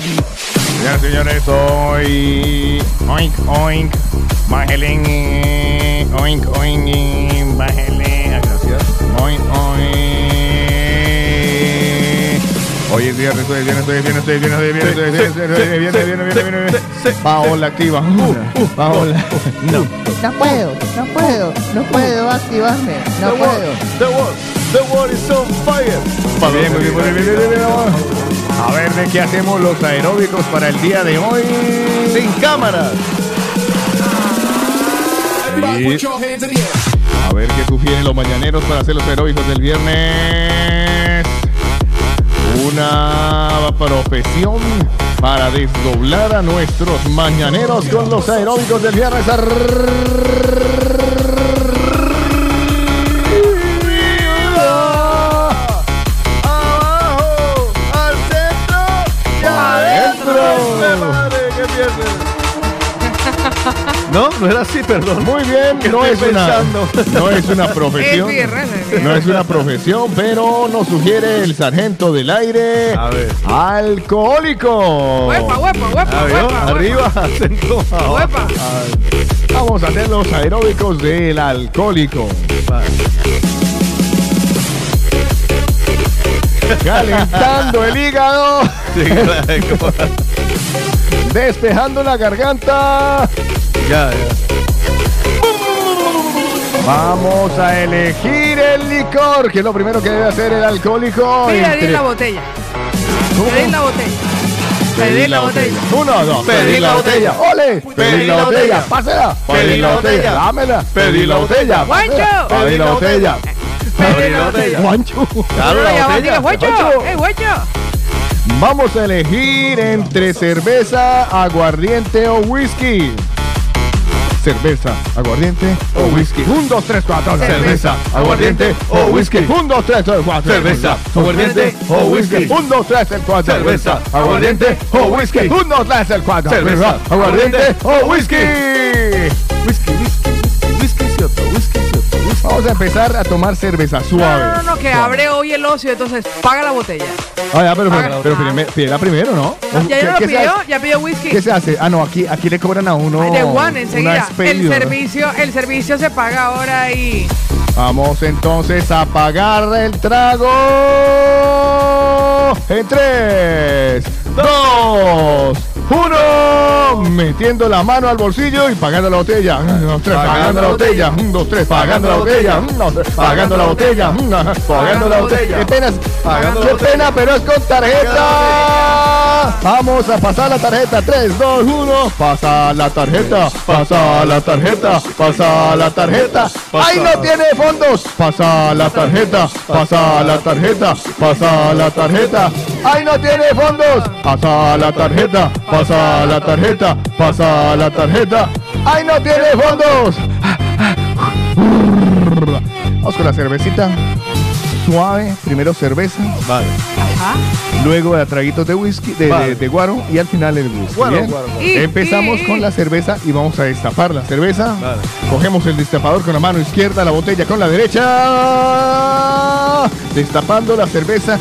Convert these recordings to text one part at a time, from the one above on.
Señoras y señores, hoy. Oink, oink. Bájele. eh, Oink, oink. eh, Bájele. Ah, Gracias. Oink, oink. Hoy es viernes, hoy es viernes, hoy es viernes, hoy es viernes, hoy es viernes, hoy es viernes, hoy es viernes, hoy es viernes, viernes, viernes, viernes. Paola activa. Paola. No. No puedo, no puedo, no puedo activarme, no puedo. The world, the world is on fire. Muy bien, muy bien, muy bien, muy bien, bien, vamos. A ver de qué hacemos los aeróbicos para el día de hoy. Sin cámaras. A ver qué sugieren los mañaneros para hacer los aeróbicos del viernes. Una profesión para desdoblar a nuestros mañaneros con los aeróbicos del viernes. Arriba, No, era así, perdón. Muy bien, ¿Qué no es, una, no es una profesión. No es una profesión, pero nos sugiere el sargento del aire. A ver. Alcohólico. Huepa, huepa, huepa, A ver, huepa, arriba, acento. Vamos a hacer los aeróbicos del alcohólico. Calentando el hígado, Sí, claro. despejando la garganta. Ya, ya. Vamos a elegir el licor, que es lo primero que debe hacer el alcohólico. Pedir entre- la botella. ¿Cómo? Pedir la botella. Pedir la botella. Uno, dos. Pedir la botella. ¡Ole! Pedir la botella. Pásela. Pedir la botella. Dámela. Pedir la botella. ¡Guancho! Pedir la botella. Pedir la botella. Guancho. Claro, la botella. Guancho. ¡Eh, guancho! Vamos a elegir entre cerveza, aguardiente o whisky. Cerveza, aguardiente o whisky. Un, dos, tres, cuatro. Cerveza, aguardiente o whisky. Un, dos, tres, cuatro. Cerveza, aguardiente o whisky. Un, dos, tres, el cuatro. Cerveza, aguardiente o whisky. Un, dos, tres, el cuatro. Cerveza, aguardiente o. Whisky, Vamos a empezar a tomar cerveza suave. no, no, no, que abre hoy el ocio, entonces paga la botella. Ah, ya, pero, Paga. pero, primer- pídela primero, ¿no? Ya ¿Qué- yo lo se pidió, hace? ya pidió whisky. ¿Qué se hace? Ah, no, aquí, aquí le cobran a uno. De una enseguida. El servicio, el servicio se paga ahora y. Vamos entonces a pagar el trago. En 3, 2, 1. Metiendo la mano al bolsillo y pagando la botella. 1, 2, 3, pagando la botella. 1, 2, 3, pagando la botella. 1, 2, 3, pagando la botella. 1, 2, 3, pagando la botella. Qué pena, qué pena, pero es con tarjeta. Vamos a pasar la tarjeta. 3, 2, 1. Pasa la tarjeta. Pasa la tarjeta. Pasa la tarjeta. ¡Ahí no tiene fondos! Pasa la tarjeta. Pasa la tarjeta. Pasa la tarjeta. ¡Ahí no tiene fondos! Pasa la tarjeta. Pasa la tarjeta. Pasa la tarjeta. ¡Ahí no tiene fondos! Vamos con la cervecita. Suave. Primero cerveza. Vale. Ajá. Luego de traguitos de whisky, de, Vale. de- de guaro y al final el whisky. Guaro, ¿bien? guaro, guaro. Y- Empezamos y- con la cerveza y vamos a destapar la cerveza. Vale. Cogemos el destapador con la mano izquierda, la botella con la derecha. destapando la cerveza.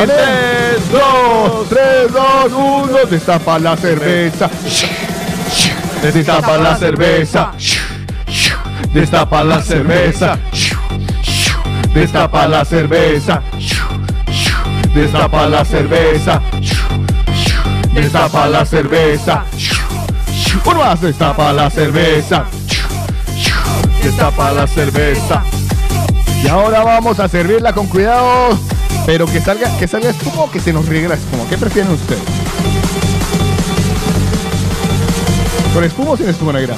En 3, 2, 3, 2, 1, destapa la cerveza. Destapa la cerveza. Destapa la cerveza. Destapa la cerveza. Destapa la cerveza. Destapa la cerveza. Uno más, destapa la cerveza. Destapa la cerveza. Y ahora vamos a servirla con cuidado. Pero que salga, que salga espuma o que se nos riegue la espuma. ¿Qué prefieren ustedes? ¿Con espuma o sin espuma negra?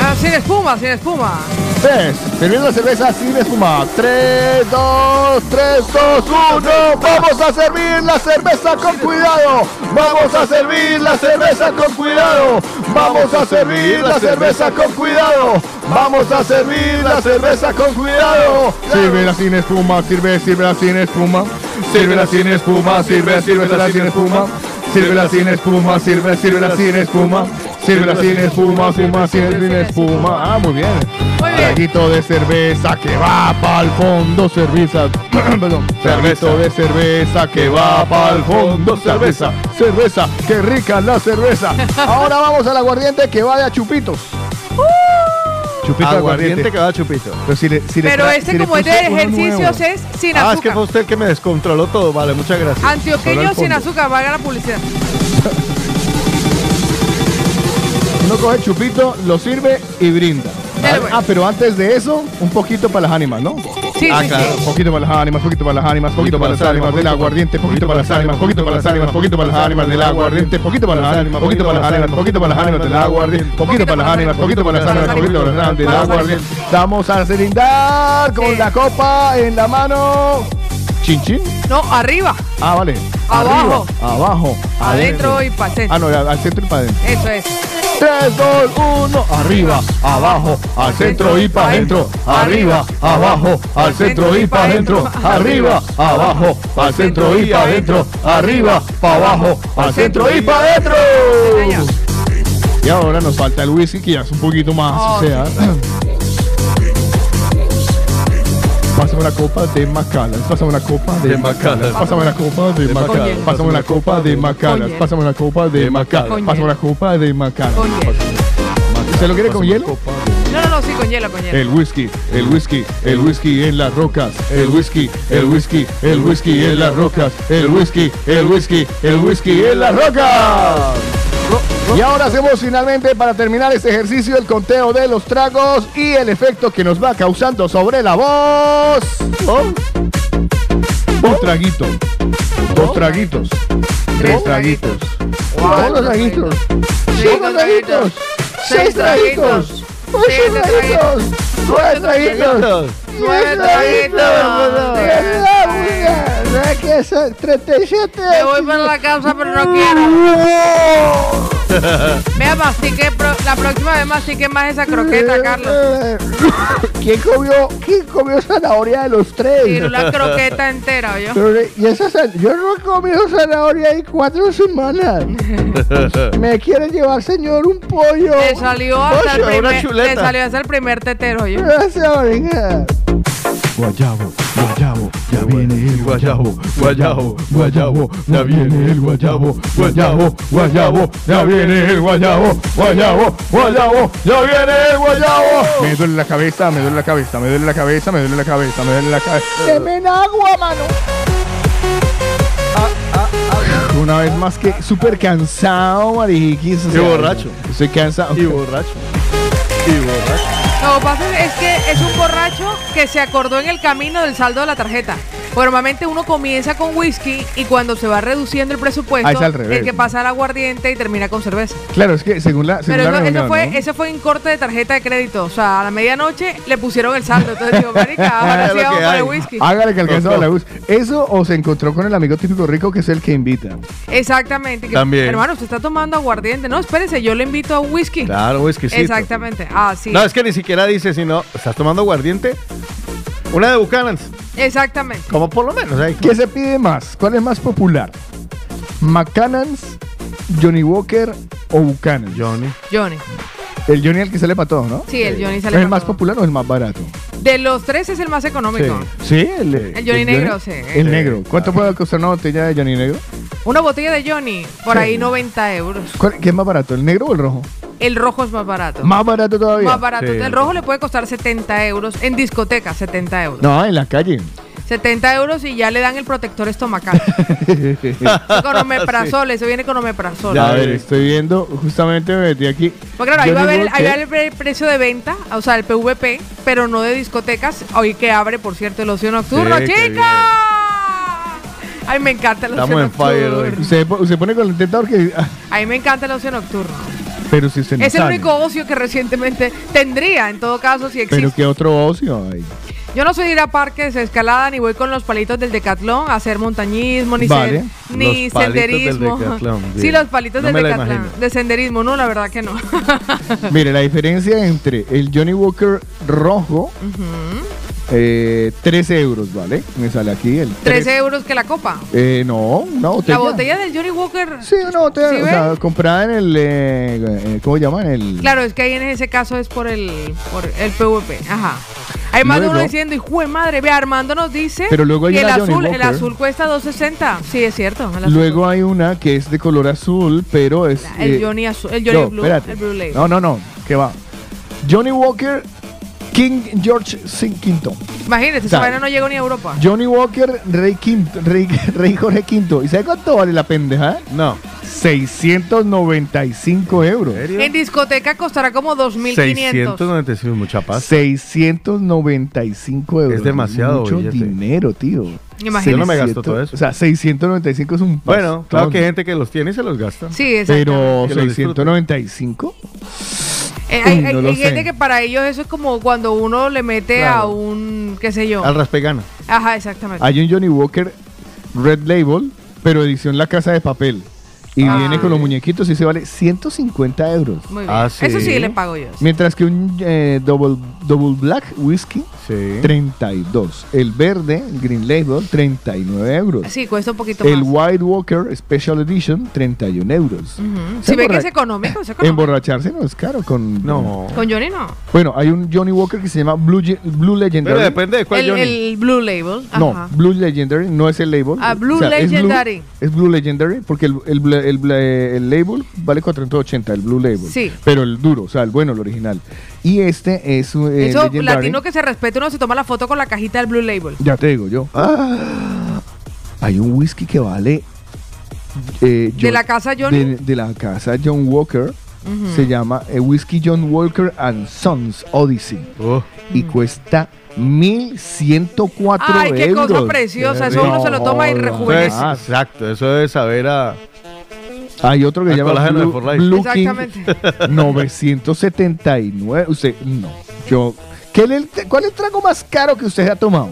Ah, sin espuma, sin espuma. 3, sirviendo la cerveza sin espuma. 3, 2, 3, 2, 1. Vamos a servir la cerveza con cuidado. Vamos a servir la cerveza con cuidado. Vamos a servir la cerveza con cuidado. Vamos a servir la cerveza con cuidado. Sírvela sin espuma, sirve, sírvela sin espuma. Sírvela sin espuma, sirve, sírvela sin espuma. Sírvela sin espuma, sirve, sírvela sin espuma. Sírvela sin espuma, espuma, sin espuma. Ah, muy bien. Muy bien. Traguito de cerveza que va para el fondo, cerveza. Perdón. Traguito de cerveza que va para el fondo, cerveza. Cerveza, qué rica la cerveza. Ahora vamos al aguardiente que va de a chupitos. Chupito de Aguardiente que va a chupito. Pero, si le- si le Pero este, si como es de ejercicios, es sin Ah, es que fue azúcar. usted el que me descontroló todo. Vale, muchas gracias. Antioqueño sin azúcar, valga la publicidad. Uno coge chupito, lo sirve y brinda. Pues. Ah, pero antes de eso, un poquito para las ánimas, ¿no? Sí, Ah, sí, claro. sí. Poquito para las ánimas, poquito para las ánimas, poquito para las ánimas del aguardiente, poquito para las ánimas, poquito para las ánimas, poquito para las ánimas del aguardiente, poquito para las ánimas, poquito para las ánimas, poquito para las ánimas del aguardiente, poquito para las ánimas, poquito para las ánimas, poquito para las ánimas del aguardiente. Vamos a brindar con la copa en la mano. Chin chin. No, arriba, Ah, vale. Abajo. Arriba, abajo, adentro y para Ah, centro. no, al centro y para adentro. Eso es. 3, 2, 1, arriba, abajo, al centro y para adentro, arriba, abajo, al centro y para adentro, arriba, abajo, al centro y para adentro, arriba, para abajo, al centro y para adentro. Y ahora nos falta el whisky que ya es un poquito más, Oh, o sea. Pásame una copa de Macallas, pásame una copa de De Macallas, Macallas. pásame una copa de Macallas, hielo. pásame una copa de Macallas, hielo. pásame una copa de Macallas, Con pásame una copa de hielo. ¿Usted lo quiere con hielo? No, no, no, sí, con hielo, con hielo. El whisky, el whisky, el whisky en las rocas, el whisky, el whisky, el whisky en las rocas, el whisky, el whisky, el whisky en las rocas. Y ahora hacemos finalmente para terminar este ejercicio el conteo de los tragos y el efecto que nos va causando sobre la voz. Oh. Un traguito, dos traguitos, tres traguitos, cuatro traguitos, cinco traguitos, seis traguitos, ocho traguitos, nueve traguitos, Nueve ¿Sabes qué son 37? Me voy para la casa, pero no quiero. Vea, mastique, la próxima vez mastique más esa croqueta, Carlos. ¿Quién comió, ¿Quién comió zanahoria de los tres? Quiero la croqueta entera, yo. Y esa yo no he comido zanahoria en cuatro semanas. Me quiere llevar, señor, un pollo. Te salió hasta el Oye, una primer, te salió hasta el primer tetero, yo. Gracias. Guayabo, guayabo, ya viene el guayabo, guayabo, guayabo, ya viene el guayabo, guayabo, guayabo, ya viene el guayabo, guayabo, guayabo, ya viene el guayabo. Me duele la cabeza, me duele la cabeza, me duele la cabeza, me duele la cabeza, me duele la cabeza. Deme agua, mano. Una vez más que súper cansado, mariquis. o Y borracho. Estoy cansado. Y borracho. Y borracho. Lo que pasa es que es un borracho que se acordó en el camino del saldo de la tarjeta. Pues normalmente uno comienza con whisky y cuando se va reduciendo el presupuesto, Ah, es al revés. que pasa al aguardiente y termina con cerveza. Claro, es que según la, según Pero la eso, fue, ¿no? ese fue en corte de tarjeta de crédito. O sea, a la medianoche le pusieron el saldo. Entonces digo, marica, ahora sí vamos que por el whisky. Hágale que alcanzaba Tocó. la luz. Eso o se encontró con el amigo típico rico que es el que invita. Exactamente. que, También. Hermano, usted está tomando aguardiente. No, espérese, yo le invito a un whisky. Claro, whiskycito. Exactamente. Ah, sí. No, es que ni siquiera dice, sino, ¿estás tomando aguardiente? Una de Buchanan's. Exactamente. Como por lo menos. ahí. ¿Qué se pide más? ¿Cuál es más popular? ¿McCannan's, Johnny Walker o Buchanan? Johnny. Johnny. El Johnny el que sale para todo, ¿no? Sí, el Johnny ¿Es sale el para más todo. popular o el más barato? De los tres es el más económico. Sí, el, El Johnny Negro, sí. El negro. ¿Cuánto puede costar una botella de Johnny Negro? Una botella de Johnny, por Sí. ahí 90 euros. ¿Cuál- ¿Qué es más barato, el negro o el rojo? El rojo es más barato. Más barato todavía. Más barato. Sí. El rojo le puede costar 70 euros. En discoteca, 70 euros. No, en la calle. 70 euros y ya le dan el protector estomacal. con omeprazol, eso viene con omeprazol. a ver, estoy viendo, justamente me metí aquí. Pues claro, ahí va, a ver, ahí va a Walker. ver el precio de venta, o sea, el PVP, pero no de discotecas. Hoy que abre, por cierto, el ocio nocturno, Sí, qué ¡chicas! Ay, me encanta el ocio Estamos en fire. Usted, usted pone con el tentador que. A mí me encanta el ocio nocturno. pero si no es el único ocio que recientemente tendría, en todo caso, si existe. Pero qué otro ocio hay. Yo no soy de ir a parques de escalada, ni voy con los palitos del decatlón a hacer montañismo, ni, Vale. ser- senderismo. Decatlón, sí, los palitos No del decatlón. De senderismo, no, la verdad que no. Mire, la diferencia entre el Johnny Walker rojo, eh, 13 euros, ¿vale? Me sale aquí el 13 euros que la copa. Eh, no, una botella. La botella del Johnny Walker. Sí, una botella, ¿Sí o sea, comprada en el, eh, eh, ¿cómo llaman? El, Claro, es que ahí en ese caso es por el, por el PVP. Ajá. Hay más de uno diciendo, hijo de madre, ve, Armando nos dice Pero luego hay que el Johnny azul, el azul cuesta 2.60. Sí, es cierto. Luego hay una que es de color azul, pero es... el eh, Johnny azul, el Johnny no, Blue, el Blue. No, no, no, que va. Johnny Walker, King George V. Imagínate, esa vaina no llegó ni a Europa. Johnny Walker, Rey, Quinto, Rey, Rey Jorge V. ¿Y sabe cuánto vale la pendeja? No. 695 euros. ¿En serio? En discoteca costará como 2.500. 695, mucha paz. 695 euros. Es demasiado Mucho billete. dinero, tío. Imagínate. Yo no me gasto 600 todo eso. O sea, 695 es un Bueno, claro que hay gente que los tiene y se los gasta. Sí, exacto. Pero Que lo disfruten. 695. Eh, hay no hay gente que para ellos eso es como cuando uno le mete a un, qué sé yo. Al raspegana. Ajá, exactamente. Hay un Johnny Walker Red Label, pero edición La Casa de Papel. Y Ah. viene con los muñequitos y se vale 150 euros. Muy bien. Ah, ¿sí? Eso sí le pago yo. Mientras que un eh, double, double Black Whisky, Sí. 32. El verde, el Green Label, 39 euros. Sí, cuesta un poquito El más. White Walker Special Edition, 31 euros. Ujú. Se Si ve que es económico, es económico. Emborracharse no es caro con... No. Con Johnny no. Bueno, hay un Johnny Walker que se llama Blue, Blue Legendary. Pero depende de cuál El, Johnny. el Blue Label. No. Blue Legendary no es el label. Ah, Blue Legendary. Es Blue, Legendary porque el, el, el bla- el label vale 480, el Blue Label. Sí. Pero el duro, o sea, el bueno, el original. Y este es un eh, Eso, Legendary. latino que se respete, uno se toma la foto con la cajita del Blue Label. Ya te digo yo. Ah, hay un whisky que vale. eh, ¿De John- la casa Johnny? De, de la casa John Walker. Se llama eh, Whisky John Walker and Sons Odyssey. Oh, Y cuesta 1104 Ay, qué euros. cosa preciosa. Eso uno se lo toma y rejuvenece. pues, exacto, eso es saber a. Hay otro que se llama colágeno de Blue, For Life. Blue King Exactamente. 979. Usted, no. Yo, ¿qué le- ¿Cuál es el trago más caro que usted ha tomado?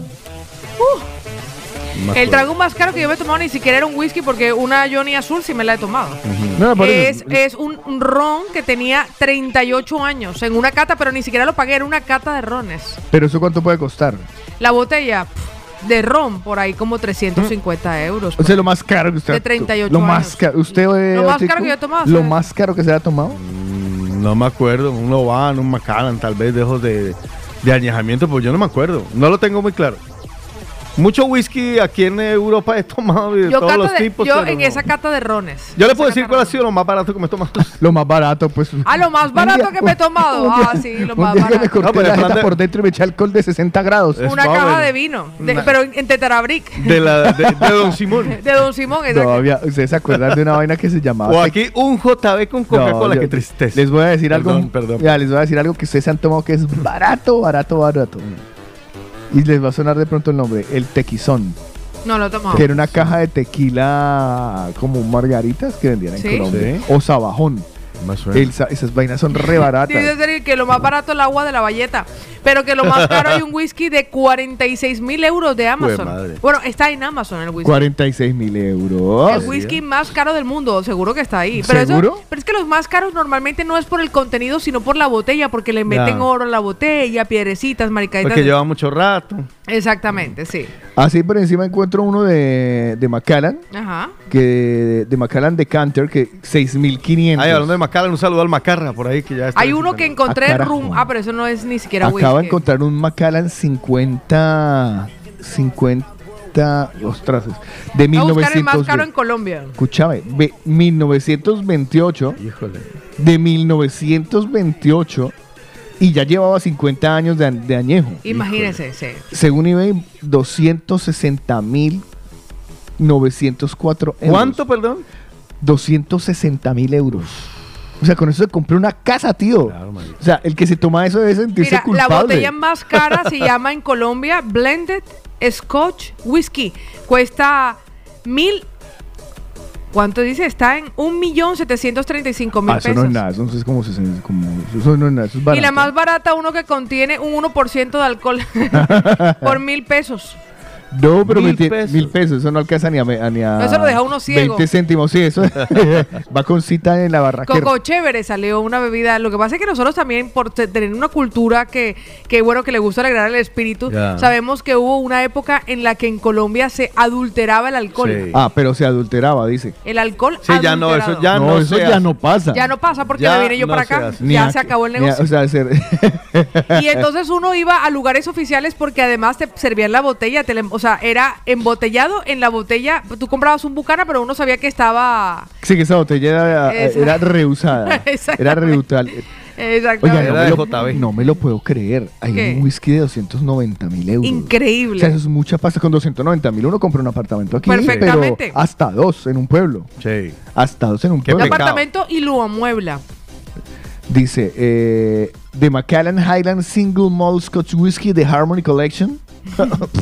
El trago más caro que yo me he tomado ni siquiera era un whisky porque una Johnny azul sí me la he tomado. No, Es, un un ron que tenía 38 años en una cata, pero ni siquiera lo pagué, era una cata de rones. Pero eso cuánto puede costar? La botella pff, de ron, por ahí como 350 euros. O sea, lo más caro que usted De ha to- 38 Lo más caro. ¿Usted, eh, Lo más caro que yo he tomado, Lo más caro que se ha tomado. Mm, No me acuerdo, un Loban, un Macallan, tal vez de esos de, de añejamiento, pues yo no me acuerdo. No lo tengo muy claro. Mucho whisky aquí en Europa he tomado de yo todos los de- tipos. yo en no. esa cata de rones. Yo le puedo decir cuál ha sido lo más barato que me he tomado. Lo más barato, pues. Ah, lo más barato día- que me he tomado. un Ah, sí, lo un más día que me barato. corté No, pero la jeta de- por dentro y me eché alcohol de 60 grados. Es Una caja de vino, de- pero en Tetrabric. De, la, de, de Don Simón. De Don Simón, exacto. Todavía, ¿ustedes se acuerdan de una vaina que se llamaba? O aquí un JB con Coca-Cola, No, qué tristeza. Les voy a decir Perdón, algo. perdón. Ya, les voy a decir algo que ustedes se han tomado que es barato, barato, barato. Y les va a sonar de pronto el nombre, el tequizón. No lo he tomado. Que era una caja de tequila como margaritas que vendían en ¿Sí? Colombia. Sí. O sabajón. Más. El esas vainas son re baratas. Dice Sergio que lo más barato es el agua de la valleta, pero que lo más caro hay un whisky de 46 mil euros de Amazon. madre. Bueno, está en Amazon el whisky. 46 mil euros. El whisky más caro del mundo, seguro que está ahí. Pero, eso- ¿Seguro? pero es que los más caros normalmente no es por el contenido, sino por la botella, porque le meten oro a la botella, piedrecitas, maricaditas. Porque lleva mucho rato. Exactamente, sí. Así por encima encuentro uno de, de Macallan, Ajá. que de Macallan Decanter, que 6500. Ay, hablando de Macallan, un saludo al Macarra por ahí que ya está. Hay uno que encontré Ah, carajo. rum. Ah, pero eso no es ni siquiera Acaba acaba de encontrar un Macallan 50. 50. Ostras, de Voy a buscar el más 1900. caro en Colombia. Escúchame, ve- 1928. Híjole. De 1928. Y ya llevaba 50 años de, de añejo. Imagínense, sí. Según eBay, 260 mil 904 euros. ¿Cuánto, perdón? 260 mil euros. O sea, con eso se compró una casa, tío. Claro, o sea, el que se toma eso debe sentirse Mira, la culpable. botella más cara se llama en Colombia Blended Scotch Whisky. Cuesta mil. ¿Cuánto dice? Está en un millón setecientos treinta y cinco mil Ah, eso pesos. no es nada, eso es como, 60, como eso no es nada, eso es Y barato. la más barata, uno que contiene un 1% de alcohol por mil pesos. No, pero Mil mil pesos. mil pesos, eso no alcanza ni a, ni a No, eso lo deja uno ciego. 20 céntimos, sí, eso va con cita en la barraquera. Coco chévere salió una bebida. Lo que pasa es que nosotros también, por te- tener una cultura que, que bueno, que le gusta alegrar el espíritu, sabemos que hubo una época en la que en Colombia se adulteraba el alcohol. Sí. Ah, pero se adulteraba, dice. El alcohol Sí, ya no, eso ya no, no, eso ya no pasa. Ya no pasa porque Ya me vine yo no para acá. Ya a- se acabó el negocio. o sea, se- Y entonces uno iba a lugares oficiales porque además te servían la botella, te o sea, era embotellado en la botella. Tú comprabas un bucana, pero uno sabía que estaba. sí, que esa botella era, era reusada. era reutal. Exactamente. Oiga, no Era me, de lo, JB. no me lo puedo creer. Hay ¿Qué? un whisky de 290 mil euros. Increíble. O sea, eso es mucha pasta. Con 290 mil uno compra un apartamento aquí. Perfectamente. Pero hasta dos en un pueblo. Sí. Hasta dos en un Qué un pueblo. pecado. apartamento y lo amuebla. Dice, eh, The Macallan Highland Single Malt Scotch Whisky The Harmony Collection.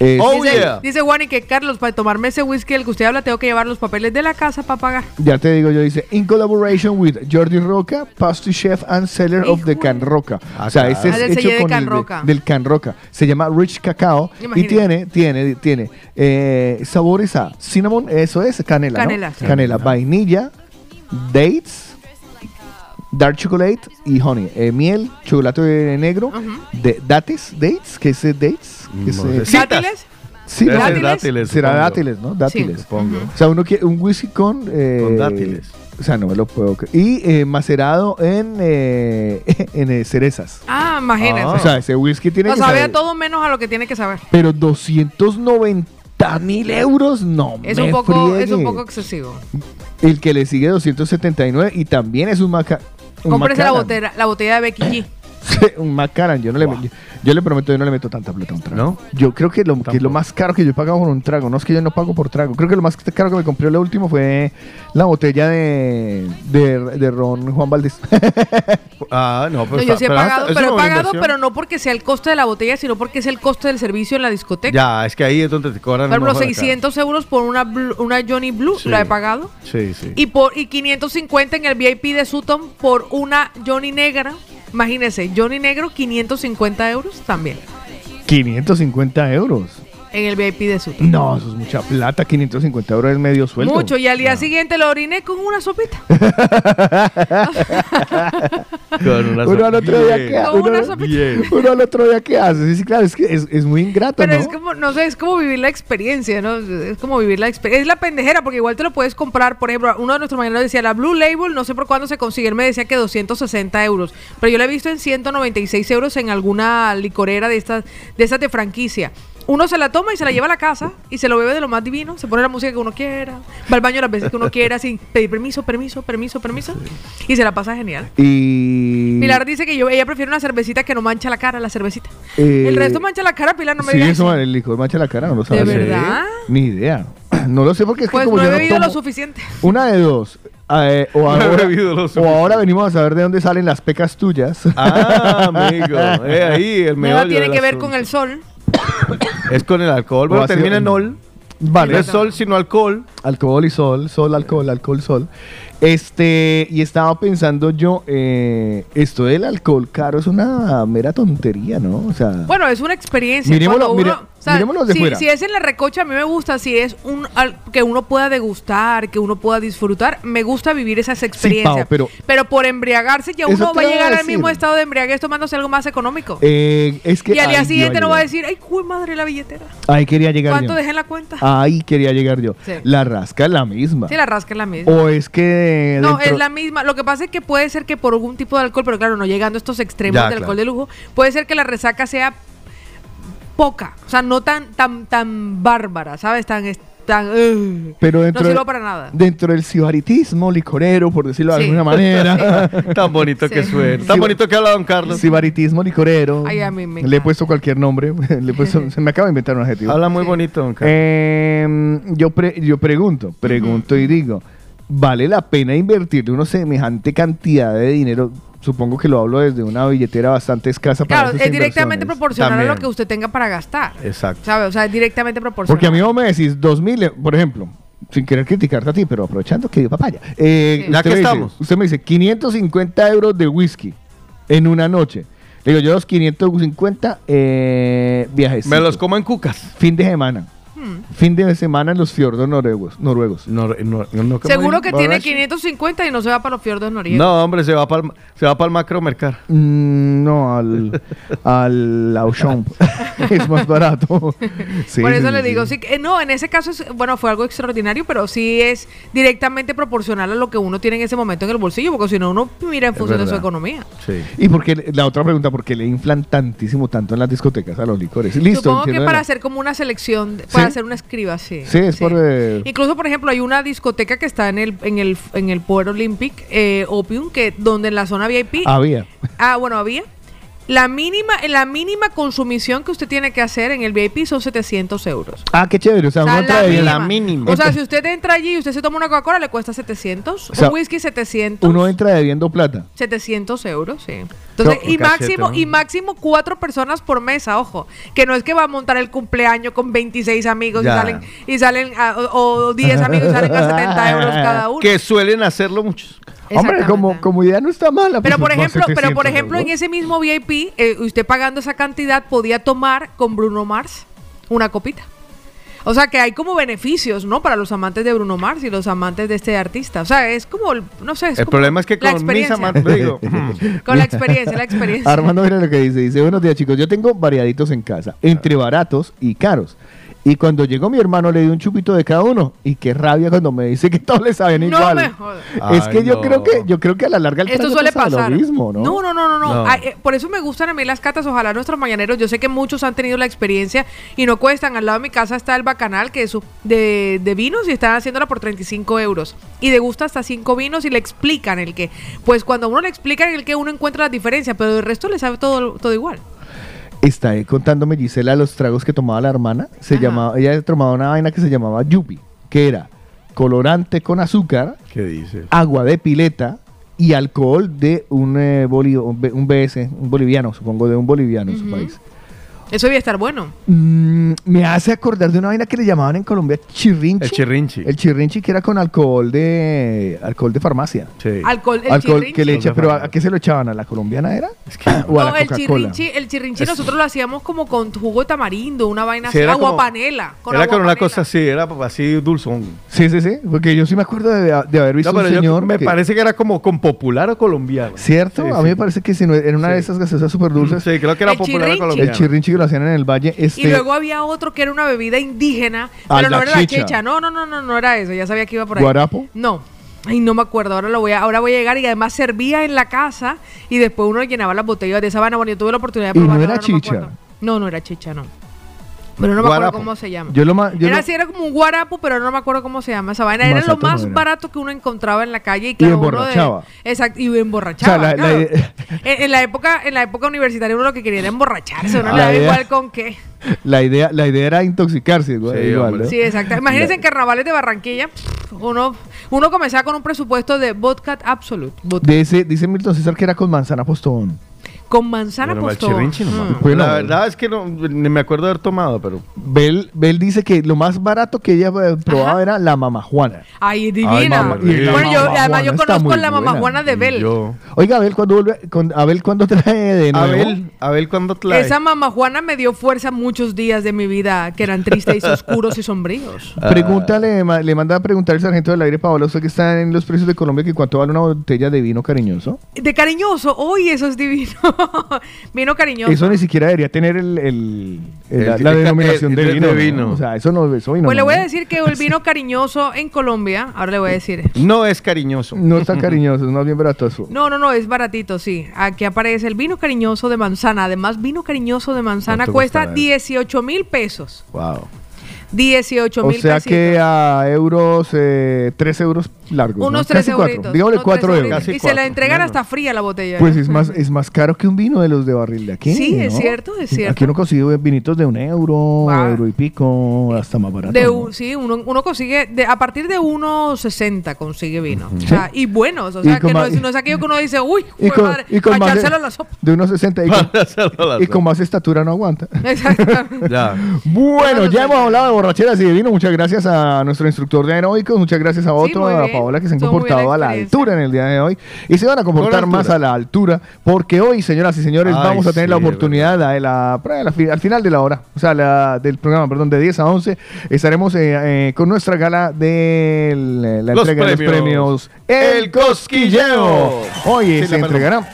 Eh, Oh, dice, yeah. dice Juan y que Carlos, para tomarme ese whisky del que usted habla, tengo que llevar los papeles de la casa para pagar. Ya te digo yo, dice, in collaboration with Jordi Roca, pastry chef and seller of the Can Roca. Ah, o sea, este es Ah, del hecho de con Can el Roca. del Can Roca. Se llama Rich Cacao y tiene, tiene, tiene eh, sabores a cinnamon, eso es, canela, ¿no? Canela, sí. Canela, vainilla, dates, dark chocolate y honey. Eh, miel, chocolate negro, de, dates, dates, ¿qué es dates? ¿Qué es, No eh. Citas. ¿Dátiles? sí, Debe ser ¿Dátiles? dátiles, Será supongo. dátiles, ¿no? Dátiles. Supongo. O sea, uno quiere un whisky con... eh, Con dátiles. O sea, no me lo puedo creer. Y eh, macerado en, eh, en eh, cerezas. Ah, imagínese. Ah. O sea, ese whisky tiene no que sabe saber- a todo menos a lo que tiene que saber. Pero 290 mil euros, no Es me un poco, es un friegue. poco excesivo. El que le sigue 279 y también es un maca... Cómprese la botella, la botella de Becky G. un Macallan. Yo, no le, yo, yo le prometo, yo no le meto tanta plata a un trago. ¿No? Yo creo que lo, que lo más caro que yo he pagado por un trago, no es que yo no pago por trago. Creo que lo más caro que me compré lo último fue la botella de, de, de ron Juan Valdés. Ah, no, No, pero yo está- sí he pagado, pero he pagado, inversión. pero no porque sea el costo de la botella, sino porque es el costo del servicio en la discoteca. Ya, es que ahí es donde te cobran Por ejemplo, un ojo de la cara. 600 euros por una, una Johnny Blue, Sí. la he pagado. Sí, sí. Y por y 550 en el VIP de Sutton por una Johnny negra. Imagínense, Johnny negro, 550 euros también. 550 euros. En el VIP de Sutton. No, eso es mucha plata. 550 euros es medio sueldo. Mucho. Y al día siguiente lo oriné con una sopita. Con una Uno al otro día que una uno, al otro día qué hace. Sí, sí, claro, es que es, es muy ingrato, Pero ¿no? es como, no sé, es como vivir la experiencia, ¿no? Es como vivir la experiencia. Es la pendejera, porque igual te lo puedes comprar. Por ejemplo, uno de nuestros mañaneros decía, la Blue Label, no sé por cuándo se consigue. Él me decía que 260 euros. Pero yo la he visto en 196 euros en alguna licorera de estas, de estas de franquicia. Uno se la toma y se la lleva a la casa y se lo bebe de lo más divino. Se pone la música que uno quiera. Va al baño las veces que uno quiera sin pedir permiso, permiso, permiso, permiso. Y se la pasa genial. Y... Pilar dice que yo, ella prefiere una cervecita que no mancha la cara, la cervecita. Eh, el resto mancha la cara, Pilar, no me sí, digas eso, eso. el licor mancha la cara, no lo ¿De sabes. verdad? Ni idea. No lo sé porque es que Pues como no yo he no bebido tomo- lo suficiente. Una de dos. Eh, o, ahora, o venimos a saber de dónde salen las pecas tuyas. Ah, amigo. Eh, ahí el Nada tiene que ver asunto. con el sol. Es con el alcohol, pero termina en ol. Vale. No es sol, sino alcohol. Alcohol y sol, sol, alcohol, alcohol, sol. Este, y estaba pensando yo, eh, esto del alcohol caro es una mera tontería, ¿no? O sea, Bueno, es una experiencia. Miremoslo, Cuando mire- uno- O sea, Miremoslo de si, fuera. si es en la recocha, a mí me gusta. Si es un al- que uno pueda degustar, que uno pueda disfrutar, me gusta vivir esas experiencias. Pao, pero- por embriagarse, ya uno va a llegar al mismo estado de embriaguez tomándose algo más económico. Eh, es que y al día siguiente no va a decir, ay, cuy madre la billetera. Ahí quería llegar ¿Cuánto yo. dejé en la cuenta? Ahí quería llegar yo. Sí. La rasca es la misma. Sí, la rasca es la misma. O es que. No, es la misma. Lo que pasa es que puede ser que por algún tipo de alcohol, pero claro, no llegando a estos extremos Ya, de claro. alcohol de lujo, puede ser que la resaca sea poca, o sea, no tan tan tan bárbara, ¿sabes? Tan es- tan ugh. Pero dentro, no de- sirvo para nada. dentro del sibaritismo licorero, por decirlo de Sí. alguna manera. Tan bonito que suena. Tan bonito que habla don Carlos. Sibaritismo licorero. Ay, a mí me Le he puesto cualquier nombre. Le he puesto- se me acaba de inventar un adjetivo. Habla muy Sí. bonito, don Carlos. Eh, yo, pre- yo pregunto, pregunto y digo, ¿vale la pena invertirle una semejante cantidad de dinero? Supongo que lo hablo desde una billetera bastante escasa para Claro, es directamente proporcional a lo que usted tenga para gastar. Exacto. ¿Sabes? O sea, es directamente proporcional. Porque a mí vos me decís dos mil, eh, por ejemplo, sin querer criticarte a ti, pero aprovechando que yo papaya. eh, Sí. Ya usted que me dice- estamos. usted me dice 550 euros de whisky en una noche. Le digo, yo los 550 eh, viajes. Me los como en cucas. Fin de semana. Hmm. Fin de semana en los fiordos noruegos. noruegos. No, no, no, no, ¿cómo Seguro que tiene ¿Borracho? 550 y no se va para los fiordos noruegos. No, hombre, se va para el, se va para el macromercar. Mm, no, al, al Auchan. es más barato. Sí, Por eso sí, le sí, digo, sí. eh, no, en ese caso, es, bueno, fue algo extraordinario, pero sí es directamente proporcional a lo que uno tiene en ese momento en el bolsillo, porque si no, uno mira en función de su economía. Sí. Y porque la otra pregunta, ¿por qué le inflan tantísimo tanto en las discotecas a los licores? Listo, Supongo que para hacer como una selección, para ¿Sí? hacer una escriba, sí. Sí, es por, eh, Incluso, por ejemplo, hay una discoteca que está en el en el en el Power Olympic, eh, Opium, que donde en la zona VIP. Había. Ah, bueno, había. La mínima, la mínima consumición que usted tiene que hacer en el VIP son 700 euros. Ah, qué chévere. O sea, O sea, uno entra la mínima. la mínima. O sea, si usted entra allí y usted se toma una Coca-Cola, le cuesta 700. O sea, un whisky 700. uno entra debiendo plata. 700 euros, sí. Entonces, No, y cachete, máximo, ¿no? y máximo cuatro personas por mesa, ojo. Que no es que va a montar el cumpleaños con 26 amigos y salen, y salen a- o, o 10 amigos y salen a 70 euros cada uno. Que suelen hacerlo muchos. Hombre, como, como idea no está mala. Pero pues, por ejemplo, pero por 700 ejemplo, en ese mismo VIP, eh, usted pagando esa cantidad podía tomar con Bruno Mars una copita. O sea que hay como beneficios, ¿no? Para los amantes de Bruno Mars y los amantes de este artista. O sea, es como, el- no sé, es El como problema es que con mis experiencia. amantes, digo, Con la experiencia, la experiencia. Armando, mira lo que dice. Dice, buenos días, chicos. Yo tengo variaditos en casa, entre baratos y caros. Y cuando llegó mi hermano le di un chupito de cada uno. Y qué rabia cuando me dice que todos le saben No igual. me jodas. Es Ay, que yo no. creo que yo creo que a la larga el Esto suele pasa pasar. lo mismo, ¿no? no, no, no, no, no. Ay, eh, por eso me gustan a mí las catas. Ojalá nuestros mañaneros. Yo sé que muchos han tenido la experiencia y no cuestan. Al lado de mi casa está el bacanal, que es su- de, de vinos y están haciéndola por 35 euros. Y degusta hasta 5 vinos y le explican el que. Pues cuando a uno le explican el que uno encuentra la diferencia, pero el resto le sabe todo, todo igual. Está ahí contándome Gisela los tragos que tomaba la hermana. Se Ajá. llamaba, ella tomaba una vaina que se llamaba Yupi, que era colorante con azúcar, ¿Qué dice? agua de pileta y alcohol de un, eh, boli- un B- un BS, un boliviano, supongo, de un boliviano en su país. Eso debía estar bueno. Mm, me hace acordar de una vaina que le llamaban en Colombia chirrinchi. El chirrinchi. El chirrinchi que era con alcohol de alcohol de farmacia. Sí. Alcohol, el alcohol chirrinchi. que le echa, pero ¿a, qué se lo echaban? ¿A la colombiana era? ¿O a No, la el chirrinchi, el chirrinchi nosotros lo hacíamos como con jugo de tamarindo, una vaina Sí, así, era agua como- panela. Con era agua con una panela. cosa así, era así dulzón. Sí, sí, sí. Porque yo sí me acuerdo de, de haber visto No, pero un yo- señor. me que- parece que era como con popular o colombiano. ¿Cierto? Sí, a mí sí. me parece que si no, era una de esas gaseosas súper dulces. Sí, creo que era El popular o chirrinchi. colombiano. El chirrinchi que lo hacían en el valle. Este, Y luego había otro que era una bebida indígena, Ah, pero la no era la chicha. No, no, no, no, no era eso. Ya sabía que iba por ahí. ¿Guarapo? No. Ay, no me acuerdo. Ahora lo voy a, ahora voy a llegar y además servía en la casa y después uno llenaba las botellas de esa vaina. Bueno, yo tuve la oportunidad de ¿Y no era ahora chicha? acuerdo. No, no era chicha, no. Pero no me acuerdo cómo se llama. Yo lo ma- yo era lo- así, era como un guarapo, pero no me acuerdo cómo se llama esa vaina. Era lo más barato que uno encontraba en la calle y claro, uno de- emborrachaba. exacto, y emborrachaba. O sea, la- la claro. idea- en, en la época, en la época universitaria uno lo que quería era emborracharse, uno le daba la idea- igual con qué. La idea, la idea era intoxicarse igual. Sí, igual, hombre. ¿no? Sí, exacto. Imagínense en carnavales de Barranquilla, uno, uno comenzaba con un presupuesto de vodka absolute. vodka. De ese, dice Milton César que era con manzana postón. Con manzana Bueno. Valchirrinchi nomás. Mm. Bueno. la verdad es que no, ni me acuerdo de haber tomado, pero. Bel, Bel dice que lo más barato que ella eh, probaba Ajá. era la mamajuana. Ay, divina. mamá, y la bueno, yo, además yo conozco la mamá buena. Juana de Bel. Yo. Oiga, Abel, ¿cuándo vuelve? Con, Abel, ¿cuándo trae de nuevo? Abel, Abel, ¿cuándo trae? Esa mamá Juana me dio fuerza muchos días de mi vida que eran tristes y oscuros y sombríos. Pregúntale, ma- le manda a preguntar el sargento del aire, Paola, usted que está en los precios de Colombia, que cuánto vale una botella de vino cariñoso. De cariñoso, uy, eso es divino. Vino cariñoso. Eso ni siquiera debería tener el, el- el- la, El- la el- denominación el- de vino. de ¿no? vino. O sea, eso no eso vino, Pues le no. voy a decir que el vino cariñoso en Colombia, ahora le voy a decir. No es cariñoso. No es tan cariñoso, es más bien baratoso. No, no, no, es baratito, sí. Aquí aparece el vino cariñoso de manzana. Además, vino cariñoso de manzana ¿Cuánto cuesta costará? 18 mil pesos. Wow. 18 O mil sea pesitos. que a euros, eh, 3 euros largos. Unos ¿no? 3 Casi cuatro. euritos. Digámosle unos 4 tres euros. Casi Y se la entregan hasta fría la botella. Pues es más, es más caro que un vino de los de barril de aquí. Sí, es cierto, es cierto. Aquí uno consigue vinitos de un euro, Wow. euro y pico, hasta más barato. De ¿no? un- sí, uno, uno consigue, de, a partir de 1.60 consigue vino. O sea, y buenos. O sea, que no más- es, no es aquello que uno dice, uy, Y con, madre, y con a más echárselo de, a la sopa. de unos 60 y con, y con más estatura no aguanta. Exactamente. Ya. Bueno, ya hemos hablado de borracheras y de vino. Muchas gracias a nuestro instructor de aeróbicos. Muchas gracias a otro, muy a. Paola, que se han comportado la a la altura en el día de hoy. Y se van a comportar más a la altura. Porque hoy, señoras y señores, Ay, vamos a tener la sí, oportunidad a la- la fi- al final de la hora, o sea, la- del programa, perdón, de 10 a 11, estaremos eh, eh, con nuestra gala de la Los entrega de los premios. premios El Cosquilleo. Hoy Sí, se la entregará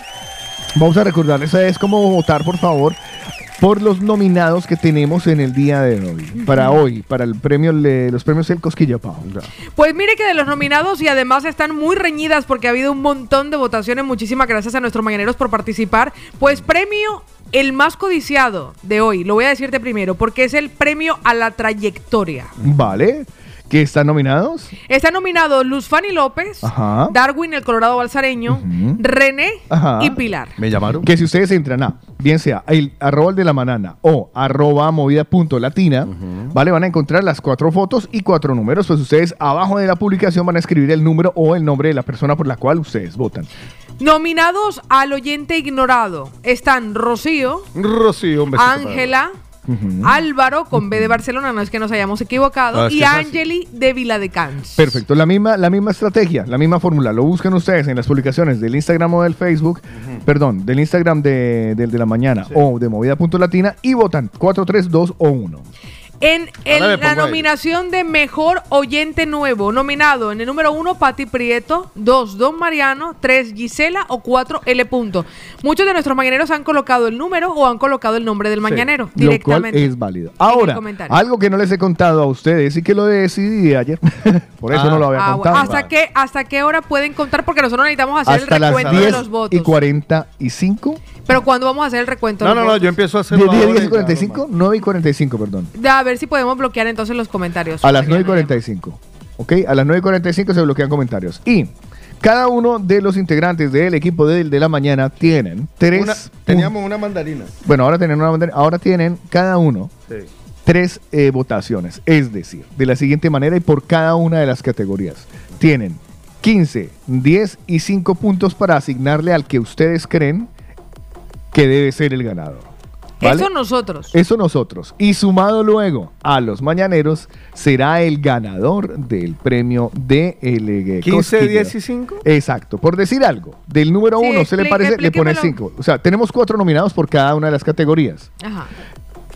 Vamos a recordarles es cómo votar, por favor, por los nominados que tenemos en el día de hoy. Para hoy, para el premio, le- los premios El Cosquillo Pau. Pues mire que de los nominados y además están muy reñidas porque ha habido un montón de votaciones. Muchísimas gracias a nuestros mañaneros por participar. Pues premio el más codiciado de hoy, lo voy a decirte primero, porque es el premio a la trayectoria. Vale. ¿Qué están nominados? Están nominados Luz Fanny López, Ajá. Darwin el Colorado Balsareño, Ujú. René Ajá. y Pilar. ¿Me llamaron? Que si ustedes entran a, bien sea el arroba el de la manana o arroba movida punto latina, ¿vale? Van a encontrar las cuatro fotos y cuatro números. Pues ustedes abajo de la publicación van a escribir el número o el nombre de la persona por la cual ustedes votan. Nominados al oyente ignorado están Rocío, Rocío, un Álvaro con B de Barcelona, no es que nos hayamos equivocado, y. Angeli de Viladecans. Perfecto, la misma, la misma estrategia, la misma fórmula. Lo buscan ustedes en las publicaciones del Instagram o del Facebook, perdón, del Instagram de, del de la mañana o de movida.latina y votan 4, 3, 2 o 1. En el- la ahí. nominación de Mejor Oyente Nuevo, nominado en el número 1, Pati Prieto, 2, Don Mariano, 3, Gisela o 4, L. Punto. Muchos de nuestros mañaneros han colocado el número o han colocado el nombre del mañanero Lo cual directamente. es válido. Ahora, algo que no les he contado a ustedes y que lo decidí ayer, por eso Ah. no lo había Ah, contado. ¿hasta, qué, ¿Hasta qué hora pueden contar? Porque nosotros necesitamos hacer Hasta el las recuento de 10 los votos. y 45. Pero ¿cuándo vamos a hacer el recuento No, no, no, yo empiezo a 10, hacerlo 10, ahora 10 y ya, 45, 9 y 45, perdón. A ver si podemos bloquear entonces los comentarios. A las Para 9 y que no haya- 45. ¿Ok? A las 9 y 45 se bloquean comentarios. Y cada uno de los integrantes del equipo de la mañana tienen tres. Una- teníamos una mandarina. Bueno, ahora tienen una bandera- Ahora tienen cada uno Sí. tres eh, votaciones. Es decir, de la siguiente manera y por cada una de las categorías. Tienen 15, 10 y 5 puntos para asignarle al que ustedes creen que debe ser el ganador. ¿vale? Eso nosotros. Eso nosotros. Y sumado luego a los mañaneros, será el ganador del premio de el eh, 15, Cosquilleo. 10 y 5. Exacto. Por decir algo, del número Sí, uno, ¿se le parece? Le pone. 5. O sea, tenemos cuatro nominados por cada una de las categorías. Ajá.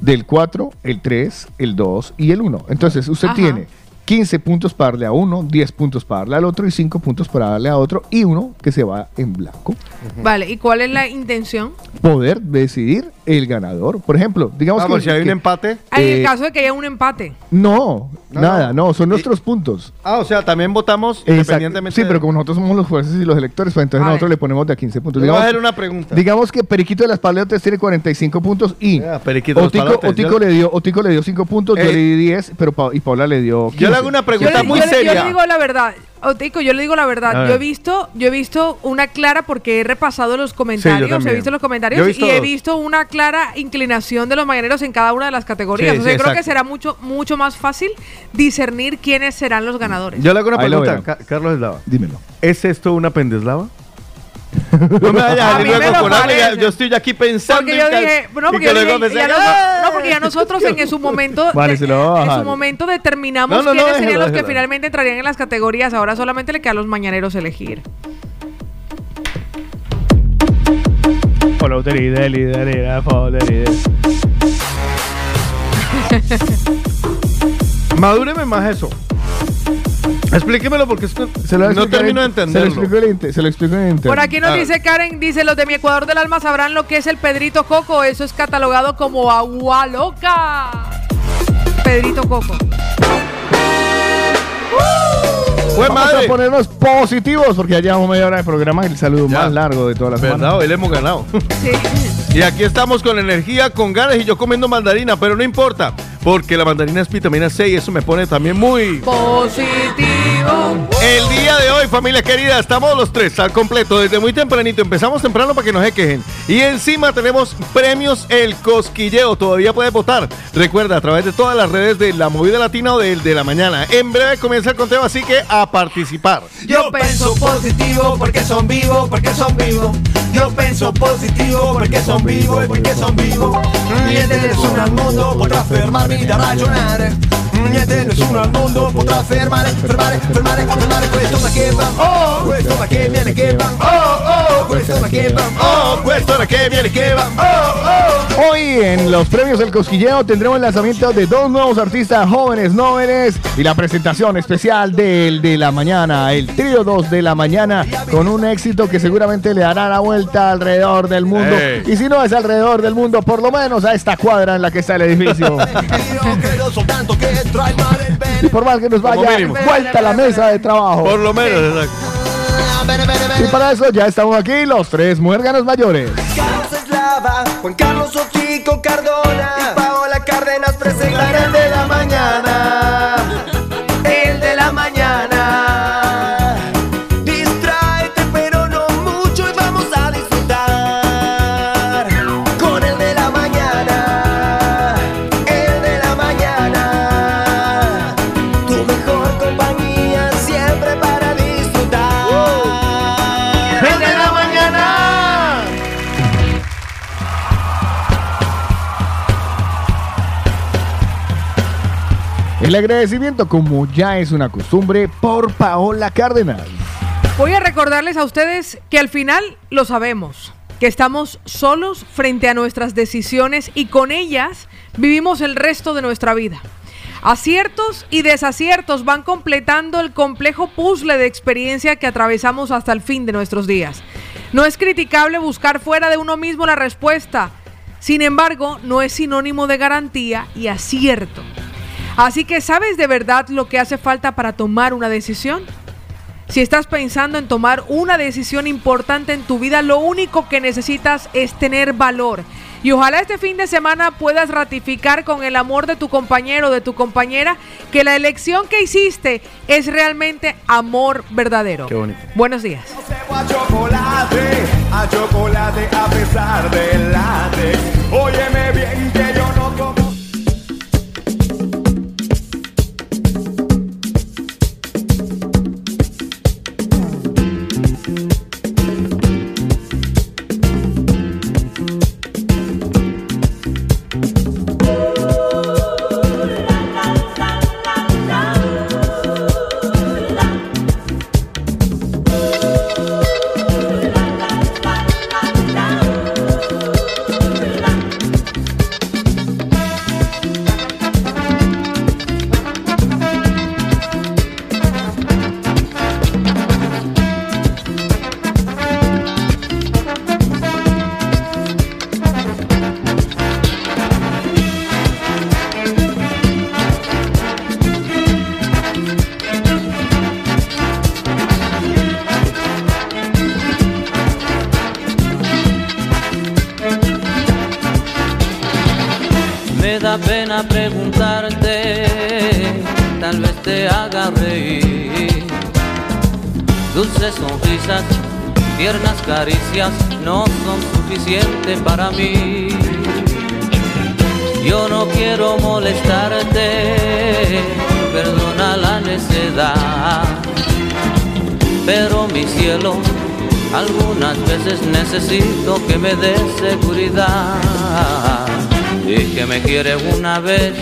Del 4, el 3, el 2 y el 1. Entonces, usted Ajá. tiene 15 puntos para darle a uno, 10 puntos para darle al otro y 5 puntos para darle a otro y uno que se va en blanco. Vale, ¿y cuál es la intención? Poder decidir el ganador. Por ejemplo, digamos Vamos, que, si hay un empate. Ah, en Eh, el caso de que haya un empate. No, No, nada, no, son Y- nuestros puntos. Ah, o sea, también votamos Exacto. independientemente. Sí, de- pero como nosotros somos los jueces y los electores, pues entonces A nosotros ver. le ponemos de a 15 puntos. Le voy a Digamos, hacer una pregunta. digamos que Periquito de las Paleotes tiene 45 puntos y Ah, Periquito de Otico, Palotes, Otico yo- le dio, Otico le dio 5 puntos, yo Ey. le di 10, pero Pa- y Paula le dio 15. Yo hago una Yo pregunta le, muy yo le- yo seria. le digo la verdad. Otico, yo le digo la verdad. ver. Yo he visto, yo he visto una clara porque he repasado los comentarios, he visto los comentarios Yo he visto y he visto una clara inclinación de los mañaneros en cada una de las categorías. Sí, o sea, sí, yo creo que será mucho, mucho más fácil discernir quiénes serán los ganadores. Yo le hago una Ahí pregunta, Carlos Eslava. Dímelo. ¿Es esto una pendeslava? No me vayas a me luego con ya- parece. Yo estoy aquí pensando. Porque yo dije, no, y porque, que yo luego dije, me ya salga, nos- ¡ah! no, porque ya nosotros en su momento, Vale, se lo voy a en bajar. su momento determinamos No, no, no, quiénes déjelo, serían los que déjelo. finalmente entrarían en las categorías. Ahora solamente le queda a los mañaneros elegir. Madúreme más eso. Explíquemelo porque Se lo no termino de en- Se lo entenderlo. explico en se lo explico en internet. Por aquí nos A ver. dice Karen, dice, los de mi Ecuador del Alma sabrán lo que es el Pedrito Coco. Eso es catalogado como agua loca. Pedrito Coco. Fue Vamos madre. a ponernos positivos porque ya llevamos media hora de programa y el saludo Ya. más largo de toda la semana. ¿Verdad? Hoy le hemos ganado. Sí. Y aquí estamos con energía, con ganas y yo comiendo mandarina, pero no importa, porque la mandarina es vitamina C y eso me pone también muy... Positivo. El día de hoy, familia querida, estamos los tres al completo, desde muy tempranito. Empezamos temprano para que no se quejen. Y encima tenemos premios El Cosquilleo. Todavía puedes votar. Recuerda, a través de todas las redes de La Movida Latina o del de la mañana. En breve comienza el conteo, así que a participar. Yo pienso positivo porque son vivos, porque son vivos. Yo pienso positivo porque son vivos, porque son vivos. Niente nessuno al mondo potrà fermarmi da ragionare. Niente nessuno al mondo potrà fermare, fermare, fermare, fermare questo che va. Oh, questo che viene che va. Oh, oh, questo ma che va. Oh, questo viene va. Oh, oh. Hoy en los premios El Cosquilleo tendremos el lanzamiento de dos nuevos artistas jóvenes noveles y la presentación especial del de la mañana, el trío 2 de la mañana, con un éxito que seguramente le dará la vuelta alrededor del mundo. Y si no es alrededor del mundo, por lo menos a esta cuadra en la que está el edificio. Y por más que nos vaya, vuelta a la mesa de trabajo. Por lo menos, exacto. Y para eso ya estamos aquí, los tres muérganos mayores. Carlos Eslava, Juan Carlos Ochico Cardona y Paola Cárdenas presentan el de la mañana. El agradecimiento, como ya es una costumbre, por Paola Cárdenas. Voy a recordarles a ustedes que al final lo sabemos, que estamos solos frente a nuestras decisiones y con ellas vivimos el resto de nuestra vida. Aciertos y desaciertos van completando el complejo puzzle de experiencia que atravesamos hasta el fin de nuestros días. No es criticable buscar fuera de uno mismo la respuesta, sin embargo, no es sinónimo de garantía y acierto. Así que, ¿sabes de verdad lo que hace falta para tomar una decisión? Si estás pensando en tomar una decisión importante en tu vida, lo único que necesitas es tener valor. Y ojalá este fin de semana puedas ratificar con el amor de tu compañero o de tu compañera que la elección que hiciste es realmente amor verdadero. Qué bonito. Buenos días. a chocolate, a chocolate a pesar del. Óyeme bien que necesito que me des seguridad y que me quiere una vez.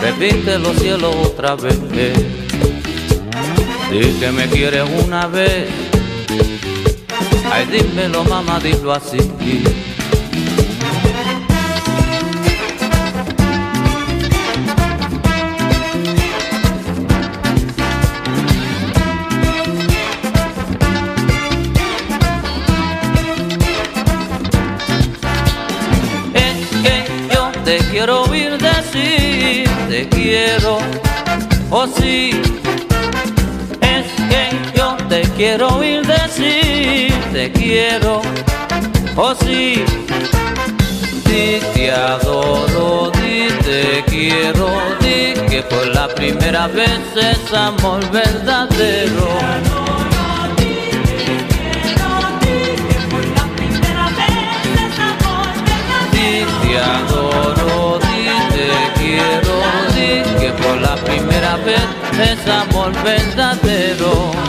Repítelo cielo otra vez. Y que me quiere una vez. Ay, dímelo mamá, dilo así. Te quiero, oh sí. Es que yo te quiero oír decir, te quiero, oh sí. Di te adoro, di te quiero, di que por la primera vez es amor verdadero. Primera vez es amor verdadero.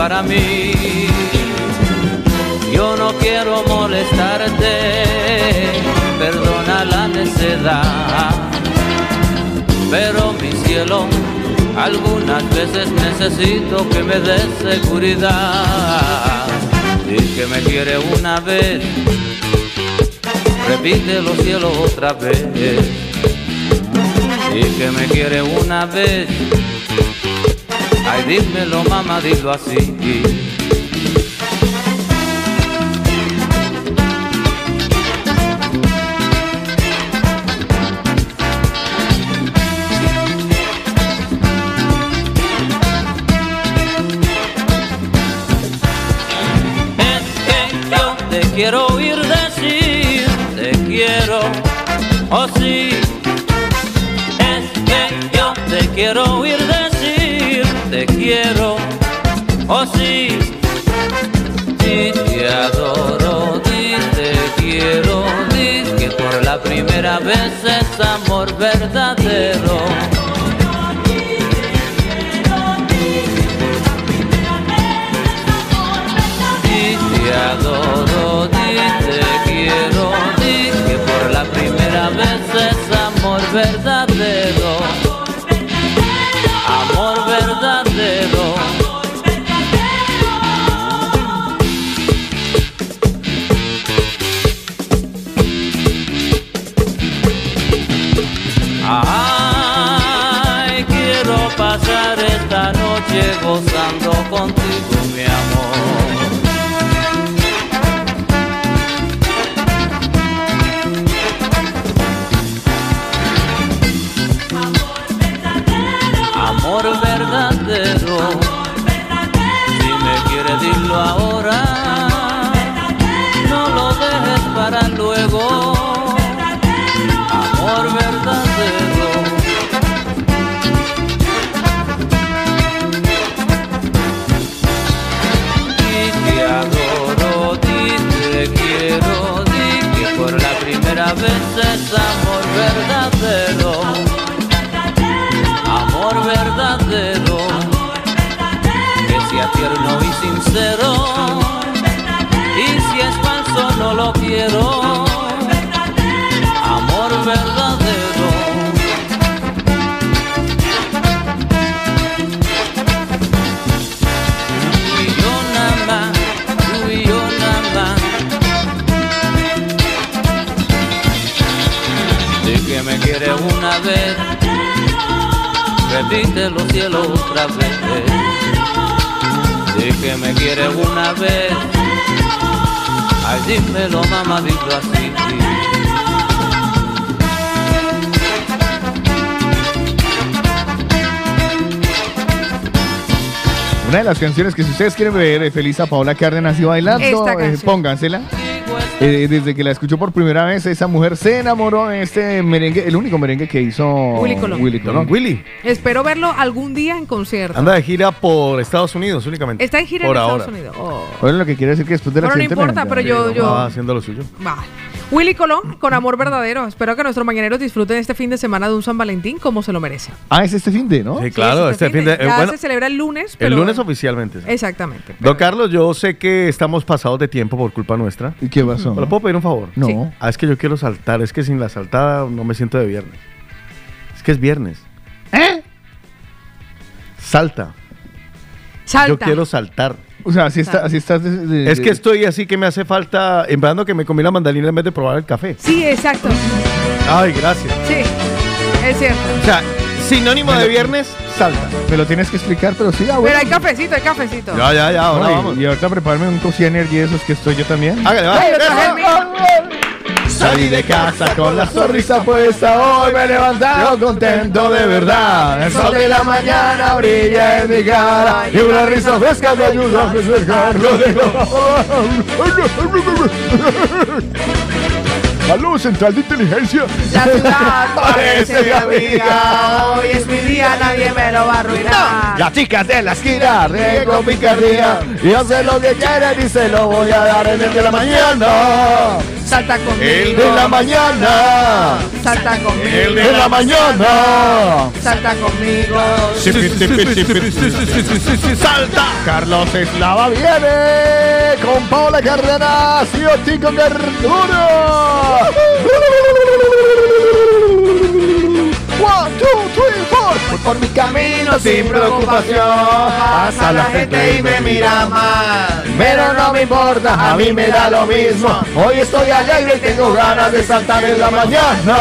Para mí. Yo no quiero molestarte, perdona la necedad. Pero mi cielo, algunas veces necesito que me des seguridad y que me quiere una vez. Repítelo cielo otra vez. Y que me quiere una vez. Dímelo mamá, dilo así. Quiero oír decir, te quiero, oh sí. Es que yo te quiero oír la primera vez es amor verdadero. Di te adoro, di te quiero, di que por la primera vez es amor verdadero. Gozando contigo, Amor verdadero, amor verdadero, que sea tierno y sincero, y si es falso no lo quiero. Que una vez, repite los cielos otra vez. De que me quieres una vez, ay dímelo mamá, dilo así. Una de las canciones que si ustedes quieren ver eh, feliz a Paola Cárdenas y bailando, eh, póngansela. Eh, desde que la escuchó por primera vez, esa mujer se enamoró de este merengue, el único merengue que hizo Willy Colón. Willy Colón. Willy. Espero verlo algún día en concierto. Anda de gira por Estados Unidos únicamente. Está en gira por en ahora. Estados Unidos. Oh. Bueno, lo que quiere decir que después del Bueno, no accidente importa, pero yo, yo, Va haciendo lo suyo. Vale. Willy Colón, con amor verdadero. Espero que nuestros mañaneros disfruten este fin de semana de un San Valentín como se lo merece. Ah, es este fin de, ¿no? Sí, claro, Sí, este fin de. eh, Ya bueno, se celebra el lunes. el pero- lunes oficialmente. sí. Exactamente. Don Carlos, yo sé que estamos pasados de tiempo por culpa nuestra. ¿Y qué pasó? ¿Me lo puedo pedir un favor? No. Sí. Ah, es que yo quiero saltar. Es que sin la saltada no me siento de viernes. Es que es viernes. ¿Eh? Salta. Salta. Yo quiero saltar. O sea, así, está, así estás. de- de- Es que estoy así que me hace falta. En verdad que me comí la mandalina en vez de probar el café. Sí, exacto. Ay, gracias. Sí, es cierto. O sea, sinónimo de viernes, salta. Me lo tienes que explicar, pero sí, ah, bueno. Pero hay cafecito, hay cafecito. Ya, ya, ya, ahora Ay, vamos. Y ahorita prepararme un Coffee Energy de esos que estoy yo también. Hágale, va. Ay, Salí de casa con la sonrisa puesta, hoy me he levantado contento de verdad. El sol de la mañana brilla en mi cara y una risa fresca me ayuda a refrescarlo de Aló, central de inteligencia. La ciudad Parece mi mi amiga. Hoy es mi día, nadie me lo va a arruinar. Las chicas de la esquina ríen con picardía y hacen lo que quieren y se lo voy a dar en el de la mañana. Salta conmigo. El De la mañana. Salta conmigo. El De la mañana. Salta conmigo. Salta. Carlos Eslava viene con Paola Cárdenas y Otico Cardura. One, two, three, four. Voy por mi camino sin preocupación. Pasa la gente y me mira mal. Pero no me importa, a mí me da lo mismo. Hoy estoy alegre y tengo ganas de saltar en la mañana.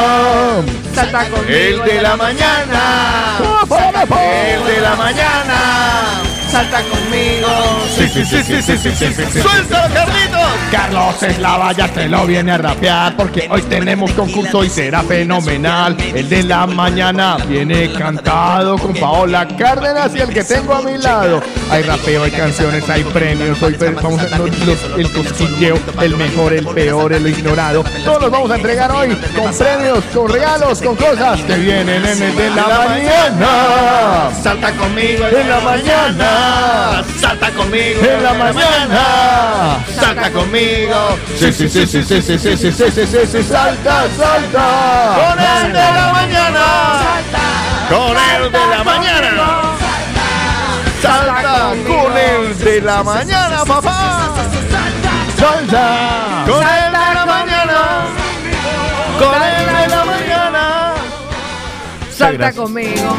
Salta conmigo. El de la mañana. El de la mañana. Salta conmigo. Sí, sí, sí, sí, sí, sí, sí, sí. ¡Suéltalo, Carlitos! Carlos Eslava ya te lo viene a rapear porque hoy tenemos concurso y será fenomenal. El de la mañana viene cantado con Paola Cárdenas y el que tengo a mi lado. Hay rapeo, hay canciones, hay premios. Hoy pe- vamos a los- los- el cosquilleo, el mejor, el peor, el ignorado. Todos los vamos a entregar hoy con premios, con regalos, con cosas que vienen en el de la mañana. Salta conmigo En la mañana. Salta conmigo En la mañana. Salta conmigo. Sí, sí, sí, sí, sí, sí, sí, sí, sí, sí, sí, sí, salta, salta. Con el de la mañana. Con el de la mañana. Salta con el de la mañana, papá. Salta. Con el de la mañana. Con el de la mañana. Salta conmigo.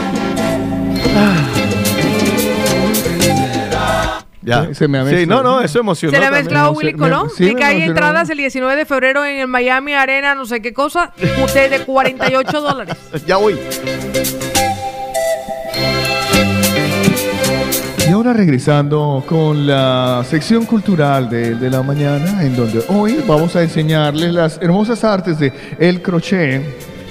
Ya. Se me ha sí, mezclado. no, no, eso emocionó. Se le ha mezclado me- Willy me- Colón. sí, y me que hay entradas el 19 de febrero en el Miami Arena, no sé qué cosa. Usted de 48 dólares. Ya voy. Y ahora regresando con la sección cultural de, de la mañana, en donde hoy vamos a enseñarles las hermosas artes de el crochet,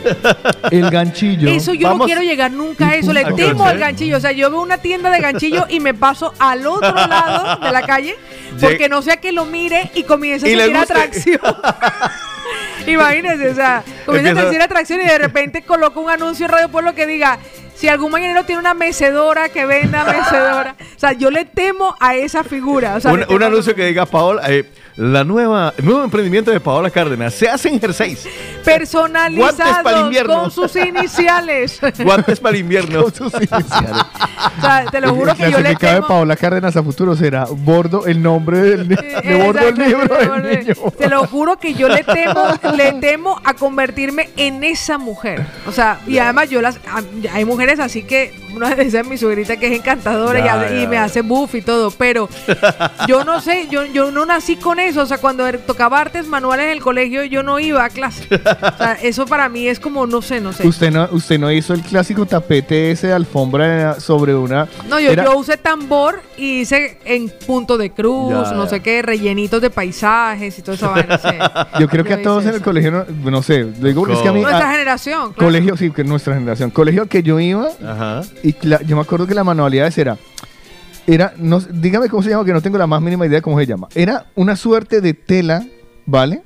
el ganchillo. Eso yo Vamos- no quiero llegar nunca a eso. Le ¿A temo al ganchillo. O sea, yo veo una tienda de ganchillo y me paso al otro lado de la calle porque Lleg- no sea que lo mire y comience a sentir atracción. Imagínense, o sea, comienza a sentir atracción y de repente coloco un anuncio en Radio Pueblo que diga, si algún mañanero tiene una mecedora que venda mecedora. O sea, yo le temo a esa figura. O sea, un, temo anuncio que diga Paola, eh, la nueva, el nuevo emprendimiento de Paola Cárdenas. Se hacen jerseys, Guantes para el Personalizados invierno. con sus iniciales. guantes para invierno. Con sus iniciales. O sea, te lo juro El que yo le clasificado de temo. Paola Cárdenas a futuro será bordo el nombre del de bordo el libro de del niño. Te lo juro que yo le temo, le temo a convertirme en esa mujer. O sea, y además yo las hay mujeres así que una de esas es mi suegrita que es encantadora y Ya, hace- y, ya. me hace buff y todo, pero yo no sé, yo, yo no nací con eso. O sea, cuando er- tocaba artes manuales en el colegio, yo no iba a clase. O sea, eso para mí es como, no sé, no sé. Usted no, usted no hizo el clásico tapete ese de alfombra sobre una. No, yo, era- yo usé tambor y hice en punto de cruz, Ya, no ya. sé qué, rellenitos de paisajes y toda esa vaina. Yo creo que Yo a todos en el colegio, no, no sé, digo es que a mí. Nuestra a- generación, claro. Colegio, sí, que nuestra generación. Colegio al que yo iba, Ajá. Y yo me acuerdo que la manualidad era. Era, no, dígame cómo se llama, que no tengo la más mínima idea de cómo se llama. Era una suerte de tela, ¿vale?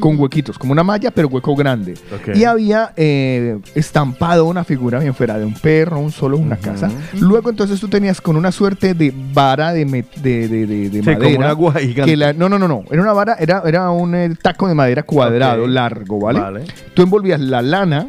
Con huequitos, como una malla, pero hueco grande. Ok. Y había eh, estampado una figura bien fuera de un perro, un solo, una casa. Luego entonces tú tenías con una suerte de vara de, me- de, de, de- de Sí, como madera. una aguja gigante. que la- no, no, no, no. Era una vara, era, era un eh, taco de madera cuadrado, largo, ¿vale? Vale. Tú envolvías la lana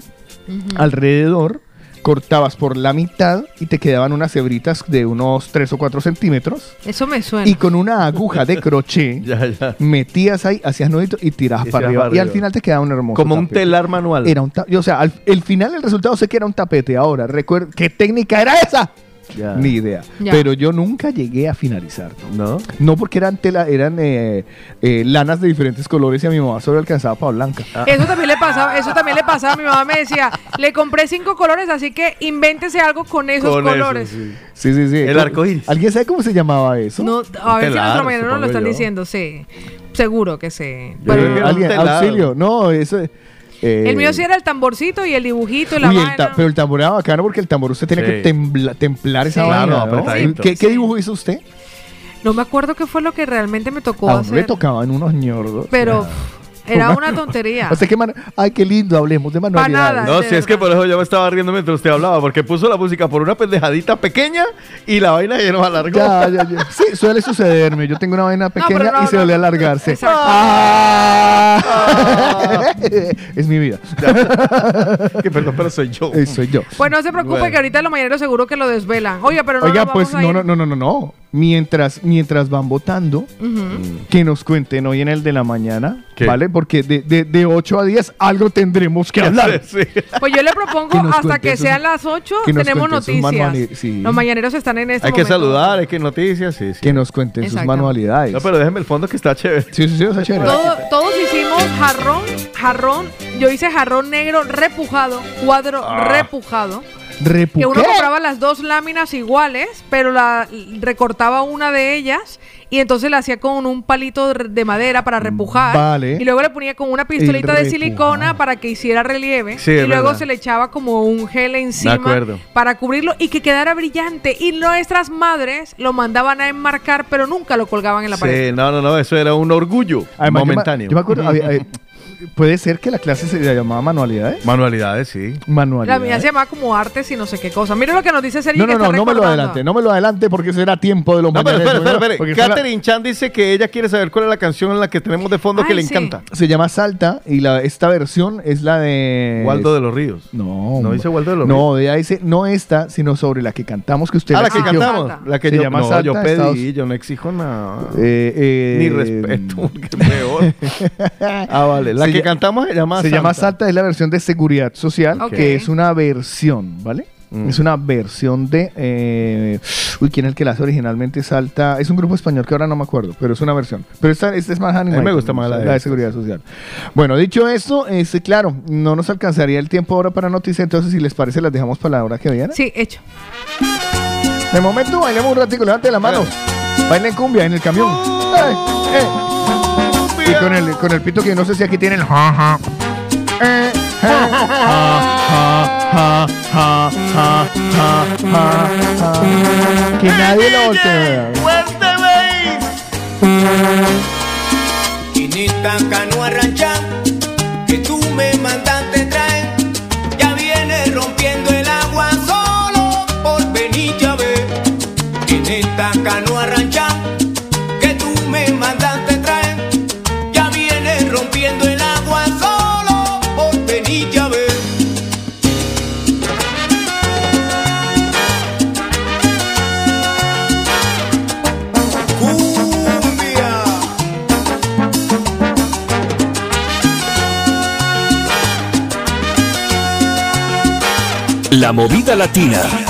alrededor, cortabas por la mitad y te quedaban unas hebritas de unos 3 o 4 centímetros. Eso me suena. Y con una aguja de crochet Ya, ya. metías ahí, hacías nuditos y tirabas Y para arriba. para Y al final te quedaba un hermoso Como un telar manual. Era un o sea, al el final el resultado sé que era un tapete. Ahora, ¿qué técnica era esa? Ya. Ni idea. Ya. Pero yo nunca llegué a finalizar. ¿No? No porque eran tela, eran eh, eh, lanas de diferentes colores y a mi mamá solo alcanzaba para blanca. Eso también le pasaba, eso también le pasaba. Mi mamá me decía, le compré cinco colores, así que invéntese algo con esos Con eso, colores. sí. Sí, sí, sí. El arco iris. ¿Alguien sabe cómo se llamaba eso? No, a ver si telar, nuestro mañana no lo están yo. diciendo, sí. Seguro que sí. Un ¿Alguien? Auxilio. No, eso. Eh, el mío sí era el tamborcito y el dibujito y la Uy, el vaina. ta- pero el tambor era bacano porque el tambor usted tiene Sí. que tembla- templar esa Sí. vaina. Claro, ¿no? apretadito. ¿Qué, dibujo hizo usted? No me acuerdo qué fue lo que realmente me tocó A uno le hacer. tocaban unos ñordos. Pero era una tontería. O sea, qué man- Ay, qué lindo, hablemos de manualidades. nada. No, si es que por eso yo me estaba riendo mientras usted hablaba, porque puso la música por una pendejadita pequeña y la vaina ya nos alargó. Ya, ya, ya. Sí, suele sucederme. Yo tengo una vaina pequeña no, y se no, suele no. alargarse. Exacto. Ah. es mi vida. que perdón, pero soy yo. Eh, soy yo. Pues no se preocupe Bueno. que ahorita los mañaneros seguro que lo desvelan. Oiga, pero no Oiga, pues vamos a no, ir. no, no, no, no, no. Mientras, mientras van votando, que nos cuenten hoy en el de la mañana, ¿Qué? ¿vale? Porque de, de, de 8 a 10 algo tendremos que hablar. Sí. Pues yo le propongo Que hasta que sean las 8 que nos tenemos noticias. sí. Los mañaneros están en este Hay que saludar, hay que noticias, sí, sí. Que nos cuenten sus manualidades. No, pero déjenme el fondo que está chévere. Sí, sí, sí, está chévere. Todo- todos hicimos jarrón, jarrón. Yo hice jarrón negro repujado, cuadro Ah. repujado. Que uno compraba las dos láminas iguales, pero la recortaba una de ellas y entonces la hacía con un palito de de madera para repujar. Vale. Y luego le ponía con una pistolita de silicona para que hiciera relieve. Sí, y luego verdad. se le echaba como un gel encima acuerdo. para cubrirlo y que quedara brillante. Y nuestras madres lo mandaban a enmarcar, pero nunca lo colgaban en la pared. Sí, no, no, no, eso era un orgullo Además, yo me- momentáneo. Yo me, acuerdo, había- eh, puede ser que la clase se llamaba manualidades. Manualidades, sí. La Manualidades. mía se llamaba como artes y no sé qué cosa. Mira lo que nos dice Sergio. No, no, no, no me lo adelante, no me lo adelante porque será tiempo de los No, pero mañaneros, espera, espera, espera. Porque Catherine Chan dice que ella quiere saber cuál es la canción en la que tenemos de fondo que le sí. encanta. Se llama Salta y la, esta versión es la de... Waldo de los Ríos. No, ¿No dice Waldo de los No, ella dice, no esta, sino sobre la que cantamos que usted Ah, la que exigió. cantamos. Salta. La que Se yo, llama no, Salta, yo pedí, Estados- yo no exijo nada. Eh, eh, Ni respeto, que peor. ah, vale. La Se que cantamos se llama Se llama Santa. Salta, es la versión de Seguridad Social, que es una versión, ¿vale? Mm. Es una versión de... eh, uy, ¿quién es el que la hace originalmente? Salta... Es un grupo español que ahora no me acuerdo, pero es una versión. Pero esta, esta es más animada. me gusta más la de- Seguridad Social. Bueno, dicho esto, este, claro, no nos alcanzaría el tiempo ahora para noticias, entonces si les parece las dejamos para la hora que viene. Sí, hecho. De momento bailemos un ratico, levante las manos. Bailen cumbia en el camión. Eh, eh. Y con el, con el pito que no sé si aquí tienen. Ja, ja. Eh, eh. Que nadie lo voltee. Esta canoa rancha la movida latina.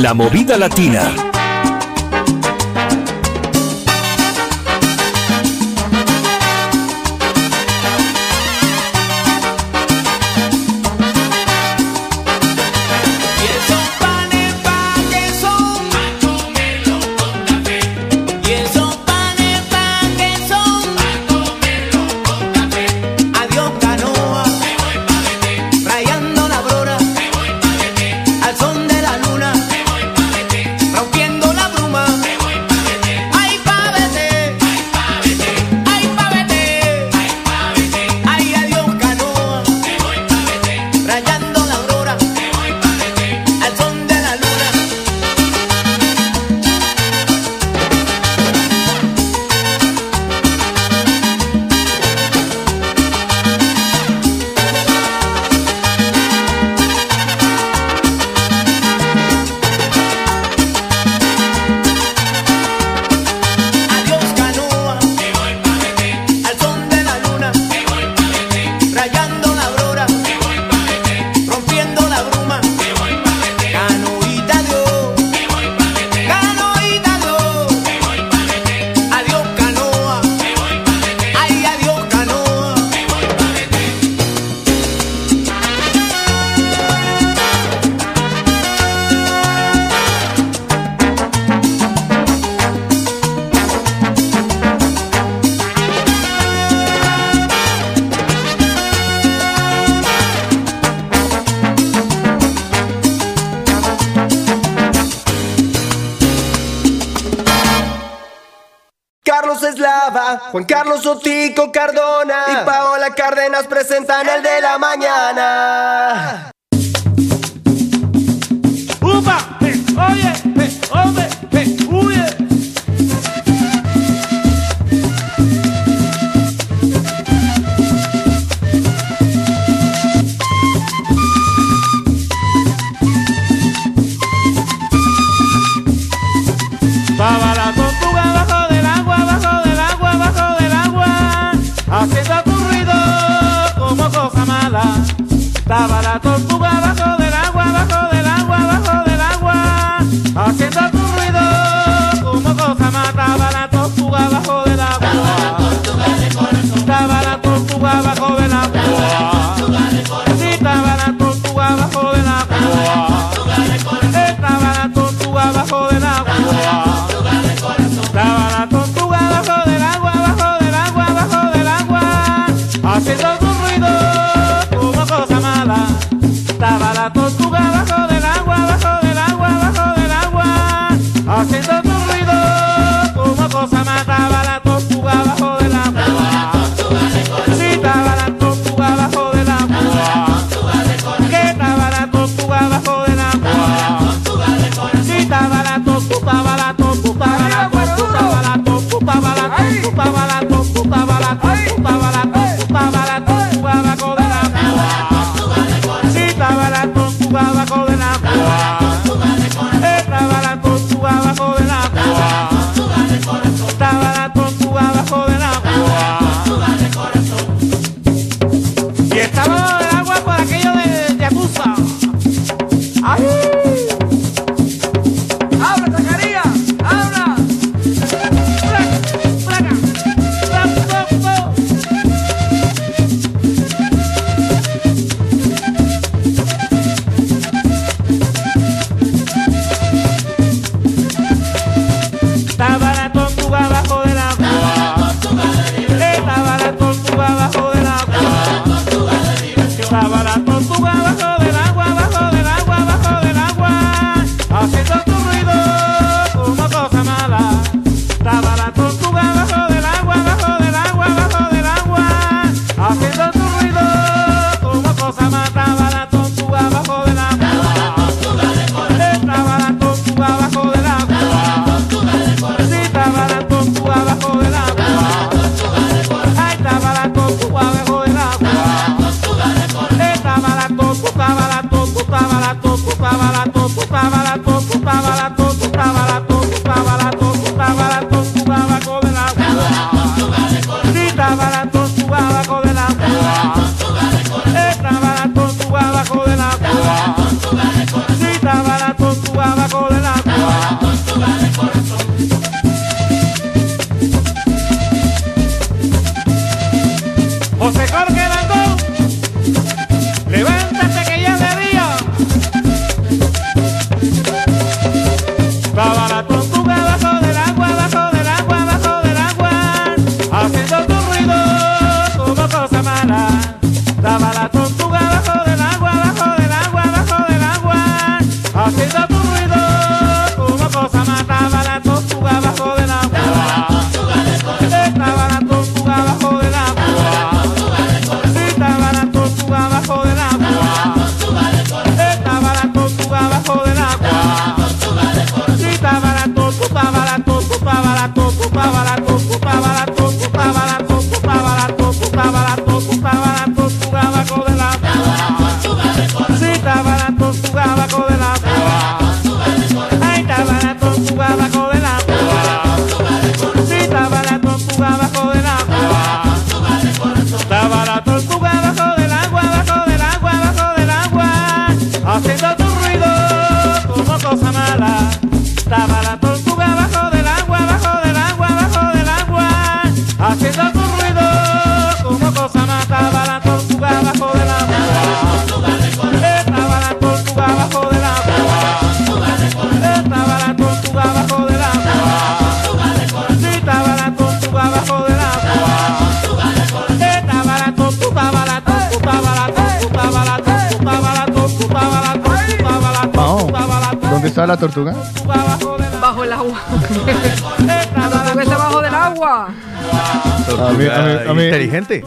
La movida latina. presentan el de la mañana.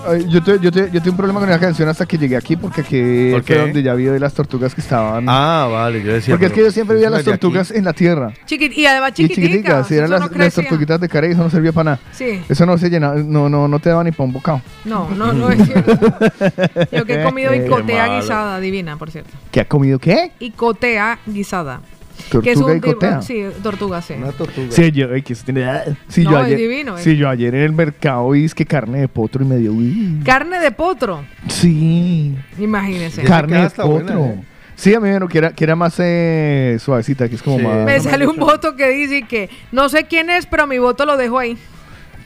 Ay, Yo, te- yo, te- yo tengo un problema con la canción hasta que llegué aquí porque aquí ¿Por fue qué? donde ya vi de las tortugas que estaban. Ah, vale, yo decía. porque es que yo siempre veía las aquí. tortugas en la tierra. Chiquit y además Y chiquiticas. y eran eso las, no las crecía. tortuguitas de cara y eso no servía para nada. Sí. Eso no se llenaba, no, no, no te daba ni para un bocado. No, no, no es cierto. Yo que he comido icotea guisada, divina, por cierto. ¿Qué ha comido qué? Icotea guisada. Tortuga que es un y cotea. Sí, tortuga, sí. Una tortuga. Sí, yo, ay, que eso tiene- ah, sí, No, yo es ayer, divino, eh. sí, yo ayer en el mercado vi es que carne de potro y me dio, uy, Carne de potro, sí, imagínese. Ca- carne de buena, potro. eh. Sí, a mí me dijeron que era, que era más eh, suavecita, que es como Sí. más... Me sale un voto que dice que no sé quién es, pero mi voto lo dejo ahí.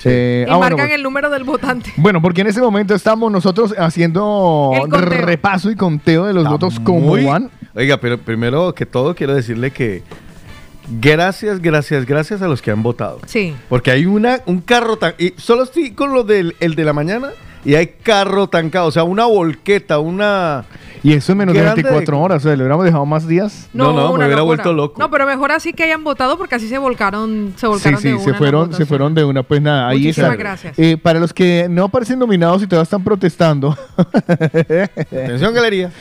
Eh, Y ah, bueno, marcan pues- el número del votante. Bueno, porque en ese momento estamos nosotros haciendo repaso y conteo de los Está votos como van. Oiga, pero primero que todo quiero decirle que gracias, gracias, gracias a los que han votado. Sí. Porque hay una, un carro tan... Y solo estoy con lo del el de la mañana y hay carro tancado. O sea, una volqueta, una... Y eso en menos de Grande. 24 horas, o sea, le hubiéramos dejado más días. No, no, me hubiera locura. vuelto loco. No, pero mejor así que hayan votado porque así se volcaron, se Sí, volcaron sí, de una se fueron, se fueron de una. Pues nada, ahí Muchísimas está. gracias. Eh, para los que no aparecen nominados y todavía están protestando, Atención, galería.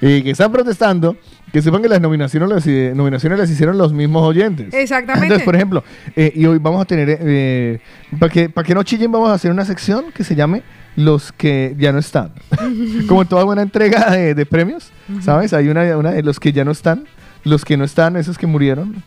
y que están protestando, que sepan que las nominaciones las, eh, nominaciones las hicieron los mismos oyentes. Exactamente. Entonces, por ejemplo, eh, y hoy vamos a tener, eh, para que, para que no chillen, vamos a hacer una sección que se llame Los que ya no están. Como toda buena entrega de, de premios, ¿sabes? Hay una, una de los que ya no están, los que no están, esos que murieron.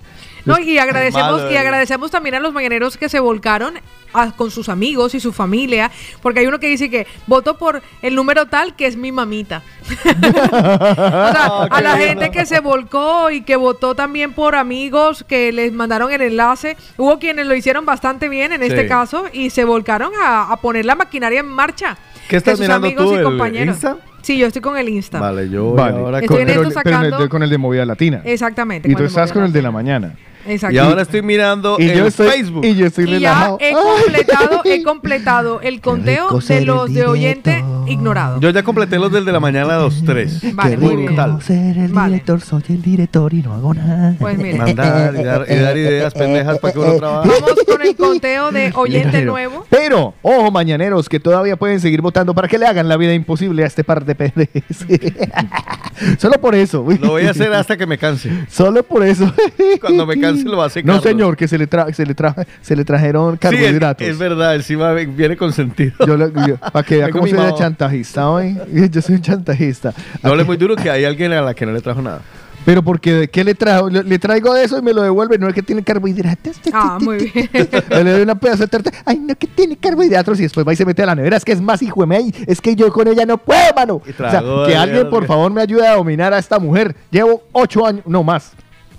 No, y agradecemos, y agradecemos también a los mañaneros que se volcaron a- con sus amigos y su familia, porque hay uno que dice que voto por el número tal que es mi mamita. o sea, Oh, a la lindo. gente que se volcó y que votó también por amigos que les mandaron el enlace. Hubo quienes lo hicieron bastante bien en este caso y se volcaron a, a poner la maquinaria en marcha. ¿Qué estás sus mirando amigos tú, y el compañeros. Insta? Sí, yo estoy con el Insta. Vale, yo Vale. ahora Estoy con... en pero, esto pero en el de- sacando- con el de movida latina. Exactamente. Y tú estás con el de la mañana. Exacto. Y ahora estoy mirando Y en yo estoy, Facebook. y yo estoy Y ya he completado, he completado el conteo rico de los de oyente ignorado. Yo ya completé los del de la mañana a los tres. Vale, muy bien. Brutal. Ser el Vale. director, soy el director y no hago nada. Pues mire. Mandar y dar, y dar ideas pendejas para que uno trabaje. Vamos con el conteo de oyente Pero- nuevo. Pero, ojo, mañaneros, que todavía pueden seguir votando para que le hagan la vida imposible a este par de pendejes. Solo por eso. Lo voy a hacer hasta que me canse. Solo por eso. Cuando me canse lo hace No, Carlos. señor, que se le, tra se le, tra se le trajeron Sí, es, carbohidratos. es verdad, encima viene consentido. Yo lo- yo- para que vea cómo soy de chantajista hoy. Yo soy un chantajista. No hable muy duro que hay alguien a la que no le trajo nada. Pero porque, ¿qué le trajo? Le, le traigo de eso y me lo devuelve. No es que tiene carbohidratos. Ah, muy bien. le doy una pedazo de torta. Ay, no, que tiene carbohidratos. Y después va y se mete a la nevera. Es que es más hijo de mey. Es que yo con ella no puedo, mano. O sea, que alguien, por favor, me ayude a dominar a esta mujer. Llevo ocho años, no más.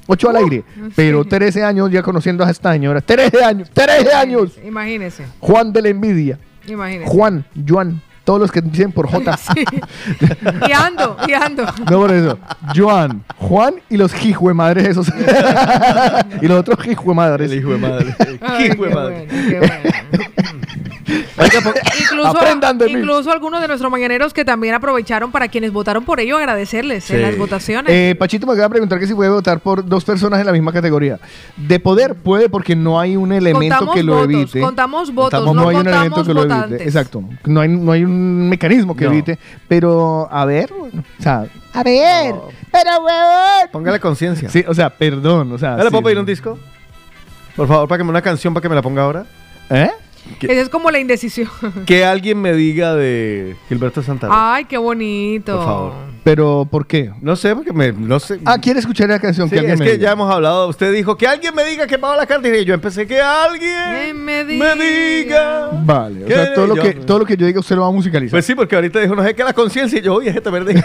Ocho al aire. Pero 13 años ya conociendo a esta señora. 13 años. 13 años. Imagínese, Juan de la envidia. imagínese. Juan, Juan. Todos los que dicen por J. Y ando, y ando. No por eso. Joan, Juan y los hijos de madres esos. y los otros hijos de madres. El hijo de de bueno. Incluso, mí. algunos de nuestros mañaneros que también aprovecharon para quienes votaron por ello, agradecerles en Sí. las votaciones. Eh, Pachito me acaba de preguntar que si puede votar por dos personas en la misma categoría. De poder puede porque no hay un elemento Contamos que lo votos, evite. contamos votos, Contamos- no hay un elemento que lo evite. Exacto. No hay, no hay un mecanismo que No. evite. Pero, a ver, o sea, a ver, pero huevón. Póngale conciencia. Sí, o sea, perdón. O sea, ¿No le sí. puedo pedir un disco? Por favor, para que me una canción para que me la ponga ahora. ¿Eh? Que- Esa es como la indecisión. Que alguien me diga de Gilberto Santa Rosa. Ay, qué bonito. Por favor. Pero, ¿por qué? No sé, porque me. No sé. Ah, ¿quiere escuchar la canción Sí, que alguien es me que diga? ya hemos hablado. Usted dijo que alguien me diga que pago la carta. Y yo empecé que alguien me me diga. Vale, o sea, todo lo, Yo- que, todo lo que yo diga usted lo va a musicalizar. Pues sí, porque ahorita dijo, no sé qué la conciencia. Y yo, oye, este verde.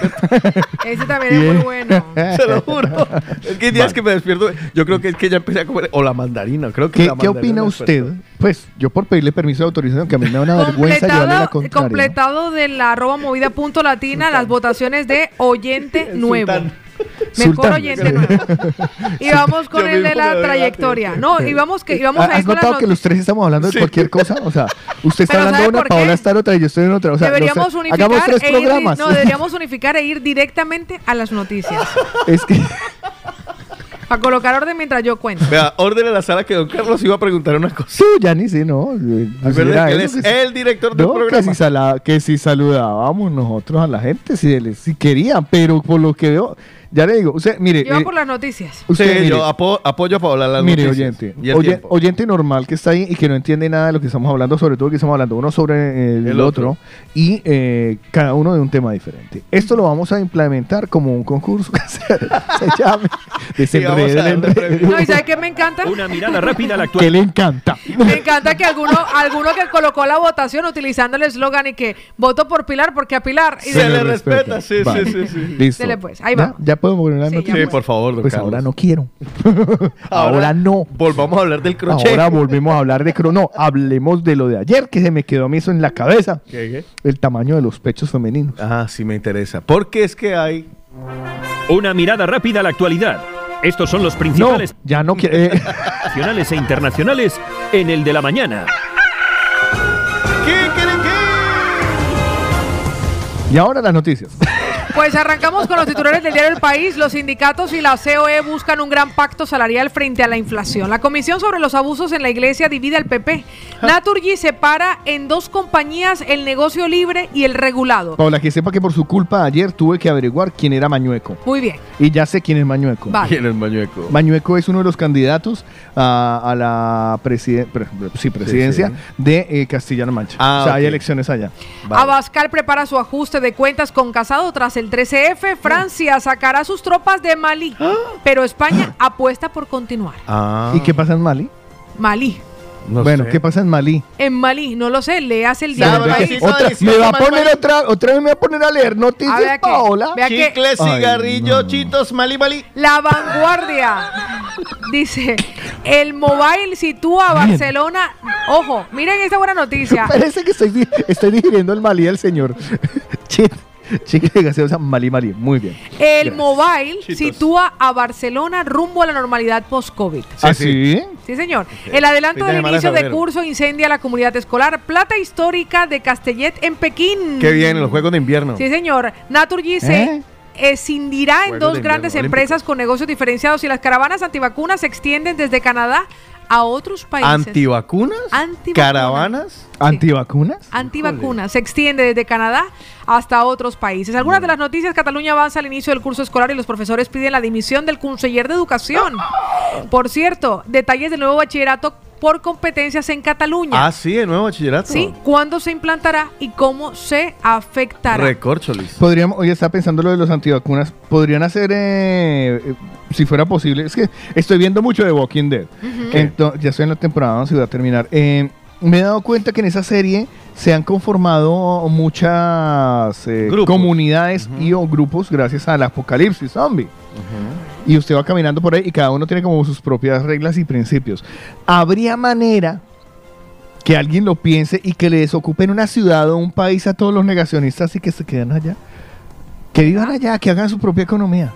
Ese también es muy bueno. Se lo juro. Es que días que me despierto. Yo creo que es que ya empecé a comer. O la mandarina. Creo que ¿Qué, la qué opina usted? Pues yo por pedirle permiso de autorización, que a mí me da una vergüenza llevarle la contraria. completado de la arroba movida punto latina las votaciones de oyente nuevo. Mejor oyente nuevo. Y vamos con el de la trayectoria. No, y vamos, que, y vamos a ¿Has ir con las notado que los tres estamos hablando de cualquier cosa? O sea, usted está hablando ¿sabe de una? Paola está en otra y yo estoy en otra. O sea, deberíamos unificar hagamos tres e programas. no, deberíamos unificar e ir directamente a las noticias. es que Para colocar orden mientras yo cuento. Vea, ordene la sala que don Carlos iba a preguntar una cosa. tú ya ni sé, ¿no? Es verdad que él es el director del No, que programa. si, sala- que si saludábamos nosotros a la gente, si, les- si querían, pero por lo que veo, ya le digo, usted, mire, Yo eh, por las noticias. usted, sí, mire, yo apo- apoyo a Paola las Mire, noticias. oyente, Y el oye- tiempo. oyente normal que está ahí y que no entiende nada de lo que estamos hablando, sobre todo que estamos hablando uno sobre el, El otro, otro. y eh, cada uno de un tema diferente. Esto lo vamos a implementar como un concurso que se, se llame Sí, vamos a Desenrede el darle Enredo. premio. No, ¿y sabes qué me encanta? Una mirada rápida a la que actualidad. le encanta. Me encanta que alguno, alguno que colocó la votación utilizando el eslogan y que voto por Pilar porque a Pilar. Y Se le respeta, sí, Vale. sí, sí, sí. Listo. Dele, pues, ahí ¿Ya? vamos. ¿Ya podemos poner la Sí, noticia? Sí, por favor, don Pues Carlos. ahora no quiero. ahora no. Volvamos a hablar del crochet. Ahora volvemos a hablar de crono. Hablemos de lo de ayer, que se me quedó a mí eso en la cabeza. ¿Qué, El tamaño de los pechos femeninos. qué? Ajá, sí me interesa. Porque es que hay... Una mirada rápida a la actualidad. Estos son los No, principales ya no quiero. eh, nacionales e internacionales en el de la mañana. ¿Qué quieren que? y ahora las noticias. Pues arrancamos con los titulares del diario El País. Los sindicatos y la COE buscan un gran pacto salarial frente a la inflación. La Comisión sobre los Abusos en la Iglesia divide al PP. Naturgy separa en dos compañías el negocio libre y el regulado. Paula, que sepa que por su culpa ayer tuve que averiguar quién era Mañueco. Muy bien. Y ya sé quién es Mañueco. Vale. ¿Quién es Mañueco? Mañueco es uno de los candidatos a, a la presiden- pre- sí, presidencia Sí, de eh, Castilla-La Mancha. Ah, o sea, hay elecciones allá. Vale. Abascal prepara su ajuste de cuentas con Casado tras el 13F. Francia sacará sus tropas de Malí. Pero España apuesta por continuar. Ah, ¿Y qué pasa en Mali? Malí. no bueno, sé. ¿qué pasa en Malí? En Malí, no lo sé, leas el diario que- me va a poner Malí. otra, otra vez me va a poner a leer A noticias, que- Paola. vea que Chicles, Ay, cigarrillo, no. chitos, malí, malí. La vanguardia dice, el mobile sitúa a Barcelona. Ojo, miren esta buena noticia. Parece que estoy, estoy digiriendo el Malí del señor. Chit- Chicle de gaseosa Malí Malí. Muy bien. El Mobile Chitos. sitúa a Barcelona rumbo a la normalidad post-COVID. ¿Ah, sí? Sí, señor. El adelanto del inicio de curso incendia la comunidad escolar. Plata histórica de Castellet en Pekín. Qué bien, en los Juegos de Invierno. Sí, señor. Naturgy se ¿Eh? escindirá en dos de grandes empresas con negocios diferenciados y las caravanas antivacunas se extienden desde Canadá a otros países. ¿Antivacunas? Antivacunas. ¿Caravanas? ¿Antivacunas? Antivacunas. Se extiende desde Canadá hasta otros países. Algunas de las noticias, Cataluña avanza al inicio del curso escolar y los profesores piden la dimisión del conseller de educación. Por cierto, detalles del nuevo bachillerato por competencias en Cataluña. Ah, sí, el nuevo bachillerato. Sí, cuándo se implantará y cómo se afectará. Recorcholis. Podríamos, oye, estaba pensando lo de los antivacunas. Podrían hacer, eh, eh, si fuera posible, es que estoy viendo mucho de Walking Dead. Ento- ya estoy en la temporada, no se va a terminar. Eh, me he dado cuenta que en esa serie se han conformado muchas eh, comunidades y o grupos gracias al apocalipsis zombie. Y usted va caminando por ahí y cada uno tiene como sus propias reglas y principios. ¿Habría manera que alguien lo piense y que le desocupen una ciudad o un país a todos los negacionistas y que se queden allá? Que vivan allá, que hagan su propia economía.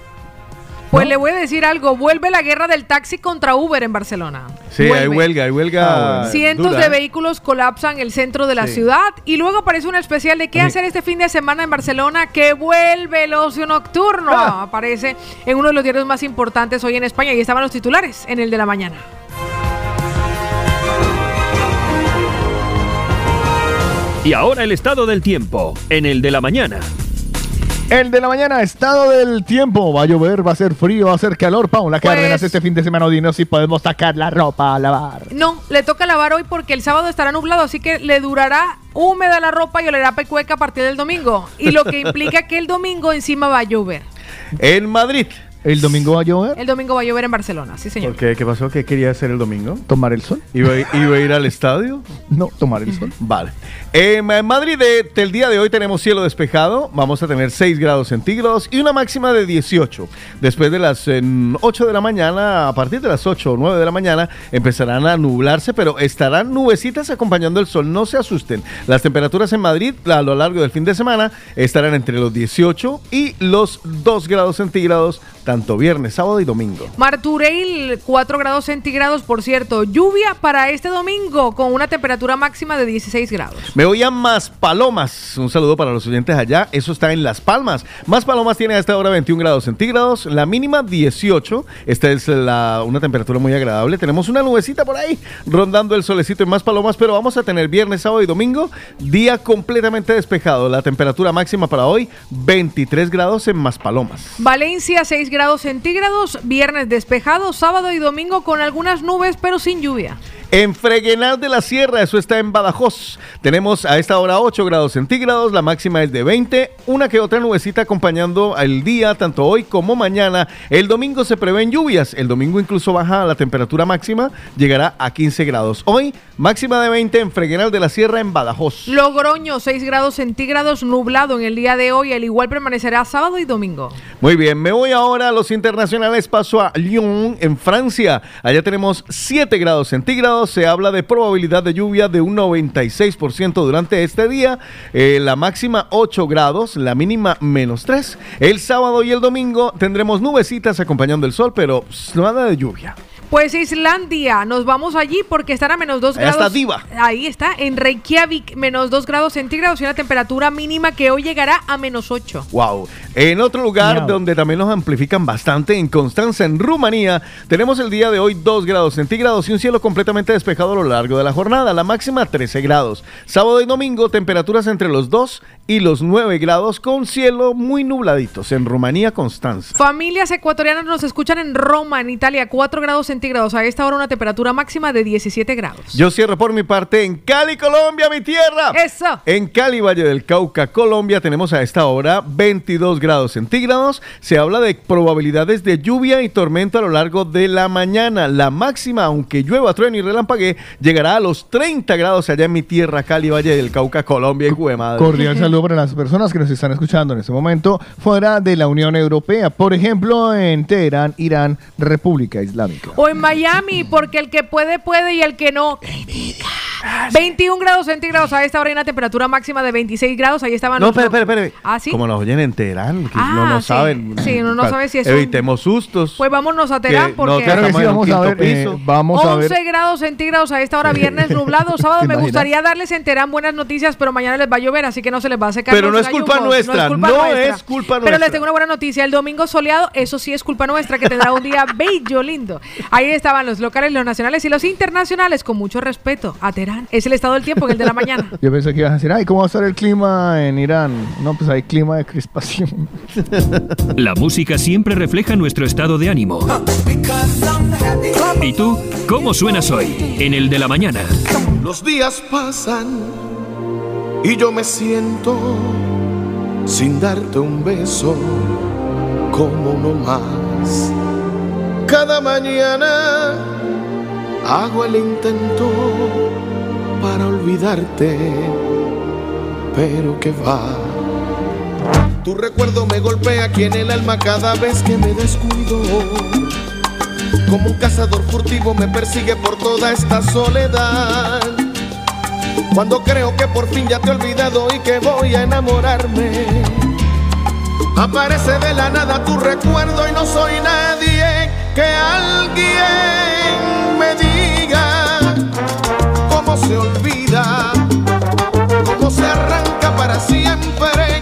Pues ¿No? le voy a decir algo, vuelve la guerra del taxi contra Uber en Barcelona. Sí, hay Vuelve. huelga, hay huelga. Ah, Cientos dura, de ¿eh? vehículos colapsan el centro de la Sí. ciudad y luego aparece un especial de qué Sí. hacer este fin de semana en Barcelona que vuelve el ocio nocturno. Ah. Aparece en uno de los diarios más importantes hoy en España y estaban los titulares en el de la mañana. Y ahora el estado del tiempo, en el de la mañana. El de la mañana, estado del tiempo. Va a llover, va a ser frío, va a ser calor. Paula Pues- Cárdenas, este fin de semana, dinos si podemos sacar la ropa a lavar. No, le toca lavar hoy porque el sábado estará nublado, así que le durará húmeda la ropa y olerá pecueca a partir del domingo. Y lo que implica que el domingo encima va a llover. En Madrid. ¿El domingo va a llover? El domingo va a llover en Barcelona, sí señor. ¿Por qué? ¿Qué pasó? ¿Qué quería hacer el domingo? ¿Tomar el sol? ¿Iba, a- iba a ir al estadio? No, tomar el sol. Vale. En Ma- Madrid, de- del día de hoy tenemos cielo despejado. Vamos a tener 6 grados centígrados y una máxima de 18. Después de las eh, 8 de la mañana, a partir de las 8 o 9 de la mañana, empezarán a nublarse, pero estarán nubecitas acompañando el sol. No se asusten. Las temperaturas en Madrid a lo largo del fin de semana estarán entre los 18 y los 2 grados centígrados, tanto viernes, sábado y domingo. Martureil, 4 grados centígrados, por cierto. Lluvia para este domingo con una temperatura máxima de 16 grados. Me voy a Más Palomas. Un saludo para los oyentes allá. Eso está en Las Palmas. Más Palomas tiene a esta hora 21 grados centígrados. La mínima 18. Esta es la- una temperatura muy agradable. Tenemos una nubecita por ahí rondando el solecito en Más Palomas. Pero vamos a tener viernes, sábado y domingo. Día completamente despejado. La temperatura máxima para hoy 23 grados en Más Palomas. Valencia, 6 grados centígrados. Viernes despejado, sábado y domingo con algunas nubes, pero sin lluvia. En Freguenal de la Sierra, eso está en Badajoz. Tenemos a esta hora 8 grados centígrados, la máxima es de 20, una que otra nubecita acompañando el día, tanto hoy como mañana. El domingo se prevén lluvias, el domingo incluso baja la temperatura máxima, llegará a 15 grados. Hoy, máxima de 20 en Freguenal de la Sierra, en Badajoz. Logroño, 6 grados centígrados, nublado en el día de hoy. Al igual permanecerá sábado y domingo. Muy bien, me voy ahora a los internacionales, paso a Lyon, en Francia. Allá tenemos 7 grados centígrados, se habla de probabilidad de lluvia de un 96% durante este día, Eh, la máxima 8 grados, la mínima menos 3. El sábado y el domingo tendremos nubecitas acompañando el sol, pero nada de lluvia. Pues Islandia, nos vamos allí porque estará a menos 2 Allá grados. está Diva. Ahí está, en Reykjavik, menos 2 grados centígrados y una temperatura mínima que hoy llegará a menos 8. Wow. En otro lugar donde también nos amplifican bastante, en Constanza, en Rumanía, tenemos el día de hoy 2 grados centígrados y un cielo completamente despejado a lo largo de la jornada. La máxima 13 grados. Sábado y domingo, temperaturas entre los 2 y los 9 grados con cielo muy nubladitos en Rumanía, Constanza. Familias ecuatorianas nos escuchan en Roma, en Italia, 4 grados centígrados. A esta hora una temperatura máxima de 17 grados. Yo cierro por mi parte en Cali, Colombia, mi tierra. Eso. En Cali, Valle del Cauca, Colombia, tenemos a esta hora 22 grados centígrados. Se habla de probabilidades de lluvia y tormenta a lo largo de la mañana. La máxima, aunque llueva, trueno y relampaguee, llegará a los 30 grados allá en mi tierra, Cali, Valle del Cauca, Colombia. Y madre. Cordial saludo para las personas que nos están escuchando en este momento fuera de la Unión Europea. Por ejemplo, en Teherán, Irán, República Islámica. O en Miami, porque el que puede, puede y el que no. 21 grados centígrados a esta hora y una temperatura máxima de 26 grados. Ahí estaban No, espere, espere, espere. ¿Ah, sí? Como nos oyen en Teherán, que Ah, no, no sí. saben. Sí, uno no sabe si es un- Evitemos sustos. Pues vámonos a Teherán Que porque... no, claro que sí, vamos a ver, eh, vamos a ver. 11 grados centígrados a esta hora, viernes nublado, sábado. ¿Te Me gustaría darles en Terán buenas noticias, pero mañana les va a llover, así que no se les va a secar. Pero no es culpa nuestra, no es culpa Pero nuestra. les tengo una buena noticia. El domingo soleado, eso sí es culpa nuestra, que tendrá un día bello, lindo. Ahí estaban los locales, los nacionales y los internacionales, con mucho respeto. A Teherán. Es el estado del tiempo, el de la mañana. Yo pensé que ibas a decir, ay, ¿cómo va a estar el clima en Irán? No, pues hay clima de crispación. La música siempre refleja nuestro estado de ánimo. ¿Y tú? ¿Cómo suenas hoy? En el de la mañana. Los días pasan y yo me siento sin darte un beso como uno más. Cada mañana hago el intento para olvidarte, pero que va. Tu recuerdo me golpea aquí en el alma cada vez que me descuido. Como un cazador furtivo me persigue por toda esta soledad. Cuando creo que por fin ya te he olvidado y que voy a enamorarme. Aparece de la nada tu recuerdo y no soy nadie que alguien me diga se olvida, cómo se arranca para siempre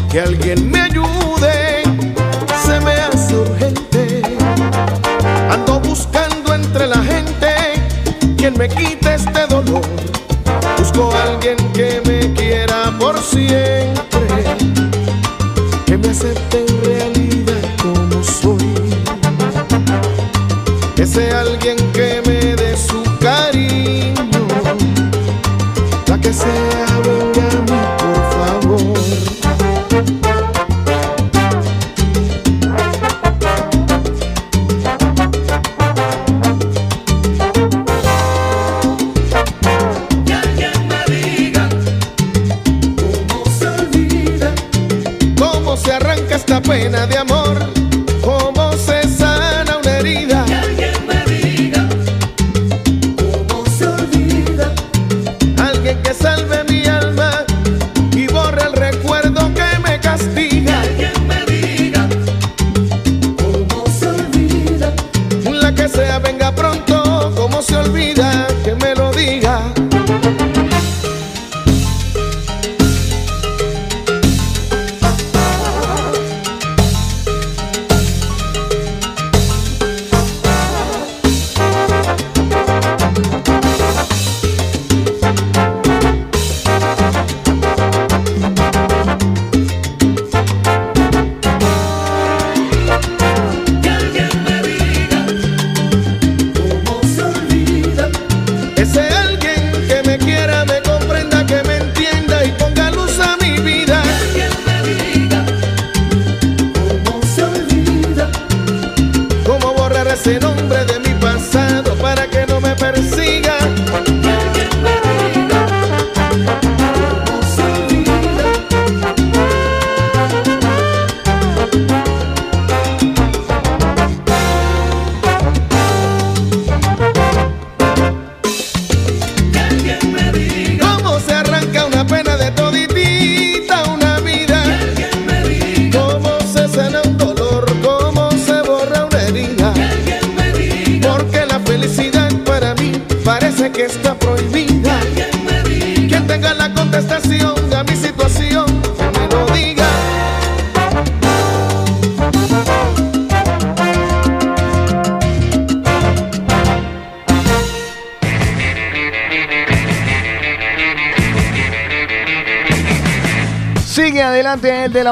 Que alguien me ayude, se me hace urgente. Ando buscando entre la gente quien me quite este dolor. Busco a alguien que me quiera por siempre,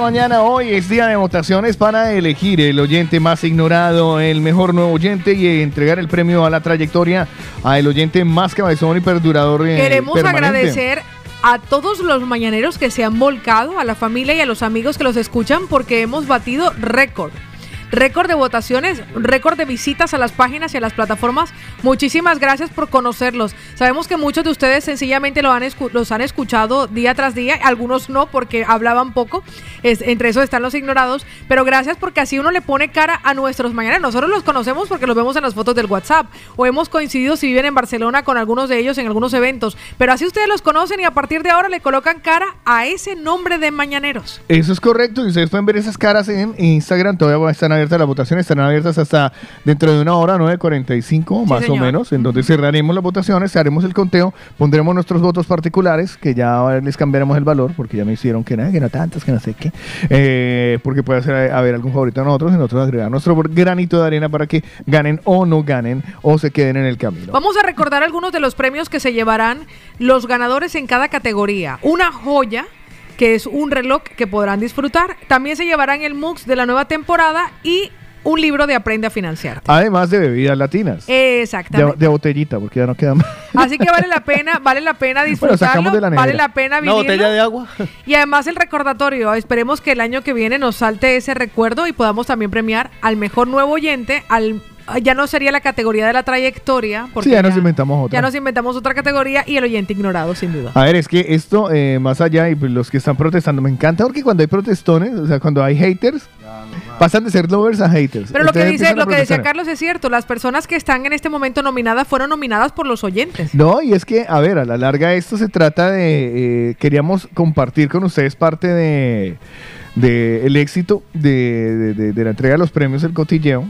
mañana. Hoy es día de votaciones para elegir el oyente más ignorado, el mejor nuevo oyente y entregar el premio a la trayectoria al oyente más cabezón y perdurador. eh, Queremos permanente. agradecer a todos los mañaneros que se han volcado, a la familia y a los amigos que los escuchan, porque hemos batido récord. Récord de votaciones, récord de visitas a las páginas y a las plataformas. Muchísimas gracias por conocerlos. Sabemos que muchos de ustedes sencillamente lo han escu- los han escuchado día tras día, algunos no porque hablaban poco, entre esos están los ignorados, pero gracias porque así uno le pone cara a nuestros mañaneros. Nosotros los conocemos porque los vemos en las fotos del WhatsApp o hemos coincidido si viven en Barcelona con algunos de ellos en algunos eventos, pero así ustedes los conocen y a partir de ahora le colocan cara a ese nombre de mañaneros. Eso es correcto y ustedes pueden ver esas caras en Instagram. Todavía están abiertas las votaciones, estarán abiertas hasta dentro de una hora, 9.45 más o menos. Entonces cerraremos las votaciones, haremos el conteo, pondremos nuestros votos particulares, que ya les cambiaremos el valor, porque ya me hicieron que nada, que no tantos, que no sé qué. Eh, porque puede ser haber algún favorito de nosotros y nosotros agregar nuestro granito de arena para que ganen o no ganen o se queden en el camino. Vamos a recordar algunos de los premios que se llevarán los ganadores en cada categoría. Una joya que es un reloj que podrán disfrutar. También se llevarán el MUX de la nueva temporada y un libro de Aprende a Financiar. Además de bebidas latinas. De, Exactamente. de botellita, porque ya no queda más. Así que vale la pena, vale la pena Bueno, sacamos disfrutarlo, de la vale la pena Una vivirlo. botella de agua. Y además el recordatorio, esperemos que el año que viene nos salte ese recuerdo y podamos también premiar al mejor nuevo oyente, al ya no sería la categoría de la trayectoria, porque Sí, ya nos inventamos otra. ya nos inventamos otra categoría y el oyente ignorado, sin duda. A ver, es que esto, eh, más allá, y pues los que están protestando, me encanta porque cuando hay protestones, o sea, cuando hay haters, pasan de ser lovers a haters. Pero lo que dice, lo que decía. Carlos es cierto, las personas que están en este momento nominadas fueron nominadas por los oyentes. No, y es que, a ver, a la larga esto se trata de, eh, queríamos compartir con ustedes parte de, de el éxito de, de- de- de la entrega de los premios del cotilleo,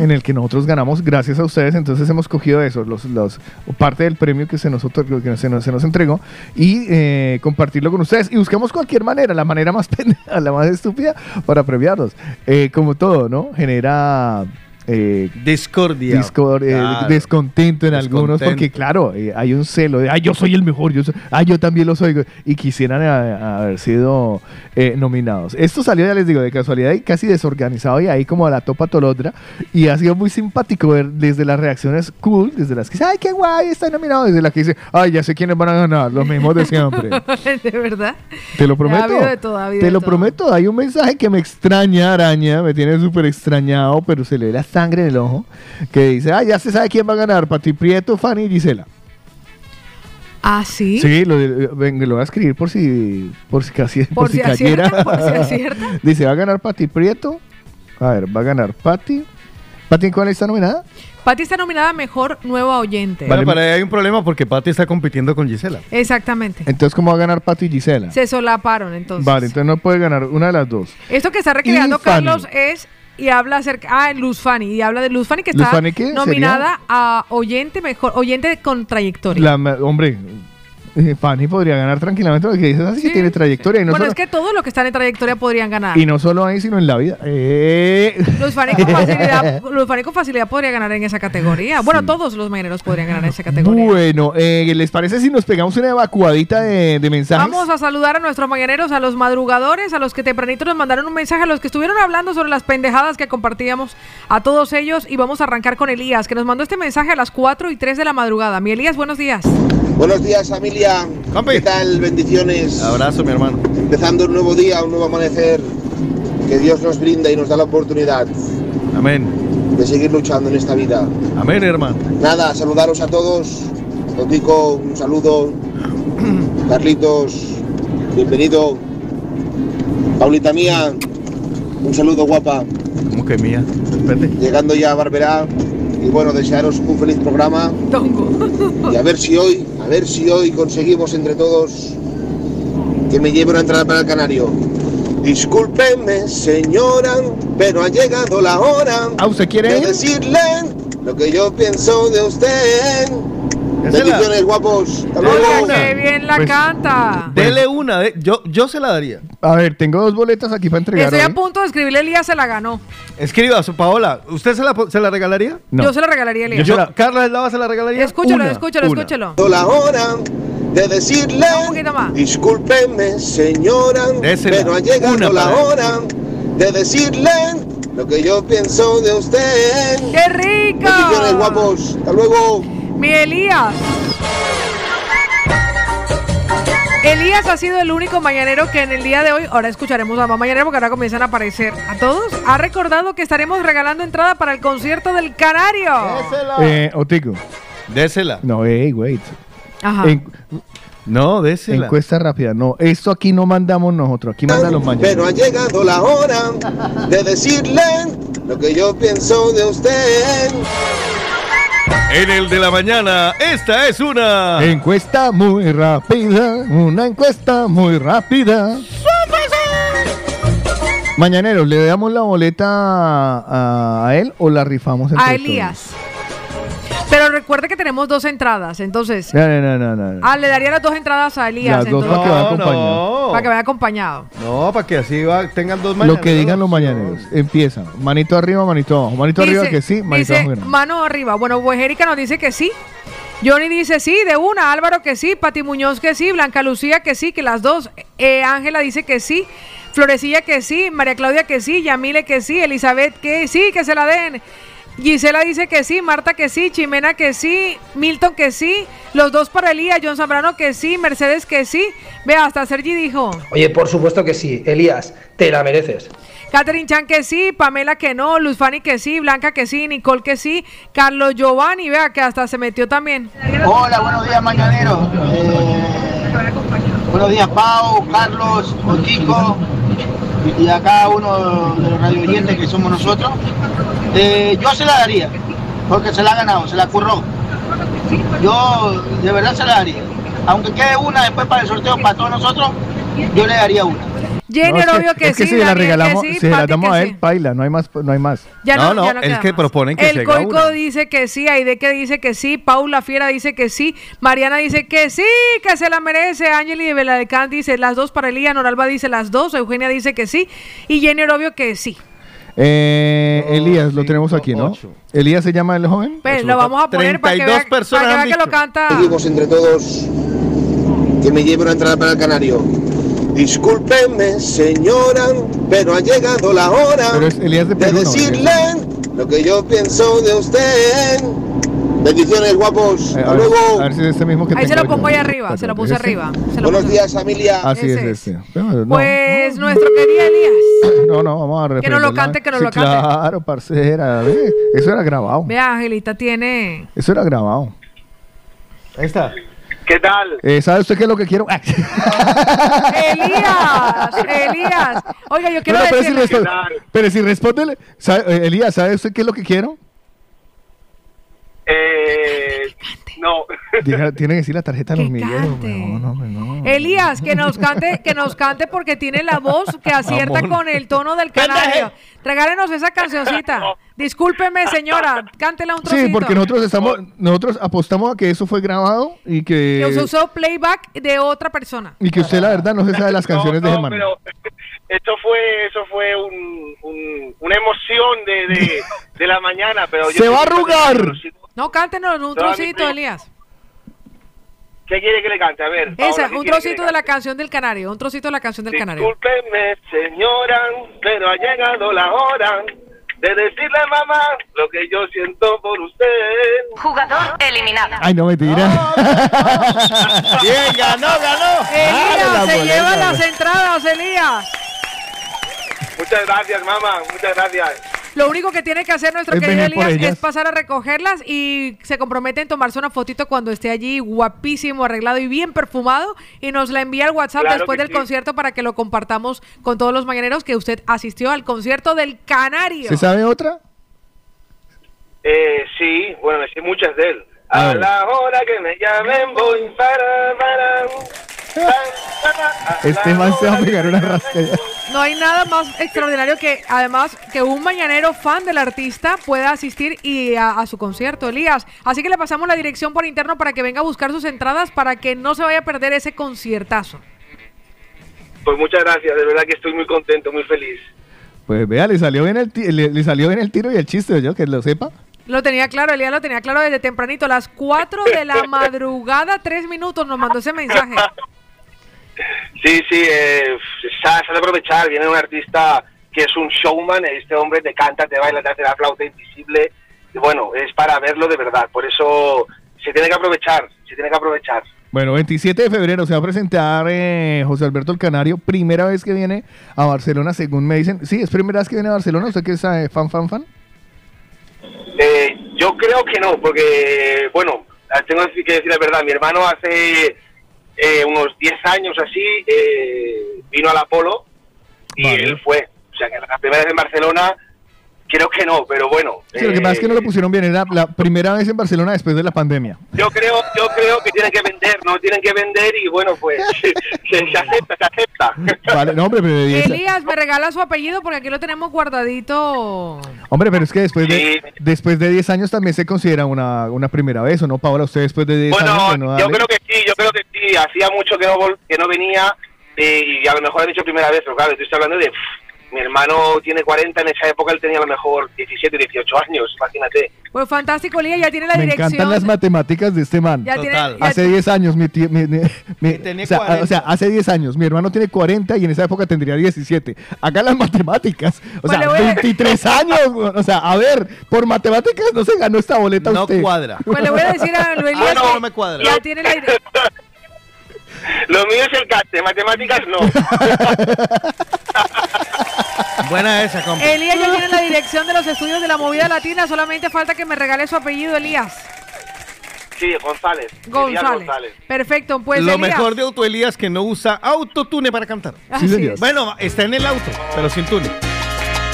en el que nosotros ganamos gracias a ustedes, entonces hemos cogido eso, los, los, parte del premio que se nos, otorgó, que se nos, se nos entregó, y eh, compartirlo con ustedes, y buscamos cualquier manera, la manera más pendeja, la más estúpida, para premiarlos. Eh, como todo, ¿no? Genera... eh, Discordia. Discord, eh, Claro. descontento en algunos, porque claro, eh, hay un celo de, ay, yo soy el mejor, yo, soy- ay, yo también lo soy, y quisieran haber sido eh, nominados. Esto salió, ya les digo, de casualidad y casi desorganizado, y ahí como a la topa tolodra, y ha sido muy simpático ver desde las reacciones cool, desde las que dice, ay, qué guay, está nominado, desde las que dice, ay, ya sé quiénes van a ganar, los mismos de siempre. de verdad. Te lo prometo. habido de todo, ha habido Te de lo todo. prometo. Hay un mensaje que me extraña, araña. Me tiene súper extrañado, pero se le ve la sangre en el ojo. Que dice: Ah, ya se sabe quién va a ganar. Pati Prieto, Fanny y Gisela. Ah, sí. Sí, lo, lo voy a escribir por si, por si casi por, Por si si cayera. acierta, por si acierta. dice: Va a ganar Pati Prieto. A ver, va a ganar Pati. ¿Pati en cuál está nominada? Pati está nominada a Mejor Nueva Oyente. Bueno, pero ahí hay un problema porque Pati está compitiendo con Gisela. Exactamente. Entonces, ¿cómo va a ganar Pati y Gisela? Se solaparon entonces. Vale, entonces no puede ganar una de las dos. Esto que está recreando. Carlos es y habla acerca ah Luz Fanny y habla de Luz Fanny que ¿Luz está Fanny nominada a oyente mejor oyente con trayectoria. La, hombre, eh, Fanny podría ganar tranquilamente porque dices así que tiene trayectoria. Y no, bueno, solo, es que todos los que están en trayectoria podrían ganar. y no solo ahí, sino en la vida. Eh. Luz Fanny con facilidad, Luz Fanny con facilidad podría ganar en esa categoría. Bueno, todos los mañaneros podrían ganar en esa categoría. Bueno, eh, ¿les parece si nos pegamos una evacuadita de, de mensajes? Vamos a saludar a nuestros mañaneros, a los madrugadores, a los que tempranito nos mandaron un mensaje, a los que estuvieron hablando sobre las pendejadas que compartíamos, a todos ellos. Y vamos a arrancar con Elías, que nos mandó este mensaje a las 4 y 3 de la madrugada. Mi Elías, buenos días. Buenos días familia, ¿qué tal? Bendiciones. Abrazo, mi hermano. Empezando un nuevo día, un nuevo amanecer que Dios nos brinda y nos da la oportunidad Amén. de seguir luchando en esta vida. Amén, hermano. Nada, saludaros a todos. Contigo, un saludo. Carlitos, bienvenido. Paulita mía, un saludo guapa. ¿Cómo que mía? Espérate. Llegando ya a Barberá. Y bueno, desearos un feliz programa. Y a ver si hoy, a ver si hoy conseguimos entre todos que me lleve una entrada para el Canario. Discúlpeme, señora, pero ha llegado la hora ¿Ah, usted quiere de ir? decirle lo que yo pienso de usted. Bendiciones, guapos. Hasta luego. Oiga, qué bien la Pues, canta. Dele una, de- yo, yo se la daría. A ver, tengo dos boletas aquí para entregar. Estoy a punto de escribirle Elías se la ganó. Escriba, su Paola, ¿usted se la, se la regalaría? No. Yo se la regalaría a Elías. Yo- Carla Eslava se la regalaría. Escúchalo, Una, escúchalo, una. escúchalo. La hora de decirle, discúlpeme, señora, Désela. pero ha llegado Una la hora de decirle lo que yo pienso de usted. ¡Qué rico! Bendiciones, guapos. Hasta luego. Mi Elías. Elías ha sido el único mañanero que en el día de hoy, ahora escucharemos a más mañanero porque ahora comienzan a aparecer a todos, ha recordado que estaremos regalando entrada para el concierto del Canario. Eh, Otico. Désela. No, hey, wait. Ajá. En- no, désela. Encuesta rápida. No, esto aquí no mandamos nosotros. Aquí mandan los mañaneros. Pero ha llegado la hora de decirle lo que yo pienso de usted. En el de la mañana, esta es una. Encuesta muy rápida. Una encuesta muy rápida. Mañaneros, ¿le damos la boleta a, a él o la rifamos entre A todos? Pero recuerde que tenemos dos entradas, entonces. No, no, no, no, no. Ah, le daría las dos entradas a Elías. Las dos entonces, para que vaya acompañado. no. para que vaya acompañado. No, para que así va- tengan dos mañaneros. Lo que digan los mañaneros. Empieza. Manito arriba, manito abajo. Manito arriba que sí, manito dice, abajo que no. mano arriba. Bueno, pues Erika nos dice que sí. Johnny dice sí, de una. Álvaro que sí. Pati Muñoz que sí. Blanca Lucía que sí, que las dos. Eh, Ángela dice que sí. Florecilla que sí. María Claudia que sí. Yamile que sí. Elizabeth que sí, que se la den. Gisela dice que sí, Marta que sí, Chimena que sí, Milton que sí, los dos para Elías, John Zambrano que sí, Mercedes que sí. Vea, hasta Sergi dijo. Oye, por supuesto que sí. Elías, te la mereces. Catherine Chan que sí, Pamela que no, Luz Fanny que sí, Blanca que sí, Nicole que sí, Carlos Giovanni, vea que hasta se metió también. Hola, buenos días, mañanero. Eh, buenos días, Pau, Carlos, Otico y a cada uno de los radio oyentes que somos nosotros. Eh, yo se la daría, porque se la ha ganado, se la curró. Yo de verdad se la daría. Aunque quede una después para el sorteo para todos nosotros, yo le daría una. Jenny No, es que- Orobio que es que sí, si la regalamos, sí, si la damos a sí. él, baila, no hay más, no hay más. Ya no, no, no, ya no es que más. proponen que se El Coico una. dice que sí, Aide que dice que sí, Paula Fiera dice que sí, Mariana dice que sí, que se la merece, Ángeli de Veladecán dice las dos para Elía, Noralba dice las dos, Eugenia dice que sí, y Jenny Orobio que sí. Eh, Elías, lo tenemos aquí, ¿no? Elías se llama el joven. Pues lo vamos a poner para que vea, para que, vea que lo canta. Pedimos entre todos que me lleve una entrada para el Canario. Discúlpeme, señora, pero ha llegado la hora Pero es Elías de de Perú, ¿no? decirle lo que yo pienso de usted. Bendiciones, guapos. Eh, Hasta a, ver, luego. a ver si es este mismo que Ahí se lo pongo ahí arriba, se lo puse arriba. se lo Buenos puse- días, familia. Así Ese es este. Pero, no, Pues nuestro querido Elías. no, no, vamos a Que nos lo cante, que nos Sí, lo cante. Claro, parcera. ve, Eso era grabado. Vea, Angelita tiene. Eso era grabado. Ahí está. ¿Qué tal? Eh, ¿Sabe usted qué es lo que quiero? Elías, Elías. Oiga, yo quiero No, no, pero, si decirle. responde, pero si respóndele. ¿sabe- eh, Elías, ¿sabe usted qué es lo que quiero? Eh, no. Diga- tiene que decir la tarjeta de los milleros. no, no. Elías, que nos cante, que nos cante porque tiene la voz que acierta con el tono del canario. Regálenos esa cancioncita. Discúlpeme, señora, cántela un trocito. Sí, porque nosotros estamos, nosotros apostamos a que eso fue grabado y Que que, usted usó playback de otra persona. y que usted la verdad no se sabe las canciones de no, Germán. pero eso fue, eso fue un, un- una emoción de, de, de la mañana, pero yo ¡Se va a arrugar! No, cántenos un trocito, Elías. ¿Qué quiere que le cante? A ver. Esa, ¿qué un trocito de la canción del canario. Un trocito de la canción del canario. Discúlpeme, señora, pero ha llegado la hora de decirle a mamá lo que yo siento por usted. Jugador eliminado. Ay, no, mentira. Bien, ganó, ganó. Elías, se boleta, lleva las entradas, Elías. Muchas gracias, mamá, muchas gracias. Lo único que tiene que hacer nuestro Es querido Elías es pasar a recogerlas y se compromete en tomarse una fotito cuando esté allí guapísimo, arreglado y bien perfumado y nos la envía al WhatsApp Claro después del sí. concierto para que lo compartamos con todos los mañaneros que usted asistió al concierto del Canario. ¿Se sabe otra? Eh, sí, bueno, me sé muchas de él. A A, la hora que me llamen voy para, para. Este man se va a pegar una rascada. No hay nada más extraordinario que, además, que un mañanero fan del artista pueda asistir y a, a su concierto, Elías. Así que le pasamos la dirección por interno para que venga a buscar sus entradas para que no se vaya a perder ese conciertazo. Pues muchas gracias, de verdad que estoy muy contento, muy feliz. Pues vea, le salió bien el, ti- le, le salió bien el tiro y el chiste, yo que lo sepa. Lo tenía claro, Elías lo tenía claro desde tempranito. A las 4 de la madrugada, 3 minutos, nos mandó ese mensaje. Sí, sí, eh, de aprovechar. Viene un artista que es un showman. Este hombre te canta, te baila, te hace la flauta invisible. Y bueno, es para verlo de verdad. Por eso se tiene que aprovechar, se tiene que aprovechar. Bueno, 27 de febrero se va a presentar eh, José Alberto el Canario, primera vez que viene a Barcelona, según me dicen. Sí, es primera vez que viene a Barcelona, ¿usted que es eh, fan, fan, fan? Eh, yo creo que no, porque, bueno, tengo que decir la verdad. Mi hermano hace eh, unos 10 años así eh, vino al Apolo y él fue. O sea, que la primera vez en Barcelona, creo que no, pero bueno. Sí, lo que eh, pasa es que no lo pusieron bien, era la primera vez en Barcelona después de la pandemia. Yo creo, yo creo que tienen que vender, ¿no? Tienen que vender y bueno, pues se, se acepta, se acepta. Vale, no, hombre, pero de 10 Elías, me regala su apellido porque aquí lo tenemos guardadito. Hombre, pero es que después de, después de 10 años también se considera una, una primera vez, ¿o no, Paola? Usted después de 10 años... Bueno, bueno, yo creo que sí, yo creo que sí. Hacía mucho que no, que no venía eh, y a lo mejor he dicho primera vez, pero claro, estoy hablando de... mi hermano tiene 40, en esa época él tenía a lo mejor 17, 18 años, imagínate. Pues fantástico, Elías, ya tiene la Me dirección. encantan las matemáticas de este man. Ya tiene- Total. ya Hace ti- 10 años, mi tío- mi- mi- mi- o, sea, 40. o sea, hace 10 años, mi hermano tiene 40 y en esa época tendría 17. Haga las matemáticas. O Pues sea, le voy a- 23 años. O sea, a ver, por matemáticas no se ganó esta boleta No usted. cuadra. Pues le voy a decir a Luis Ah, no, no me cuadra. ya tiene la dirección. Lo mío es el caste, matemáticas no. Buena esa, compa. Elías ya tiene la dirección de los estudios de la movida latina, solamente falta que me regale su apellido, Elías. Sí, González. Elías González. Perfecto, pues Lo Elías. mejor de Auto Elías que no usa autotune para cantar. Así Sí, señor. es. Bueno, está en el auto, pero sin tune.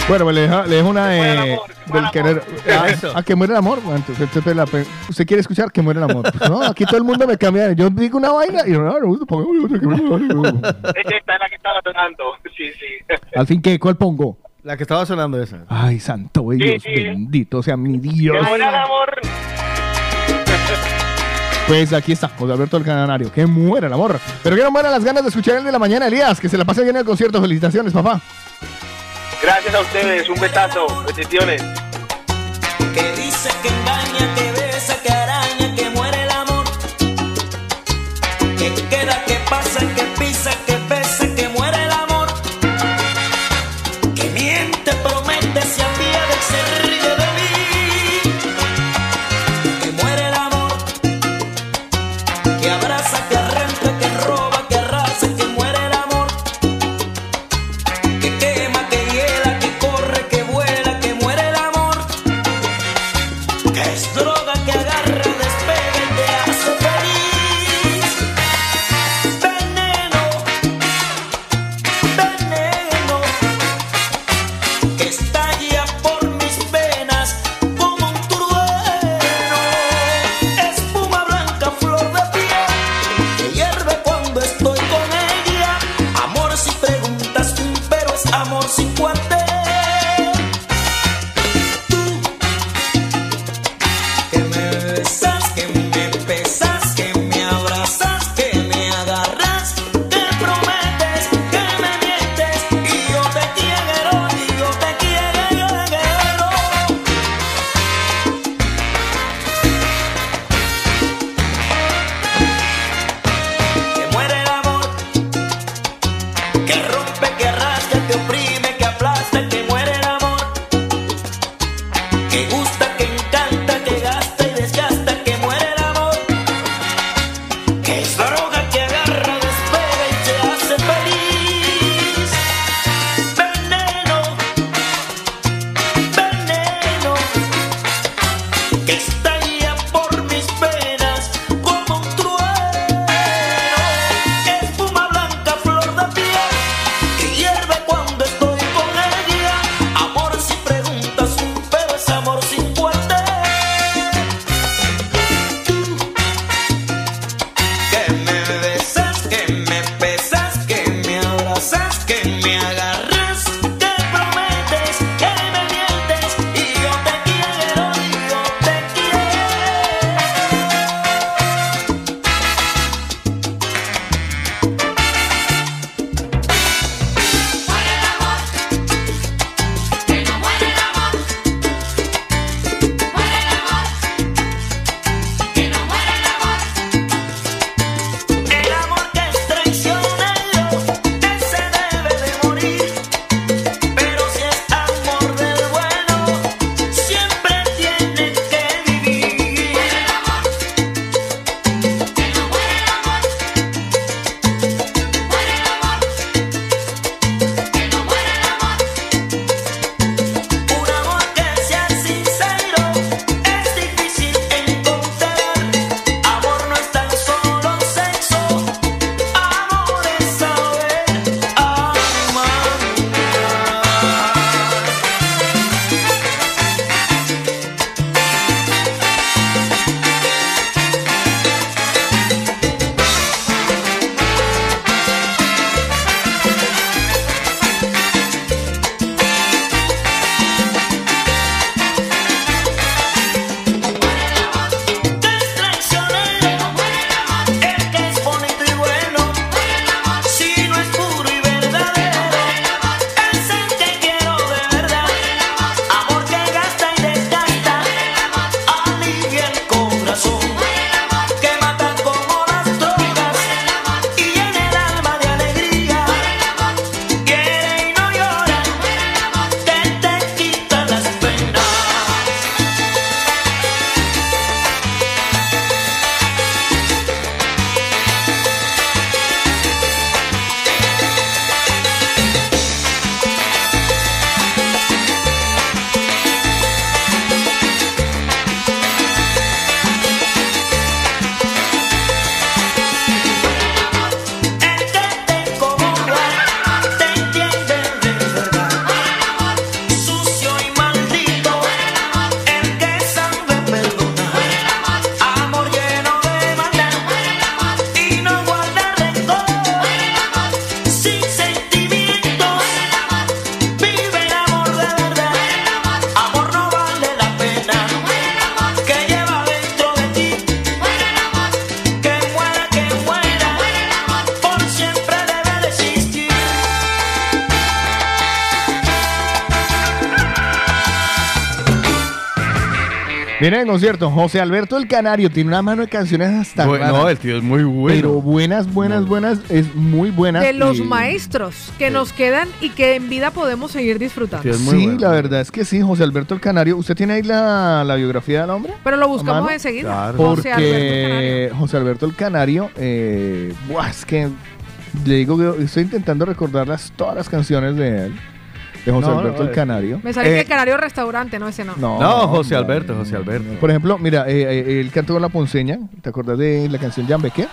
Bueno, pues le dejo, le dejo una eh, del querer. Ah, a, eso. a que muere el amor. Entonces, usted, la pe- usted quiere escuchar que muere el amor. Pues no, aquí todo el mundo me cambia. Yo digo una vaina y no, no, no. Esta es la que estaba sonando. Sí, sí. Al fin, ¿qué? ¿Cuál pongo? La que estaba sonando esa. Ay, santo Dios, bendito sea mi Dios. Que muera el amor. Pues aquí está, José Alberto el Canario. Que muera el amor. Pero que no mueran las ganas de escuchar el de la mañana, Elías. Que se la pase bien en el concierto. Felicitaciones, papá. Gracias a ustedes, un besazo, bendiciones. Que dice que engaña, que besa, que araña, que muere el amor. Que queda, que pasa, que Viene de concierto. José Alberto el Canario tiene una mano de canciones hasta Bueno, raras, no, el tío es muy bueno. Pero buenas, buenas, buenas. Es muy buena. De los y- maestros que nos quedan y que en vida podemos seguir disfrutando. Sí, la verdad es que sí, José Alberto el Canario. ¿Usted tiene ahí la, la biografía del hombre? Pero lo ¿A buscamos enseguida. José Alberto Porque José Alberto el Canario, eh, buah, es que le digo que estoy intentando recordar las, todas las canciones de él, de José No, Alberto no, el eh. Canario. Me sale Eh, que el Canario Restaurante, no ese no. no, No, José Alberto, José Alberto. Por ejemplo, mira, eh, eh, él cantó con la Ponceña. ¿Te acuerdas de la canción Jambeque?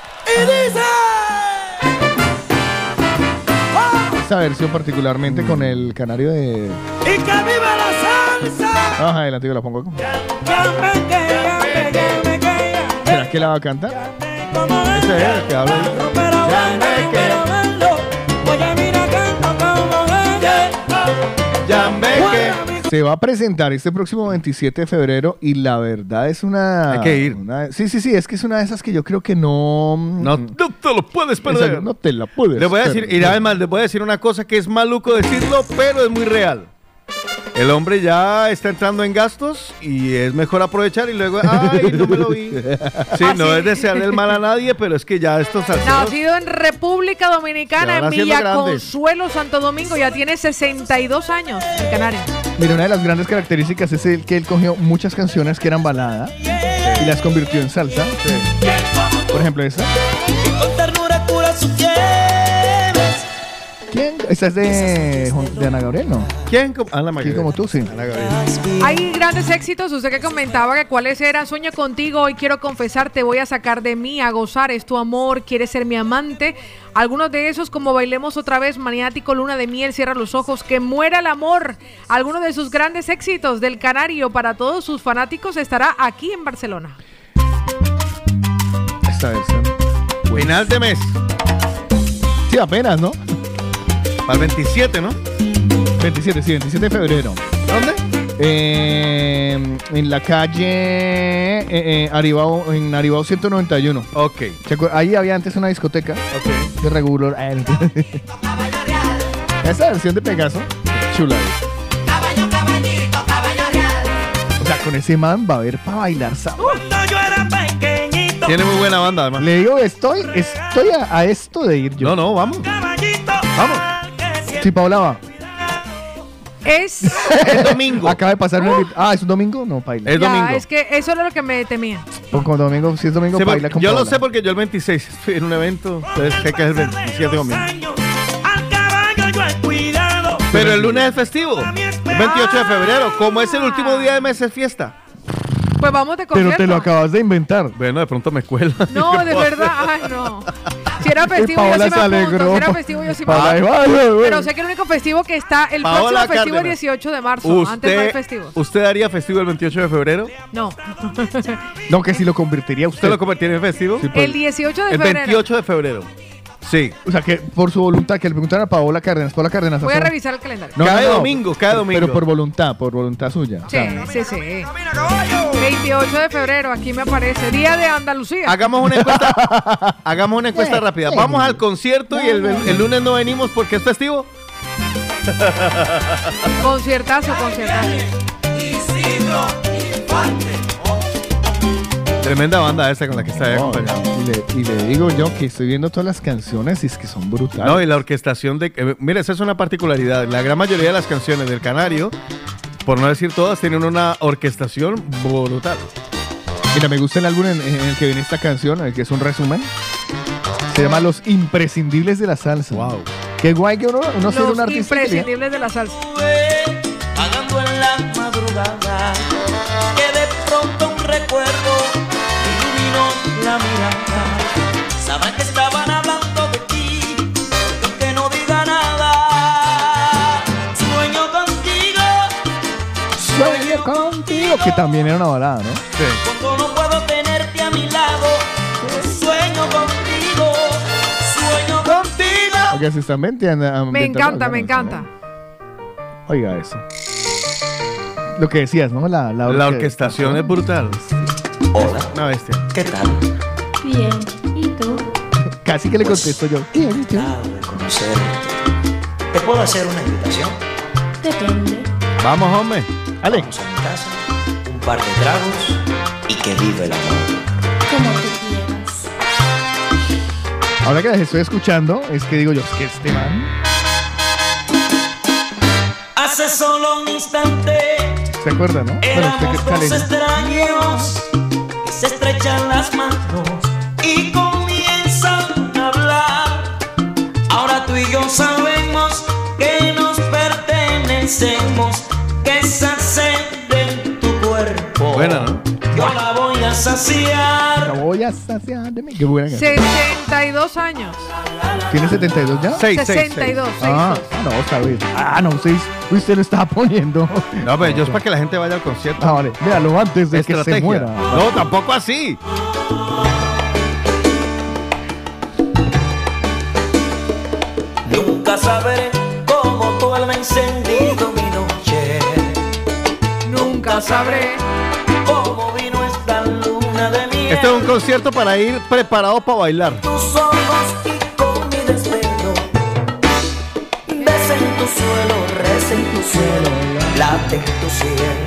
Esa versión particularmente con el canario de... Y que viva la salsa. Más adelante yo la pongo. ¿Será que la va a cantar? Ese es el que habla Se va a presentar este próximo 27 de febrero y la verdad es una... Hay que ir. una- sí, sí, sí, es que es una de esas que yo creo que no... No, no te lo puedes perder. No te la puedes Les voy a decir, y además les voy a decir una cosa que es maluco decirlo, pero es muy real. El hombre ya está entrando en gastos y es mejor aprovechar y luego, ay, no me lo vi. Sí, Ah, no es desearle el mal a nadie, pero es que ya estos salseros... Nacido en República Dominicana, en Villa. Consuelo, Santo Domingo, ya tiene 62 años, el Canario. Mira, una de las grandes características es el que él cogió muchas canciones que eran balada y las convirtió en salsa. Por ejemplo, esa. Esa es de, de Ana Gabriel, ¿no? ¿Quién? Ana ¿Quién como tú, sí. Hay grandes éxitos. Usted que comentaba que cuáles eran. Sueño contigo, hoy quiero confesar, te voy a sacar de mí, a gozar, es tu amor, quieres ser mi amante. Algunos de esos, como Bailemos otra vez, Maniático, Luna de Miel, Cierra los ojos, Que muera el amor. Algunos de sus grandes éxitos del Canario para todos sus fanáticos estará aquí en Barcelona. Esta versión. Final de mes. Sí, apenas, ¿no? Para el 27, ¿no? 27, sí, 27 de febrero. ¿Dónde? Eh, en la calle eh, eh, Aribao, en Aribao 191. Ok. ¿Se acuer- Ahí había antes una discoteca de regular. Esa versión de Pegaso, chula. O sea, con ese man va a haber para bailar pequeñito. Tiene muy buena banda, además. Le digo, estoy, estoy a, a esto de ir yo. No, no, vamos. Vamos. Sí, Paola va. Es. Es domingo. Acaba de pasar una Ah, ¿es un domingo? No, paila. Es ya, domingo. es que eso era lo que me temía. Con- con domingo, si es domingo, Sí, porque paila con yo lo Paola. sé porque yo el 26 estoy en un evento, entonces sé que es el 27 domingo. Al caballo yo he cuidado. Pero el lunes es festivo, el 28 de febrero, como es el último día de mes es fiesta. Pues vamos de Pero concierto. te lo acabas de inventar. Bueno, de pronto me cuela. No, de verdad, ay, no. Si era festivo, yo sí me apunto. Si era festivo, yo sí me apunto. ay, vale, güey. Pero sé que el único festivo que está, el Paola próximo festivo es el Cárdenas. 18 de marzo. Antes no hay festivos. ¿Usted haría festivo el 28 de febrero? No. No, que si lo convertiría usted. ¿Usted lo convertiría en festivo? Sí, pues. el 18 de El febrero. 28 de febrero. Sí. O sea, que por su voluntad, que le preguntaran a Paola Cárdenas. Paola Cárdenas. Voy a ¿hace- revisar el calendario. No, cada no, no. domingo, cada domingo. Pero por voluntad, por voluntad suya. O Sí, sea, sí, sí. 28 de febrero, aquí me aparece. Día de Andalucía. Hagamos una encuesta. hagamos una encuesta rápida. Vamos al concierto y el, el lunes no venimos porque es festivo. Conciertazo, conciertazo. Tremenda banda esta con la que está no, y, le, y le digo yo que estoy viendo todas las canciones y es que son brutales. No, y la orquestación de... eh, mira, esa es una particularidad. La gran mayoría de las canciones del Canario, por no decir todas, tienen una orquestación brutal. Mira, me gusta el álbum en, en el que viene esta canción, el que es un resumen. Se llama Los Imprescindibles de la Salsa. Wow. Qué guay que uno, uno sea un Los artista. diga, imprescindibles de la salsa. Pagando en la madrugada. Que de pronto un recuerdo la mirada. Saben que estaban hablando de ti. Que no diga nada. Sueño contigo. Sueño contigo. Que también era una balada, ¿no? Cuando no puedo tenerte a mi lado. Sueño contigo. Sueño contigo. Porque se están metiendo. Me encanta, me encanta. Oiga eso. Lo que decías, ¿no? La, la, La orque- orquestación es brutal. Hola. Una bestia. ¿Qué tal? Bien. ¿Y tú? Casi que le contesto yo. Bien, ¿y de conocerte. ¿Te puedo hacer una invitación? Depende. Vamos, hombre. Ale. Vamos a mi casa, un par de tragos y que vive el amor. Como tú quieras. Ahora que las estoy escuchando, es que digo yo, es que este man. Hace solo un instante ¿Se acuerda, no? Bueno, usted que es extraños estrechan las manos y comienzan a hablar. Ahora tú y yo sabemos que nos pertenecemos, que sed en tu cuerpo. Buena, ¿no? Saciar. La voy a saciar de mí. Qué buena canción. 62 años. ¿Tiene 72 ya? Seis, seis, seis. 62. Ah, ah, no, bien. Ah, no, seis. Usted lo estaba poniendo. No, pero yo es para que la gente vaya al concierto. Ah, vale. Véalo antes de que se Estrategia. muera. No, tampoco así. Nunca sabré cómo tu alma ha encendido mi noche. Nunca sabré Este es un concierto para ir preparado para bailar. tus ojos y con mi desvelo. Besa en tu suelo, reza en tu cielo, late en tu cielo.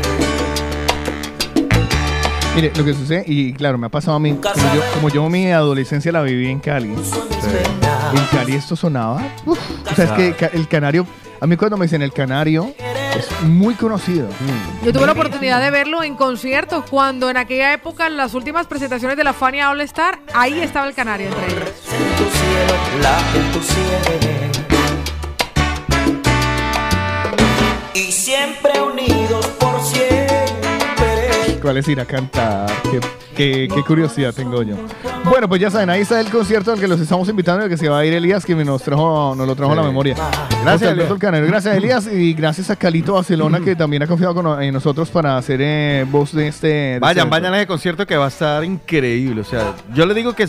Mire, lo que sucede, y claro, me ha pasado a mí, como yo, como yo mi adolescencia la viví en Cali. En Cali esto sonaba. uf, o sea, es que el canario, a mí cuando me dicen el canario, es muy conocido. Yo tuve la oportunidad de verlo en conciertos cuando en aquella época, en las últimas presentaciones de la Fania All Star, ahí estaba el canario entre ellos. En tu cielo, late en tu cielo. Y siempre unidos por siempre. ¿Cuáles irá a cantar? Qué, qué- qué curiosidad tengo yo. Bueno, pues ya saben, ahí está el concierto al que los estamos invitando, al que se va a ir Elías, que nos, trajo, nos lo trajo a la memoria. Gracias, Elías. Gracias, Elías, y gracias a Calito Barcelona, que también ha confiado con, en nosotros para hacer eh, voz de este. de Vayan, este vayan a ese concierto que va a estar increíble. O sea, yo le digo que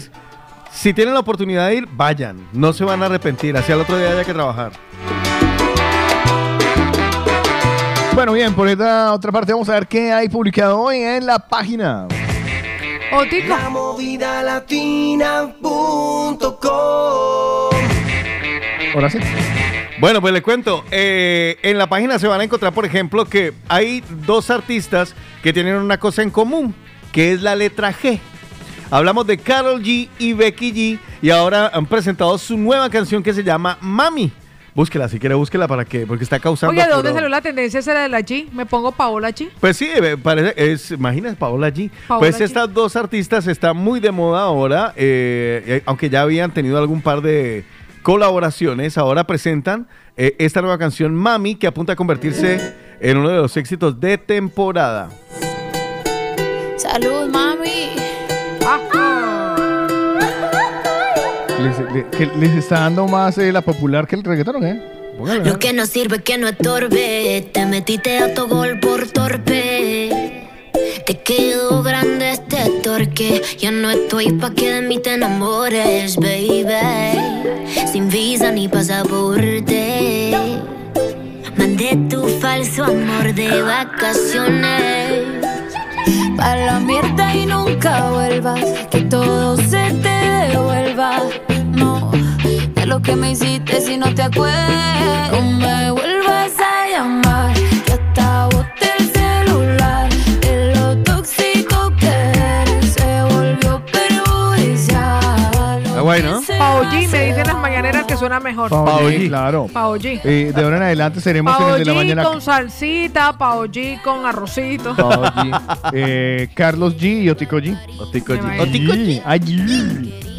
si tienen la oportunidad de ir, vayan. No se van a arrepentir. Así al otro día haya que trabajar. Bueno, bien, por esta otra parte vamos a ver qué hay publicado hoy en la página. Otico. La movida latina.com Ahora sí. Bueno, pues les cuento. eh, en la página se van a encontrar, por ejemplo, que hay dos artistas que tienen una cosa en común, que es la letra G. Hablamos de Carol G y Becky G y ahora han presentado su nueva canción que se llama Mami. Búsquela, si quiere, búsquela para que, porque está causando. Oye, ¿de dónde salió la tendencia esa de la G? Me pongo Paola G. Pues sí, eh, parece, es, imagínate, Paola G. Paola pues G. estas dos artistas están muy de moda ahora, eh, eh, aunque ya habían tenido algún par de colaboraciones, ahora presentan eh, esta nueva canción Mami, que apunta a convertirse en uno de los éxitos de temporada. Salud, mami. Les, les está dando más eh, la popular que el reggaetón, ¿o qué? Póngala. Lo que no sirve que no estorbe. Te metiste a tu gol por torpe. Te quedó grande este torque. Ya no estoy pa' que de mí te enamores, baby. Sin visa ni pasaporte. Mandé tu falso amor de vacaciones. Pa' la mierda y nunca vuelvas. Que todo se te devuelva. Lo que me hiciste si no te acuerdas. No me vuelvas a llamar. Que hasta boté el celular. De lo tóxico que eres. Se volvió perjudicial. Está guay, ¿no? Pao G, me dicen las mañaneras que suena mejor. Pao G, claro. Pao G. Eh, de ahora en adelante seremos en el de la G mañana. con salsita, Pao G con arrocito. Pao G, eh, Carlos G y Otico G. Otico G. Otico G. Allí.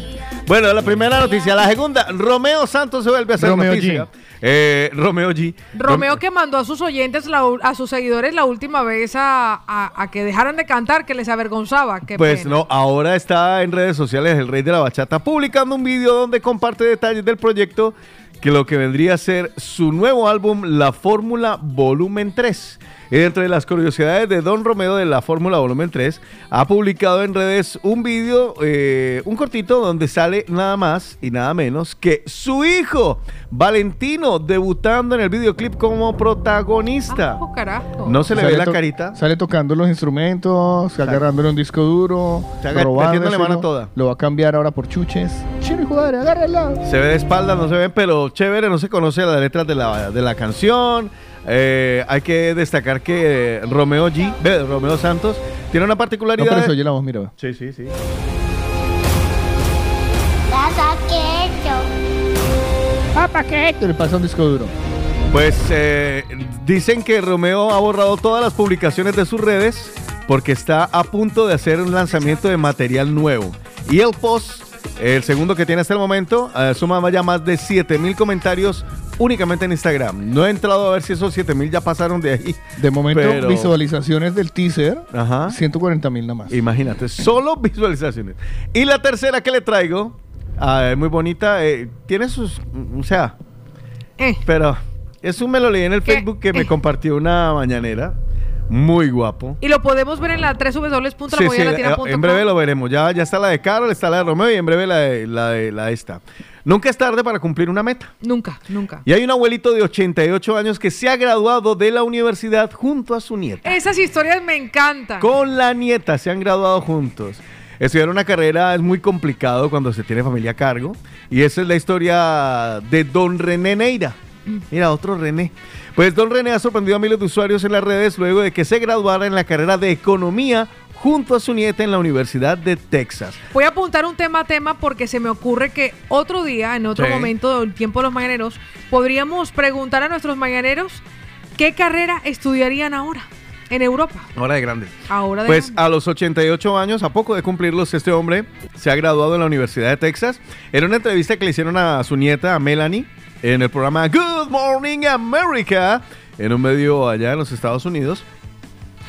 Bueno, la primera noticia. La segunda, Romeo Santos se vuelve a hacer Romeo noticia. G. Eh, Romeo G. Romeo que mandó a sus oyentes, la a sus seguidores la última vez a, a- a que dejaran de cantar, que les avergonzaba. Qué Pues pena. no, ahora está en redes sociales el rey de la bachata publicando un video donde comparte detalles del proyecto que lo que vendría a ser su nuevo álbum La Fórmula Volumen 3. Y dentro de las curiosidades de Don Romeo de La Fórmula Volumen 3, ha publicado en redes un video, eh, un cortito donde sale nada más y nada menos que su hijo, Valentino, debutando en el videoclip como protagonista. Oh, carajo. No se le Sale ve la carita. Sale tocando los instrumentos, agarrándole un disco duro, metiéndole mano toda. Lo va a cambiar ahora por chuches. Joder, agárrala. Se ve de espalda, no se ve, pero chévere, no se conoce la letra de la, de la canción. Eh, hay que destacar que Romeo G, ve, Romeo Santos, tiene una No, particularidad. pero se oye la voz, mira. Sí, sí, sí. Papá, ¿qué? Le pasa un disco duro. Pues eh, dicen que Romeo ha borrado todas las publicaciones de sus redes porque está a punto de hacer un lanzamiento de material nuevo. Y el post, el segundo que tiene hasta el momento, eh, suma ya más de 7000 comentarios únicamente en Instagram. No he entrado a ver si esos 7000 ya pasaron de ahí. De momento, Pero- visualizaciones del teaser, Ajá. 140 mil nada más. Imagínate, solo visualizaciones. Y la tercera que le traigo, ah, es muy bonita, eh, tiene sus, mm, o sea, pero eso me lo leí en el Facebook que me compartió una mañanera, muy guapo. Y lo podemos ver en la Sí, sí, www.lamovidalatina.com. en breve lo veremos. Ya, ya está la de Carol, está la de Romeo y en breve la de, la de la de esta. Nunca es tarde para cumplir una meta. Nunca, nunca. Y hay un abuelito de 88 años que se ha graduado de la universidad junto a su nieta. Esas historias me encantan. Con la nieta se han graduado juntos. Estudiar una carrera es muy complicado cuando se tiene familia a cargo. Y esa es la historia de Don René Neira. Mira, otro René. Pues Don René ha sorprendido a miles de usuarios en las redes luego de que se graduara en la carrera de economía junto a su nieta en la Universidad de Texas. Voy a apuntar un tema a tema porque se me ocurre que otro día, en otro Sí. momento del tiempo de los mañaneros, podríamos preguntar a nuestros mañaneros qué carrera estudiarían ahora en Europa. Ahora de grande. Ahora de Pues grande. a los 88 años, a poco de cumplirlos, este hombre se ha graduado en la Universidad de Texas. En una entrevista que le hicieron a su nieta, a Melanie, en el programa Good Morning America, en un medio allá en los Estados Unidos,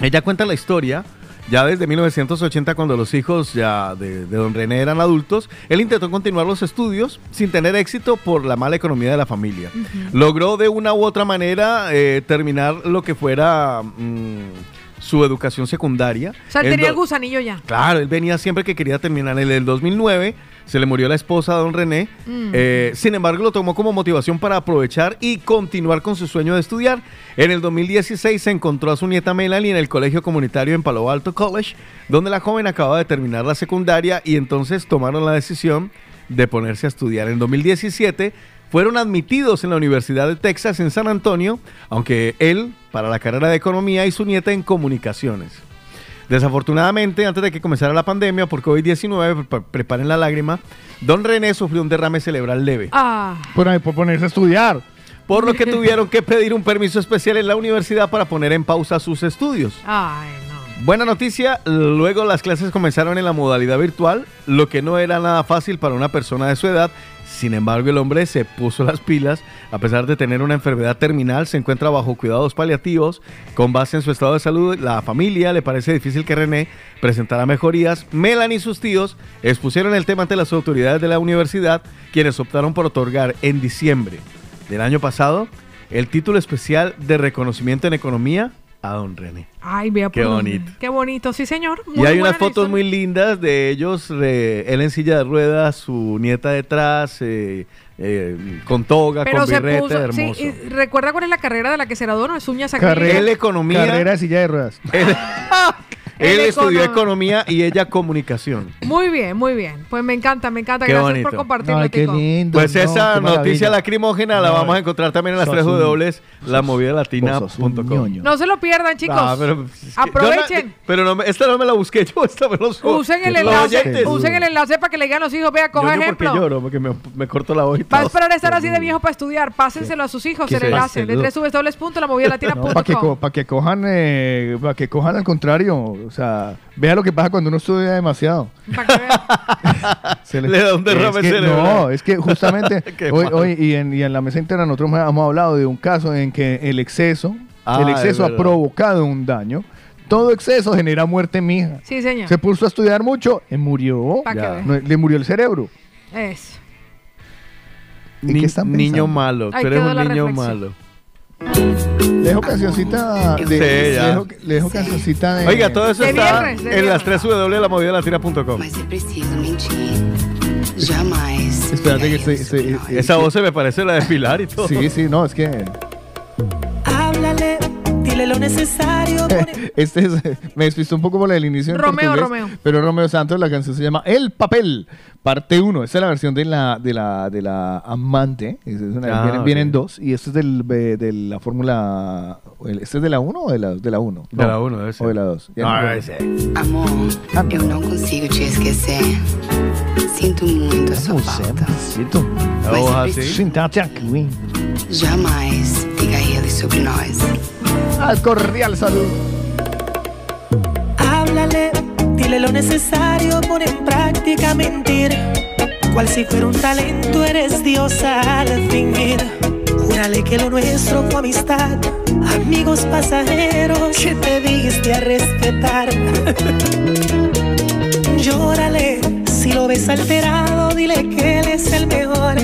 ella cuenta la historia. Ya desde 1980, cuando los hijos ya de, de don René eran adultos, él intentó continuar los estudios sin tener éxito por la mala economía de la familia. Logró de una u otra manera eh, terminar lo que fuera mm, su educación secundaria. O sea, él tenía el gusanillo ya. Claro, él venía siempre que quería terminar. En el 2009 se le murió la esposa a don René. Mm. Eh, sin embargo, lo tomó como motivación para aprovechar y continuar con su sueño de estudiar. En el 2016 se encontró a su nieta Melanie en el colegio comunitario en Palo Alto College, donde la joven acababa de terminar la secundaria y entonces tomaron la decisión de ponerse a estudiar. En 2017 fueron admitidos en la Universidad de Texas en San Antonio, aunque él para la carrera de economía y su nieta en comunicaciones. Desafortunadamente, antes de que comenzara la pandemia por COVID-19, pre- preparen la lágrima, don René sufrió un derrame cerebral leve. Ah. Por, ahí, por ponerse a estudiar. Por lo que tuvieron que pedir un permiso especial en la universidad para poner en pausa sus estudios. Ay, no. Buena noticia, luego las clases comenzaron en la modalidad virtual, lo que no era nada fácil para una persona de su edad. Sin embargo, el hombre se puso las pilas, a pesar de tener una enfermedad terminal, se encuentra bajo cuidados paliativos. Con base en su estado de salud, la familia le parece difícil que René presentara mejorías. Melanie y sus tíos expusieron el tema ante las autoridades de la universidad, quienes optaron por otorgar en diciembre del año pasado el título especial de reconocimiento en economía a don René. Ay, vea Qué bonito. Qué bonito, sí, señor. Y Muy hay buena unas fotos historia. muy lindas de ellos, él en silla de ruedas, su nieta detrás, eh, eh, con toga, Pero con birrete, puso. Sí, hermoso. y recuerda cuál es la carrera de la que se graduó, ¿no? Es uñas Carrera- economía. Carrera de silla de ruedas. Él, estudió econo- economía y ella comunicación. Muy bien, muy bien. Pues me encanta, me encanta. Qué Gracias bonito. por compartirlo, Ay, qué Tico. lindo. Pues no, esa qué maravilla. noticia lacrimógena la No, vamos a encontrar también en las sos tres un- dobles, la movidalatina.com. No se lo pierdan, chicos. Pero, es que Aprovechen. pero no, me- esta no me la busqué yo, esta me lo Usen el los enlace, oyentes. usen el enlace para que le digan a los hijos, vea, coja Yo no porque ejemplo. lloro, porque me, me corto la voz y Va a todo. esperar estar así de viejo para estudiar. Pásenselo a sus hijos Que el se- enlace de Páselo. www.lamovidalatina.com. para que, co- pa' que cojan, eh, para que cojan al contrario, sea, vea lo que pasa cuando uno estudia demasiado. Se Le da un derrame es que, cerebral. No, es que justamente hoy, hoy y, en, y en la mesa interna nosotros hemos hablado de un caso en que el exceso, Ah, el es exceso ha provocado un daño. Todo exceso genera muerte en mi hija. Sí, señor. Se puso a estudiar mucho y murió. No, le murió el cerebro. Eso. ¿Y Ni- qué están niño malo, tú Ahí eres un niño reflexión. malo. Le dejo cancioncita de, Sí, dejo, dejo cancioncita de Oiga, todo eso De está viernes, en las 3 w de la preciso mentir. Jamais. Espérate que se- Esa voz se me parece la de Pilar y todo. Sí, sí, no, es que lo necesario. Este es, me despistó un poco por el inicio en Romeo, portugués, Romeo. pero Romeo Santos, la canción se llama El Papel, parte 1. Esta es la versión de la, de la, de la amante. Es una- Ah, vienen, ok. vienen dos. Y este es del, de, la fórmula. ¿Este es de la 1 o de la 1? De la 1. De la uno, debe ser. O de la 2. Ah, debe ser. Amor, eu não consigo te esquecer. Sinto muito a sua falta. Mas eu Jamais diga ele sobre nós. Al cordial salud. Háblale, dile lo necesario, pon en práctica mentir. Cual si fuera un talento, eres diosa al fingir. Júrale que lo nuestro fue amistad, amigos pasajeros que te diste a respetar. Llórale, si lo ves alterado, dile que él es el mejor.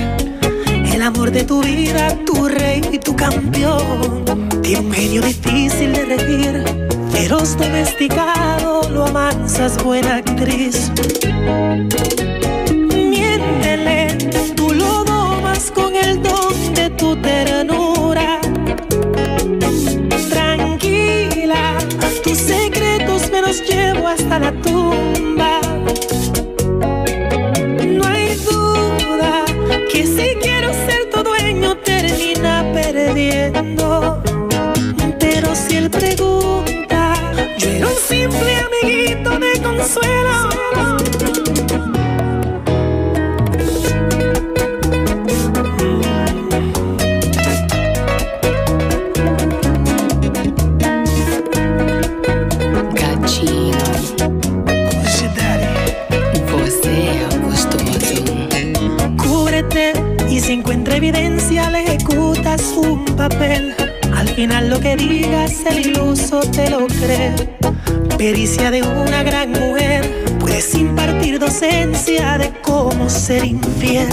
El amor de tu vida, tu rey y tu campeón. Genio difícil de regir, feroz domesticado, lo amansas, buena actriz. Miéntele, tú lo domas con el don de tu ternura. Tranquila, tus secretos me los llevo hasta la tumba. Simple amiguito de consuelo. Si encuentra evidencia le ejecutas un papel. Al final lo que digas el iluso te lo cree. Pericia de una gran mujer. Puedes impartir docencia de cómo ser infiel.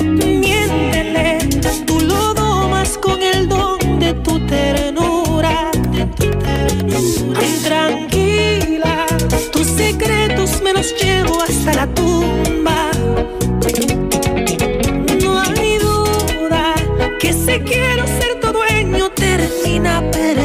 Miéntele, tú lo domas con el don de tu ternura. Tranquila, tus secretos me los llevo hasta la tumba. No hay duda que si quiero ser tu dueño termina perdiendo.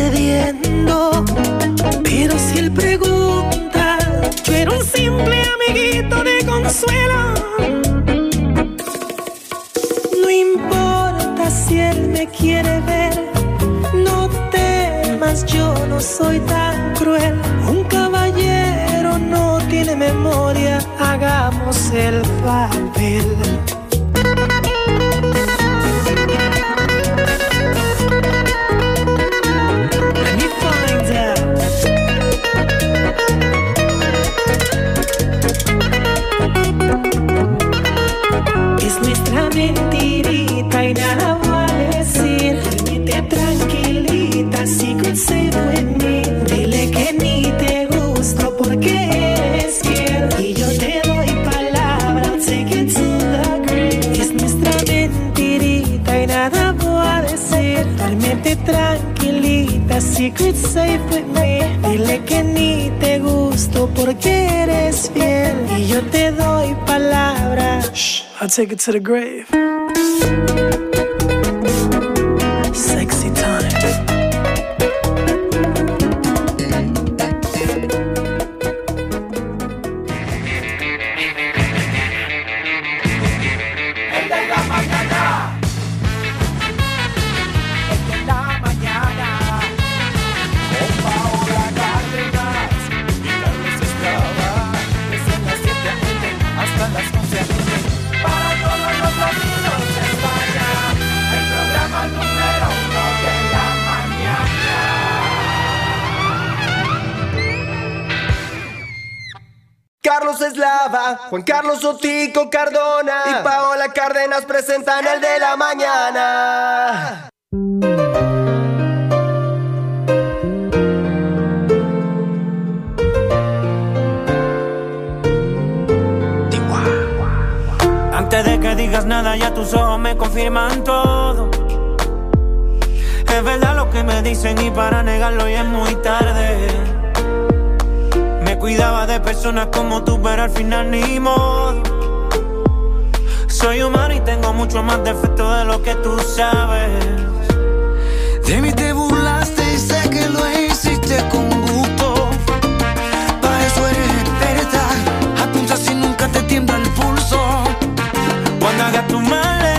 Soy tan cruel. Un caballero no tiene memoria, hagamos el papel. Take it to the grave. Juan Carlos Otico Cardona y Paola Cárdenas presentan el de la mañana. Antes de que digas nada, ya tus ojos me confirman todo. Es verdad lo que me dicen y para negarlo ya es muy tarde. Cuidaba de personas como tú, pero al final ni modo. Soy humano y tengo mucho más defectos de lo que tú sabes. De mí te burlas que con gusto. Pa' eso eres experta. Apunta si nunca te tiembla el pulso. Cuando hagas tu maleta,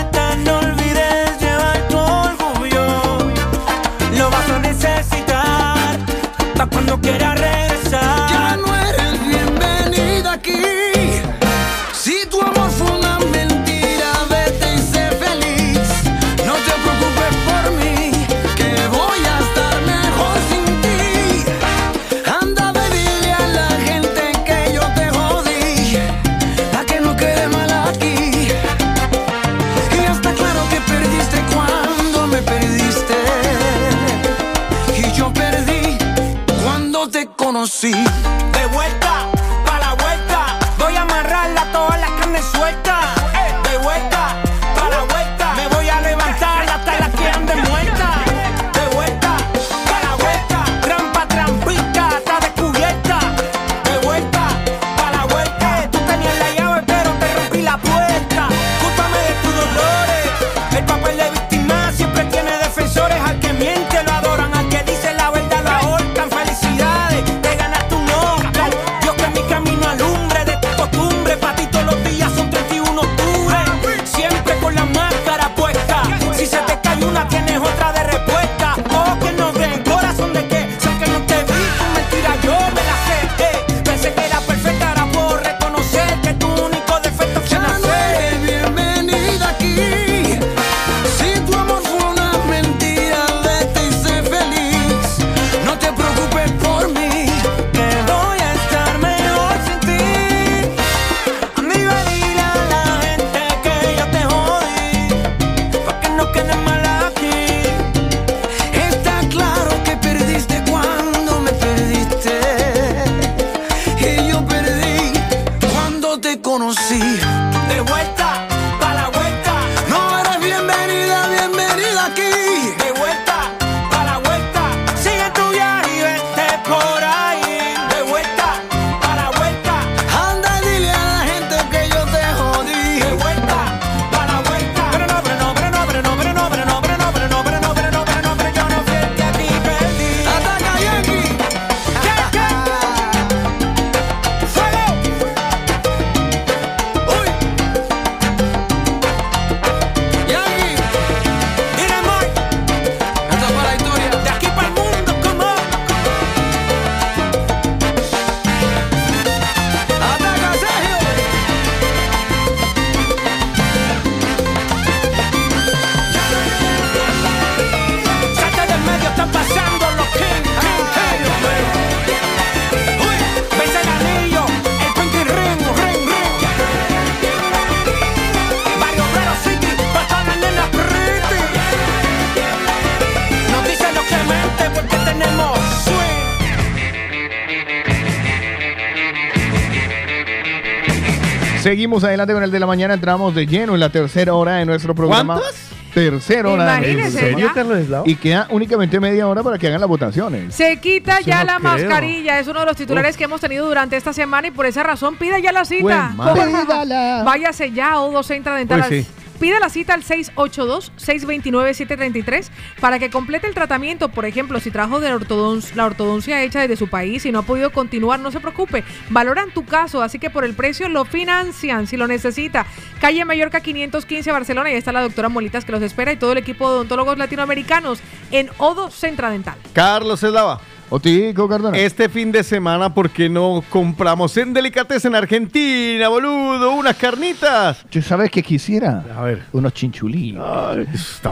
Seguimos adelante con el de la mañana. Entramos de lleno en la tercera hora de nuestro programa. ¿Cuántas? Tercera hora. Imagínese, ¿En serio. Carlos? Y queda únicamente media hora para que hagan las votaciones. Se quita Eso ya no la creo. mascarilla, es uno de los titulares que hemos tenido durante esta semana y por esa razón pida ya la cita. Porfa, Váyase ya a Odo Centra Dental. Pues sí. Pida la cita al 682-629-733 para que complete el tratamiento. Por ejemplo, si trajo de ortodon- la ortodoncia hecha desde su país y no ha podido continuar, no se preocupe. Valoran tu caso, así que por el precio lo financian si lo necesita. Calle Mallorca 515 Barcelona y ahí está la doctora Molitas que los espera y todo el equipo de odontólogos latinoamericanos en Odo Centra Dental. Carlos Eslava. Otico Cardona. Este fin de semana, ¿por qué no compramos en Delicatessen en Argentina, boludo? Unas carnitas. ¿Tú sabes qué quisiera? A ver. Unos chinchulines.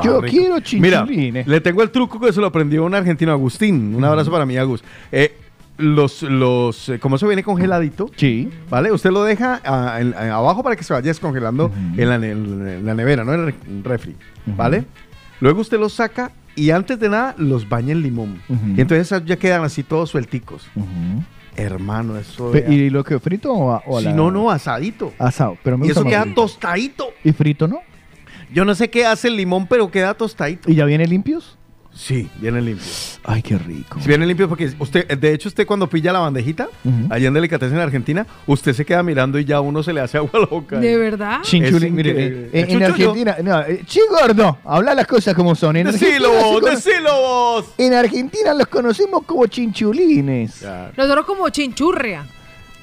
Yo rico. quiero Mira, chinchulines. le tengo el truco que se lo aprendió un argentino, Agustín. Un abrazo para mí, Agus. Eh, los, los, eh, como eso viene congeladito, sí. ¿vale? Usted lo deja ah, en- abajo para que se vaya descongelando en, la, en la nevera, no en el re- refri, ¿vale? Luego usted los saca y antes de nada los baña en limón. Y entonces ya quedan así todos suelticos. Hermano, eso... Vea. ¿Y lo que frito o, a- o a Si la- no, no, asadito. Asado. Pero me Y gusta eso queda frito. tostadito. ¿Y frito no? Yo no sé qué hace el limón, pero queda tostadito. ¿Y ya viene limpios? Sí, vienen limpios. Ay, qué rico. Si vienen limpios porque usted, de hecho, usted cuando pilla la bandejita, allá en Delicatessen en Argentina, usted se queda mirando y ya a uno se le hace agua a la boca. ¿De verdad? Chinchulín, mire, increíble. eh, en. Argentina, no, eh, chi gordo, habla las cosas como son. En Decilo vos, cono- decilo vos. En Argentina los conocemos como chinchulines. Nosotros como chinchurria.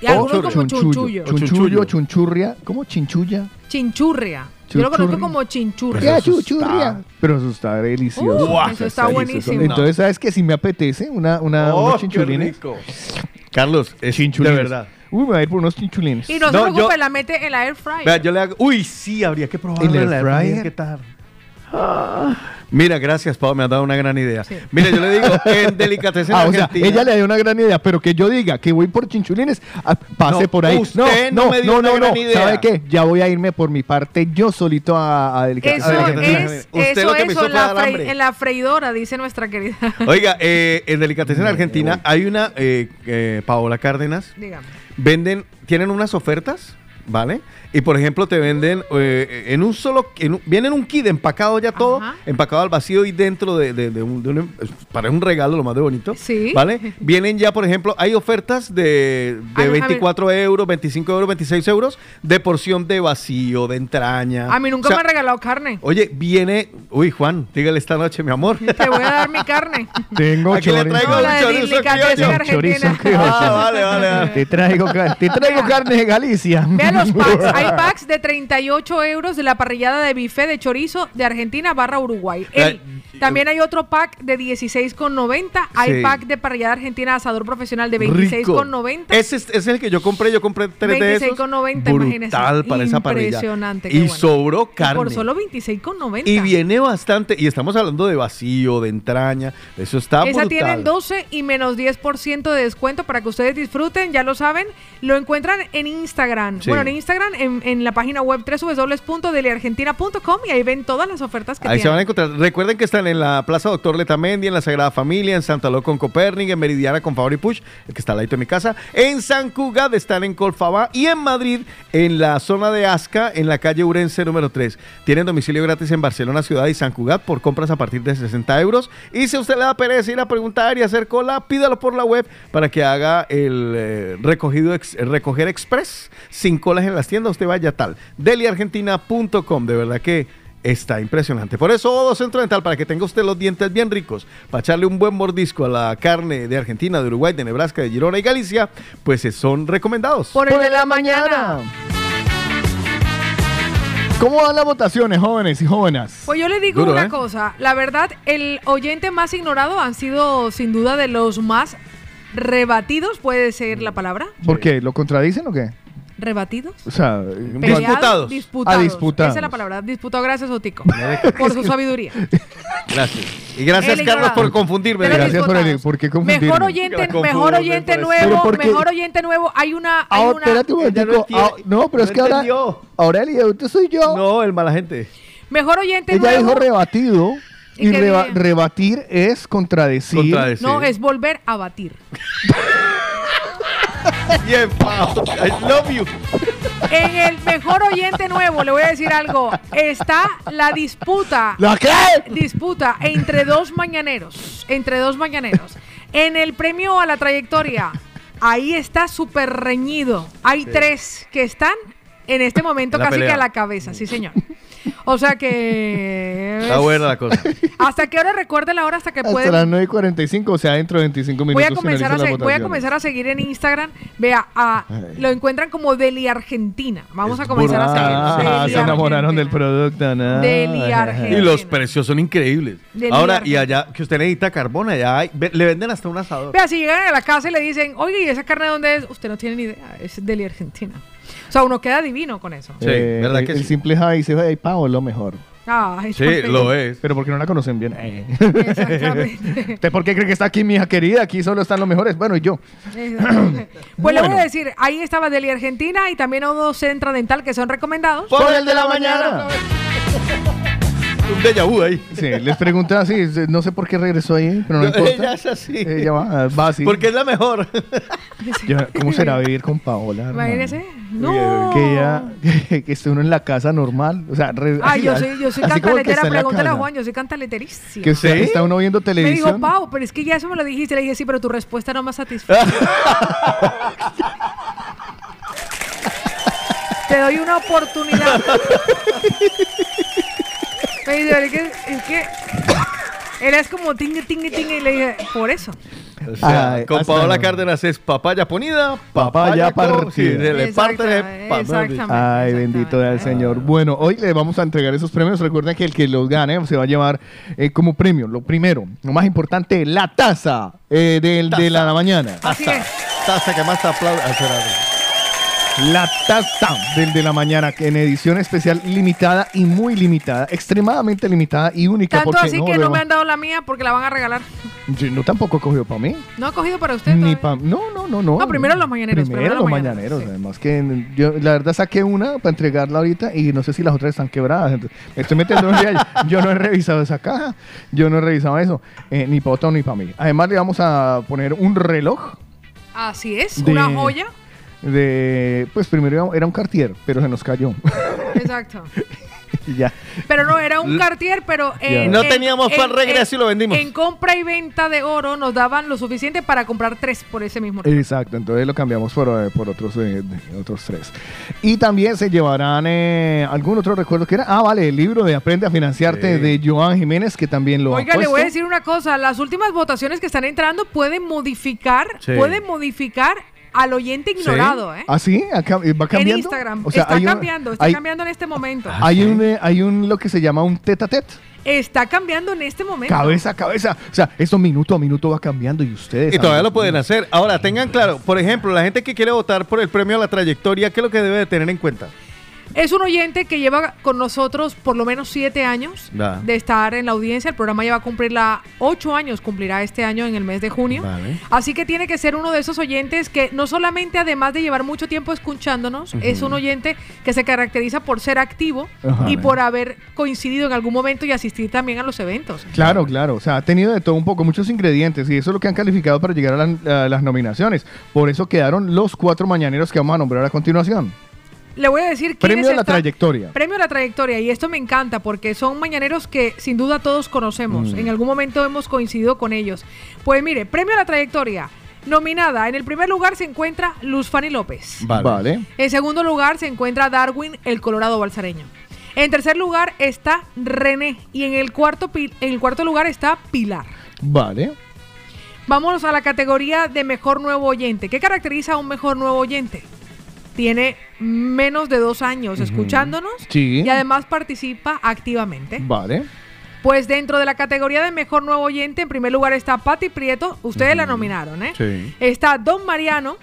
Y algunos como chunchullo. chunchullo. Chunchullo, chunchurria. ¿Cómo chinchulla? Chinchurria. Yo lo conozco como chinchurria. ¿Qué chuchurria? Pero eso está delicioso. Uh, eso está buenísimo. Entonces, ¿sabes qué? Si me apetece una, una, Oh, unos qué chinchulines. rico. Carlos, es Chinchulines. de verdad. Uy, me voy a ir por unos chinchulines. Y no, se preocupe, yo- la mete en la air fryer. Vea, yo le hago. Uy, sí, habría que probarlo ¿En la air fryer? ¿Qué tal? Mira, gracias, Pau, me has dado una gran idea. Mira, yo le digo, en Delicatessen Ah, o sea, Argentina. ella le dio una gran idea, pero que yo diga que voy por chinchulines, ah, pase No, por ahí. usted no me dio una gran idea. ¿Sabe qué? Ya voy a irme por mi parte yo solito a, a Delicatessen. Eso Delicatessen. es, Usted eso, lo que me eso, hizo en fue la, dar frei- hambre. en la freidora, dice nuestra querida. Oiga, eh, en Delicatessen Argentina hay una, eh, eh, Paola Cárdenas, Dígame. venden, tienen unas ofertas, ¿vale? Y por ejemplo te venden eh, en un solo, en un- vienen un kit empacado ya todo, empacado al vacío y dentro de, de- de un, de un- para un regalo lo más de bonito, Sí. ¿vale? Vienen ya, por ejemplo, hay ofertas de, de A ver, a ver. 24 euros, 25 euros, 26 euros de porción de vacío, de entraña. A mí nunca O sea, me han regalado carne. Oye, viene, uy Juan, dígale esta noche, mi amor. Te voy a dar mi carne. Tengo Aquí le traigo No, un la de chorizo criollo. Argentina. Chorizo criollo. Ah, vale, vale, vale. Te traigo, te traigo carne de Galicia. Vean los packs. Hay packs de 38 euros de la parrillada de bife de chorizo de Argentina barra Uruguay. El- también hay otro pack de 16,90. Hay Sí. pack de parrillada argentina asador profesional de Rico. 26,90. Ese es, ese es el que yo compré, yo compré tres de esos. 26,90, imagínese. Brutal para esa parrilla. Impresionante, Y bueno. sobró Y carne. Por solo 26,90. Y viene bastante, y estamos hablando de vacío, de entraña, eso está Esa brutal. tienen 12 y menos 10% de descuento para que ustedes disfruten, ya lo saben. Lo encuentran en Instagram. Sí. Bueno, en Instagram, en, en la página web www.deliargentina.com y ahí ven todas las ofertas que Ahí se van a tienen. encontrar. Recuerden que están en la Plaza Doctor Letamendi, en la Sagrada Familia, en Santa con Copérnic, en Meridiana con Favor y Push, el que está al lado de mi casa. En San Cugat están en Colfabá y en Madrid, en la zona de Asca, en la calle Urense número 3. Tienen domicilio gratis en Barcelona Ciudad y San Cugat por compras a partir de 60 euros. Y si usted le da pereza ir a preguntar y hacer cola, pídalo por la web para que haga el eh, recogido recoger express sin colas en las tiendas. Usted vaya tal. Deliargentina.com. De verdad que Está impresionante. Por eso Odo Centro Dental, para que tenga usted los dientes bien ricos, para echarle un buen mordisco a la carne de Argentina, de Uruguay, de Nebraska, de Girona y Galicia, pues eh, son recomendados. Por el de la mañana. ¿Cómo van las votaciones, jóvenes y jóvenes? Pues yo le digo Duro, una ¿eh? cosa, la verdad, el oyente más ignorado han sido sin duda de los más rebatidos, puede ser la palabra, ¿Por qué? ¿Lo contradicen o qué? Rebatidos. O sea, Peleados, Disputados. Ah, disputados. Esa es la palabra, disputado. Gracias, Otico, por su sabiduría. Gracias. Y gracias, El Carlos, por confundirme. Gracias por el. ¿por qué confundirme? Mejor oyente, mejor oyente nuevo, mejor oyente nuevo. Hay una, hay una. espérate un no momentico. Ah, no, pero es que ahora, entendió. ahora el idiota soy yo. No, el mala gente. Mejor oyente Ella nuevo. dijo rebatido. ¿Y Y qué reba- dije? rebatir es contradecir. Contradecir. No, es volver a batir. Bien, Pau. I love you. En el mejor oyente nuevo, le voy a decir algo. Está la disputa. ¿La qué? Disputa entre dos mañaneros. Entre dos mañaneros. En el premio a la trayectoria, ahí está súper reñido. Hay Sí. tres que están en este momento la casi que a la cabeza, sí, señor. O sea que. Está buena la cosa. ¿Hasta qué hora recuerde la hora hasta que Hasta pueden? las 9 y 45, o sea, dentro de 25 minutos. Voy a, comenzar a voy a comenzar a seguir en Instagram. Vea, a- lo encuentran como Deli Argentina. Vamos a comenzar a seguir. Ah, Deli se enamoraron del producto, ¿no? Deli Argentina. Y los precios son increíbles. Del Ahora, y allá, que usted necesita carbón, allá hay- le venden hasta un asador. Vea, si llegan a la casa y le dicen, oye, ¿y esa carne de dónde es? Usted no tiene ni idea, es Deli Argentina. O sea, uno queda divino con eso. Sí, Eh, ¿verdad el, que el sí? simple Javi dice, ay, Pau, es lo mejor. Ay, Sí, lo es. Pero porque no la conocen bien. Eh. Exactamente. ¿Usted por qué cree que está aquí, mi hija querida? Aquí solo están los mejores. Bueno, y yo. Pues le voy a decir, ahí estaba Deli Argentina y también Odo Centra Dental que son recomendados. Por el de la mañana. Un déjà vu ahí. Sí, les pregunta así, no sé por qué regresó ahí, pero no importa. Ella es así. Ella va, va así. Porque es la mejor. Yo- ¿Cómo será vivir con Paola? Imagínese. No. Que ella, que, que esté uno en la casa normal. O sea, re- Ay, así, yo soy, yo soy cantaletera, pregúntale a. Juan, yo soy cantaleterísima. Que usted está uno viendo Me televisión. dijo, Pau, pero es que ya eso me lo dijiste. Le dije, sí, pero tu respuesta no me satisface. Te doy una oportunidad. Me dice, es que, es que era es como tingue, tingue, tingue. Y le dije, por eso. O sea, Ay, con Paola. Cárdenas es papaya ponida, Papaya papaya, partida. sí, se le parte de. Ay, bendito sea el Señor. Bueno, hoy le vamos a entregar esos premios. Recuerden que el que los gane se va a llevar eh, como premio, lo primero, lo más importante, la taza eh, del, de la mañana. Así es. Taza que más te aplaude. Ah. La taza del de la mañana, que en edición especial limitada y muy limitada, extremadamente limitada y única. Tanto porque así que no me han dado la mía porque la van a regalar. Yo no tampoco he cogido para mí. No ha cogido para usted. Ni pa- no, no, no, no. No, primero los mañaneros, Primero, primero los mañaneros. Además que yo la verdad saqué una para entregarla ahorita y no sé si las otras están quebradas. Entonces, me estoy metiendo en ella. Yo no he revisado esa caja. Yo no he revisado eso. eh, ni para Otto ni para mí. Además le vamos a poner un reloj Así es, De- una joya. De... Pues primero era un Cartier, pero se nos cayó. Exacto. y ya. Pero no, era un Cartier, pero... eh, No en- teníamos en- para el regreso en- y lo vendimos. En compra y venta de oro nos daban lo suficiente para comprar tres por ese mismo. Exacto, entonces lo cambiamos por, eh, por otros, eh, otros tres. Y también se llevarán eh, algún otro recuerdo que era. Ah, vale, el libro de Aprende a Financiarte Sí. de Joan Jiménez, que también lo Oiga, le voy a decir una cosa. Las últimas votaciones que están entrando pueden modificar, Sí. pueden modificar al oyente ignorado, ¿eh? ¿Ah, sí? ¿Va cambiando? En Instagram. O sea, está un- cambiando, está hay- cambiando en este momento. Hay un, eh, hay un lo que se llama un tete a tete. Está cambiando en este momento. Cabeza a cabeza. O sea, esto minuto a minuto va cambiando y ustedes. Y todavía lo pueden hacer. Ahora, tengan claro, por ejemplo, la gente que quiere votar por el premio a la trayectoria, ¿qué es lo que debe de tener en cuenta? Es un oyente que lleva con nosotros por lo menos siete años Va. de estar en la audiencia. El programa ya va a cumplir la ocho años, cumplirá este año en el mes de junio. Vale. Así que tiene que ser uno de esos oyentes que no solamente además de llevar mucho tiempo escuchándonos, es un oyente que se caracteriza por ser activo y por haber coincidido en algún momento y asistir también a los eventos. Claro, claro. O sea, ha tenido de todo un poco, muchos ingredientes y eso es lo que han calificado para llegar a, la- a las nominaciones. Por eso quedaron los cuatro mañaneros que vamos a nombrar a continuación. Le voy a decir quiénes Premio a la trayectoria. Premio a la trayectoria, y esto me encanta porque son mañaneros que sin duda todos conocemos. Mm. En algún momento hemos coincidido con ellos. Pues mire, Premio a la trayectoria. Nominada, en el primer lugar se encuentra Luz Fanny López. Vale. En segundo lugar se encuentra Darwin, el Colorado Balsareño. En tercer lugar está René. Y en el cuarto, en el cuarto lugar está Pilar. Vale. Vámonos a la categoría de mejor nuevo oyente. ¿Qué caracteriza a un mejor nuevo oyente? Tiene menos de dos años escuchándonos Sí. y además participa activamente. Vale. Pues dentro de la categoría de mejor nuevo oyente, en primer lugar está Patti Prieto. Ustedes la nominaron, ¿eh? Sí. Está Don Mariano.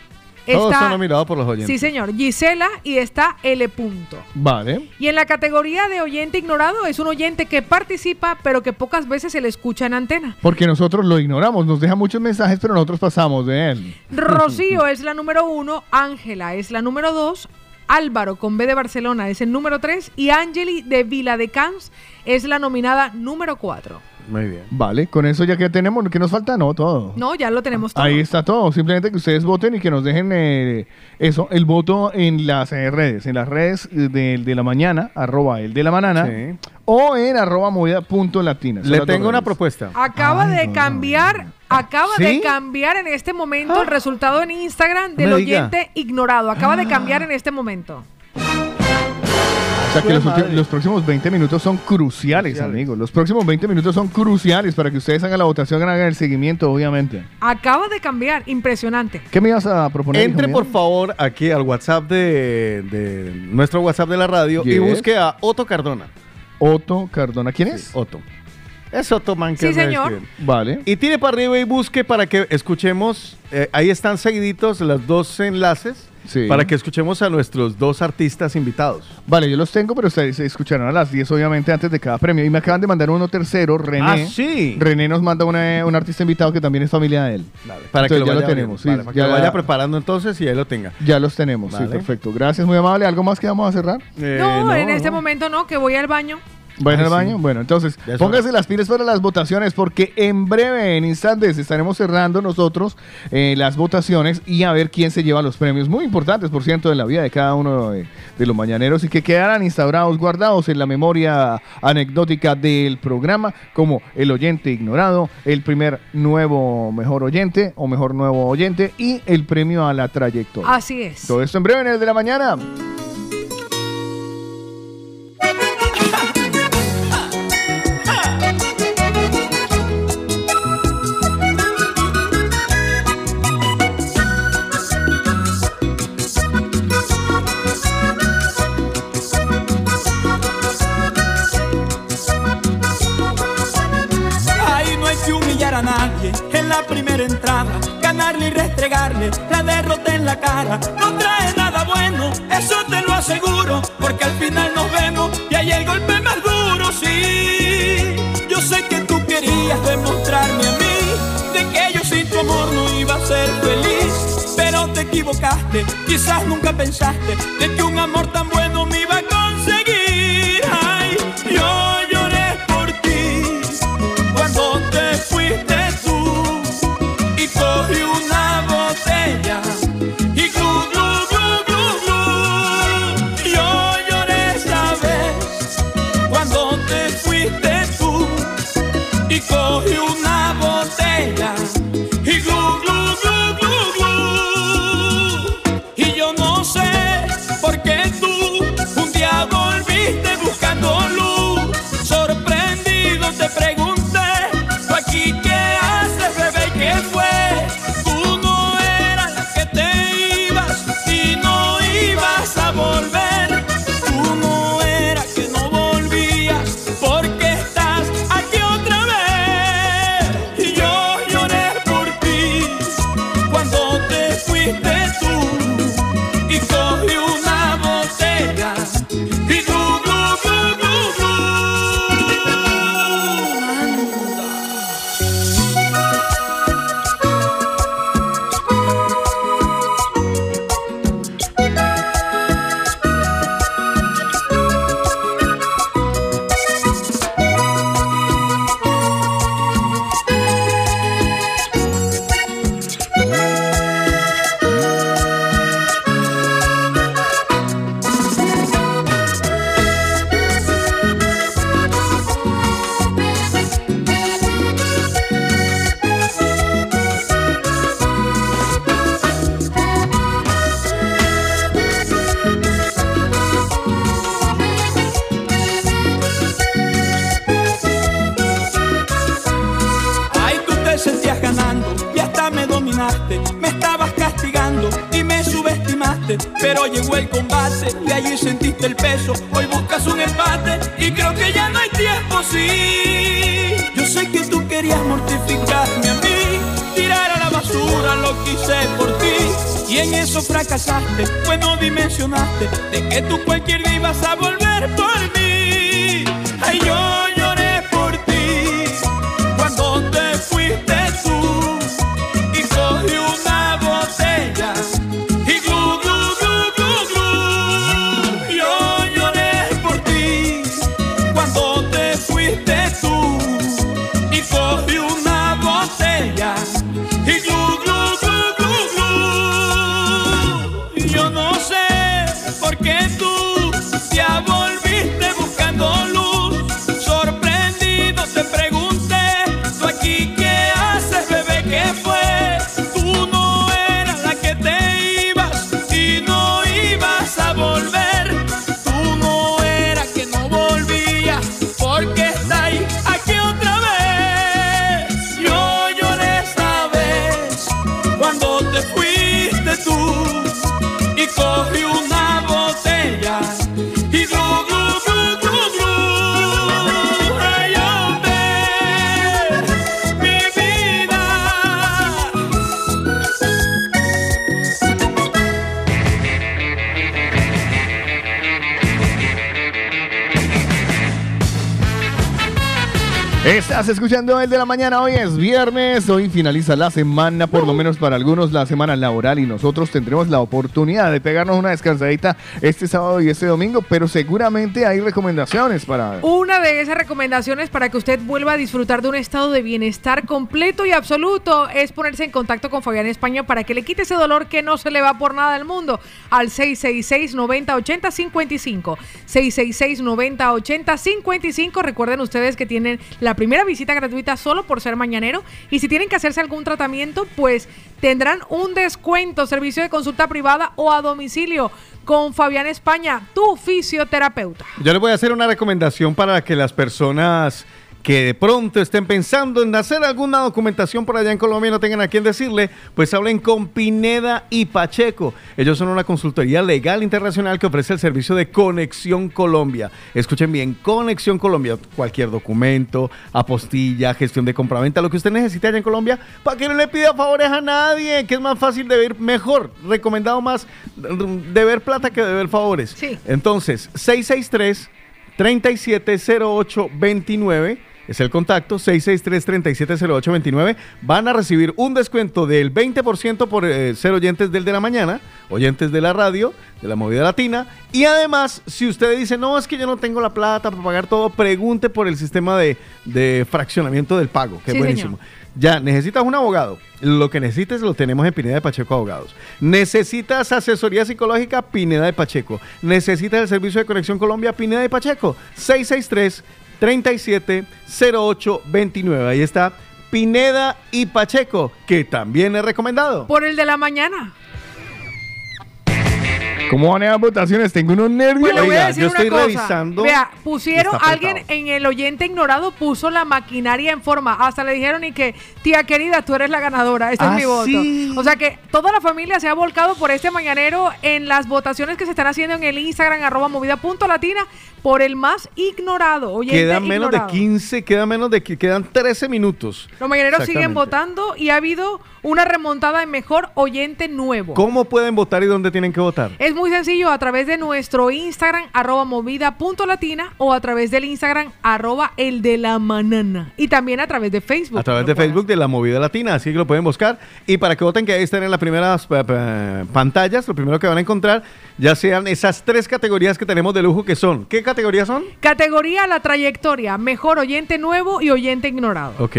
Todos son nominados por los oyentes. sí, señor. Gisela y está L. Punto. Vale. Y en la categoría de oyente ignorado es un oyente que participa, pero que pocas veces se le escucha en antena. Porque nosotros lo ignoramos, nos deja muchos mensajes, pero nosotros pasamos de él. Rocío es la número uno, Ángela es la número dos, Álvaro con B de Barcelona es el número tres y Angeli de Vila de Camps es la nominada número cuatro. Muy bien. Vale, con eso ya que tenemos, ¿qué nos falta? No, todo. No, ya lo tenemos todo. Ahí está todo. Simplemente que ustedes voten y que nos dejen eh, eso, el voto en las eh, redes, en las redes eh, de, de la mañana, arroba el de la mañana, Sí. o en arroba movida punto latina. Son Le tengo una propuesta. Acaba de cambiar, acaba ¿Sí? de cambiar en este momento el resultado en Instagram del oyente ignorado. Acaba de cambiar en este momento. O sea que los, próximos 20 minutos son cruciales, amigos. Los próximos 20 minutos son cruciales para que ustedes hagan la votación, hagan el seguimiento, obviamente. Acaba de cambiar, impresionante. ¿Qué me ibas a proponer? Entre por favor aquí al WhatsApp de, de nuestro WhatsApp de la radio y busque a Otto Cardona. Otto Cardona. ¿Quién es? Otto. Es Otto Man que Sí, señor. Vale. Y tire para arriba y busque para que escuchemos. eh, ahí están seguiditos los dos enlaces Sí. para que escuchemos a nuestros dos artistas invitados. Vale, yo los tengo, pero ustedes se escucharán a las 10, obviamente, antes de cada premio. Y me acaban de mandar uno tercero, René. Ah, sí. René nos manda una- un artista invitado que también es familia de él. Para que lo ya vaya lo tenemos. sí, vale, para que ya, lo vaya preparando entonces y ahí lo tenga. ya los tenemos, sí, perfecto. Gracias, muy amable. ¿Algo más que vamos a cerrar? Eh, no, en este momento no, que voy al baño. ¿Va en sí. baño? Bueno, entonces, póngase las pilas para las votaciones porque en breve, en instantes, estaremos cerrando nosotros eh, las votaciones y a ver quién se lleva los premios muy importantes, por ciento, de la vida de cada uno de, de los mañaneros y que quedarán instaurados, guardados en la memoria anecdótica del programa como el oyente ignorado, el primer nuevo mejor oyente o mejor nuevo oyente y el premio a la trayectoria. Así es. Todo esto en breve en el de la mañana. A nadie en la primera entrada, ganarle y restregarle la derrota en la cara. No trae nada bueno, eso te lo aseguro, porque al final nos vemos y hay el golpe más duro. Sí, yo sé que tú querías demostrarme a mí de que yo sin tu amor no iba a ser feliz, pero te equivocaste. Quizás nunca pensaste de que un amor tan bueno me Pero llegó el combate y allí sentiste el peso. Hoy buscas un empate y creo que ya no hay tiempo, sí. Yo sé que tú querías mortificarme a mí, tirar a la basura lo que hice por ti. Y en eso fracasaste, pues no dimensionaste de que tú cualquier día ibas a volver por mí. Estás escuchando el de la mañana, hoy es viernes, hoy finaliza la semana, por lo menos para algunos la semana laboral y nosotros tendremos la oportunidad de pegarnos una descansadita este sábado y este domingo, pero seguramente hay recomendaciones para... Una de esas recomendaciones para que usted vuelva a disfrutar de un estado de bienestar completo y absoluto es ponerse en contacto con Fabián España para que le quite ese dolor que no se le va por nada del mundo al 666-9080-55. 666-9080-55. Recuerden ustedes que tienen la primera visita gratuita solo por ser mañanero y si tienen que hacerse algún tratamiento, pues tendrán un descuento, servicio de consulta privada o a domicilio con Fabián España, tu fisioterapeuta. Yo les voy a hacer una recomendación para que las personas que de pronto estén pensando en hacer alguna documentación por allá en Colombia y no tengan a quién decirle, pues hablen con Pineda y Pacheco. Ellos son una consultoría legal internacional que ofrece el servicio de Conexión Colombia. Escuchen bien, Conexión Colombia, cualquier documento, apostilla, gestión de compraventa, lo que usted necesite allá en Colombia, para que no le pida favores a nadie, que es más fácil de ver mejor, recomendado más de ver plata que de ver favores. Sí. Entonces, 663 370829 es el contacto 663-370829. Van a recibir un descuento del 20% por eh, ser oyentes del de la mañana, oyentes de la radio, de la movida latina. Y además, si usted dice, no, es que yo no tengo la plata para pagar todo, pregunte por el sistema de, de fraccionamiento del pago, que Sí, es buenísimo. señor. Ya, necesitas un abogado. Lo que necesites lo tenemos en Pineda de Pacheco Abogados. Necesitas asesoría psicológica, Pineda de Pacheco. Necesitas el servicio de Conexión Colombia, Pineda de Pacheco. 663 370829. Ahí está Pineda y Pacheco, que también es recomendado. Por el de la mañana. ¿Cómo van las votaciones? Tengo unos nervios. Pues a Oiga, decir yo una estoy cosa. revisando. Vea, pusieron alguien en el oyente ignorado, puso la maquinaria en forma. Hasta le dijeron y que, tía querida, tú eres la ganadora. Este Ah, es mi voto. sí. O sea que toda la familia se ha volcado por este mañanero en las votaciones que se están haciendo en el Instagram, arroba movida punto latina, por el más ignorado. Oyente Quedan menos de ignorado. 15, quedan menos de que quedan 13 minutos. Los mañaneros siguen votando y ha habido una remontada en mejor oyente nuevo. ¿Cómo pueden votar y dónde tienen que votar? Es muy sencillo a través de nuestro Instagram, arroba movida punto latina, o a través del Instagram, arroba el de la manana. Y también a través de Facebook. A través de Facebook de la Movida Latina, así que lo pueden buscar. Y para que voten, que ahí están en las primeras eh, pantallas, lo primero que van a encontrar, ya sean esas tres categorías que tenemos de lujo que son. ¿Qué categorías son? Categoría La Trayectoria, mejor oyente nuevo y oyente ignorado. Ok.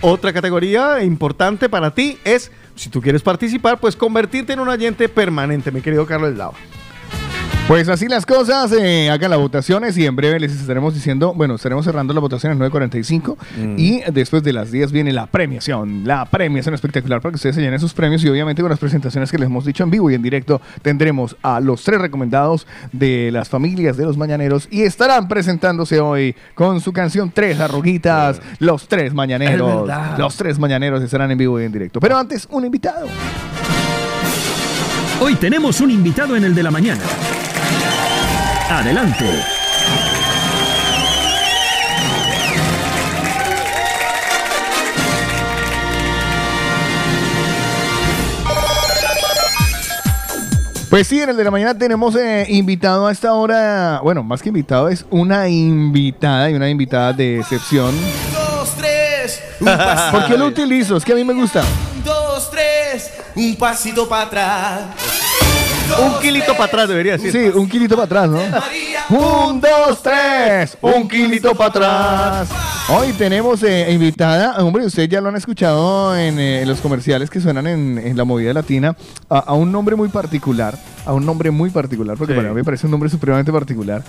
Otra categoría importante para ti es, si tú quieres participar, pues convertirte en un oyente permanente, mi querido Carlos Lava. Pues así las cosas, eh, hagan las votaciones y en breve les estaremos diciendo, bueno, estaremos cerrando las votaciones 9.45 Mm. y después de las 10 viene la premiación, la premiación espectacular para que ustedes se llenen sus premios y obviamente con las presentaciones que les hemos dicho en vivo y en directo tendremos a los tres recomendados de las familias de los mañaneros y estarán presentándose hoy con su canción Tres Arruguitas, los tres mañaneros, los tres mañaneros estarán en vivo y en directo. Pero antes, un invitado. Hoy tenemos un invitado en el de la mañana. Adelante. Pues sí, en el de la mañana tenemos eh, invitado a esta hora, bueno, más que invitado, es una invitada y una invitada de excepción. dos, tres, un pasito. ¿Por qué lo utilizo? Es que a mí me gusta. Un, dos, tres, un pasito para atrás. Un kilito para atrás debería decir. Sí, un kilito para atrás, ¿no? Un, dos, tres, un kilito para atrás. Hoy tenemos eh, invitada, hombre, ustedes ya lo han escuchado en, eh, en los comerciales que suenan en, en la movida latina, a, a un nombre muy particular, a un nombre muy particular, porque Sí. para mí me parece un nombre supremamente particular,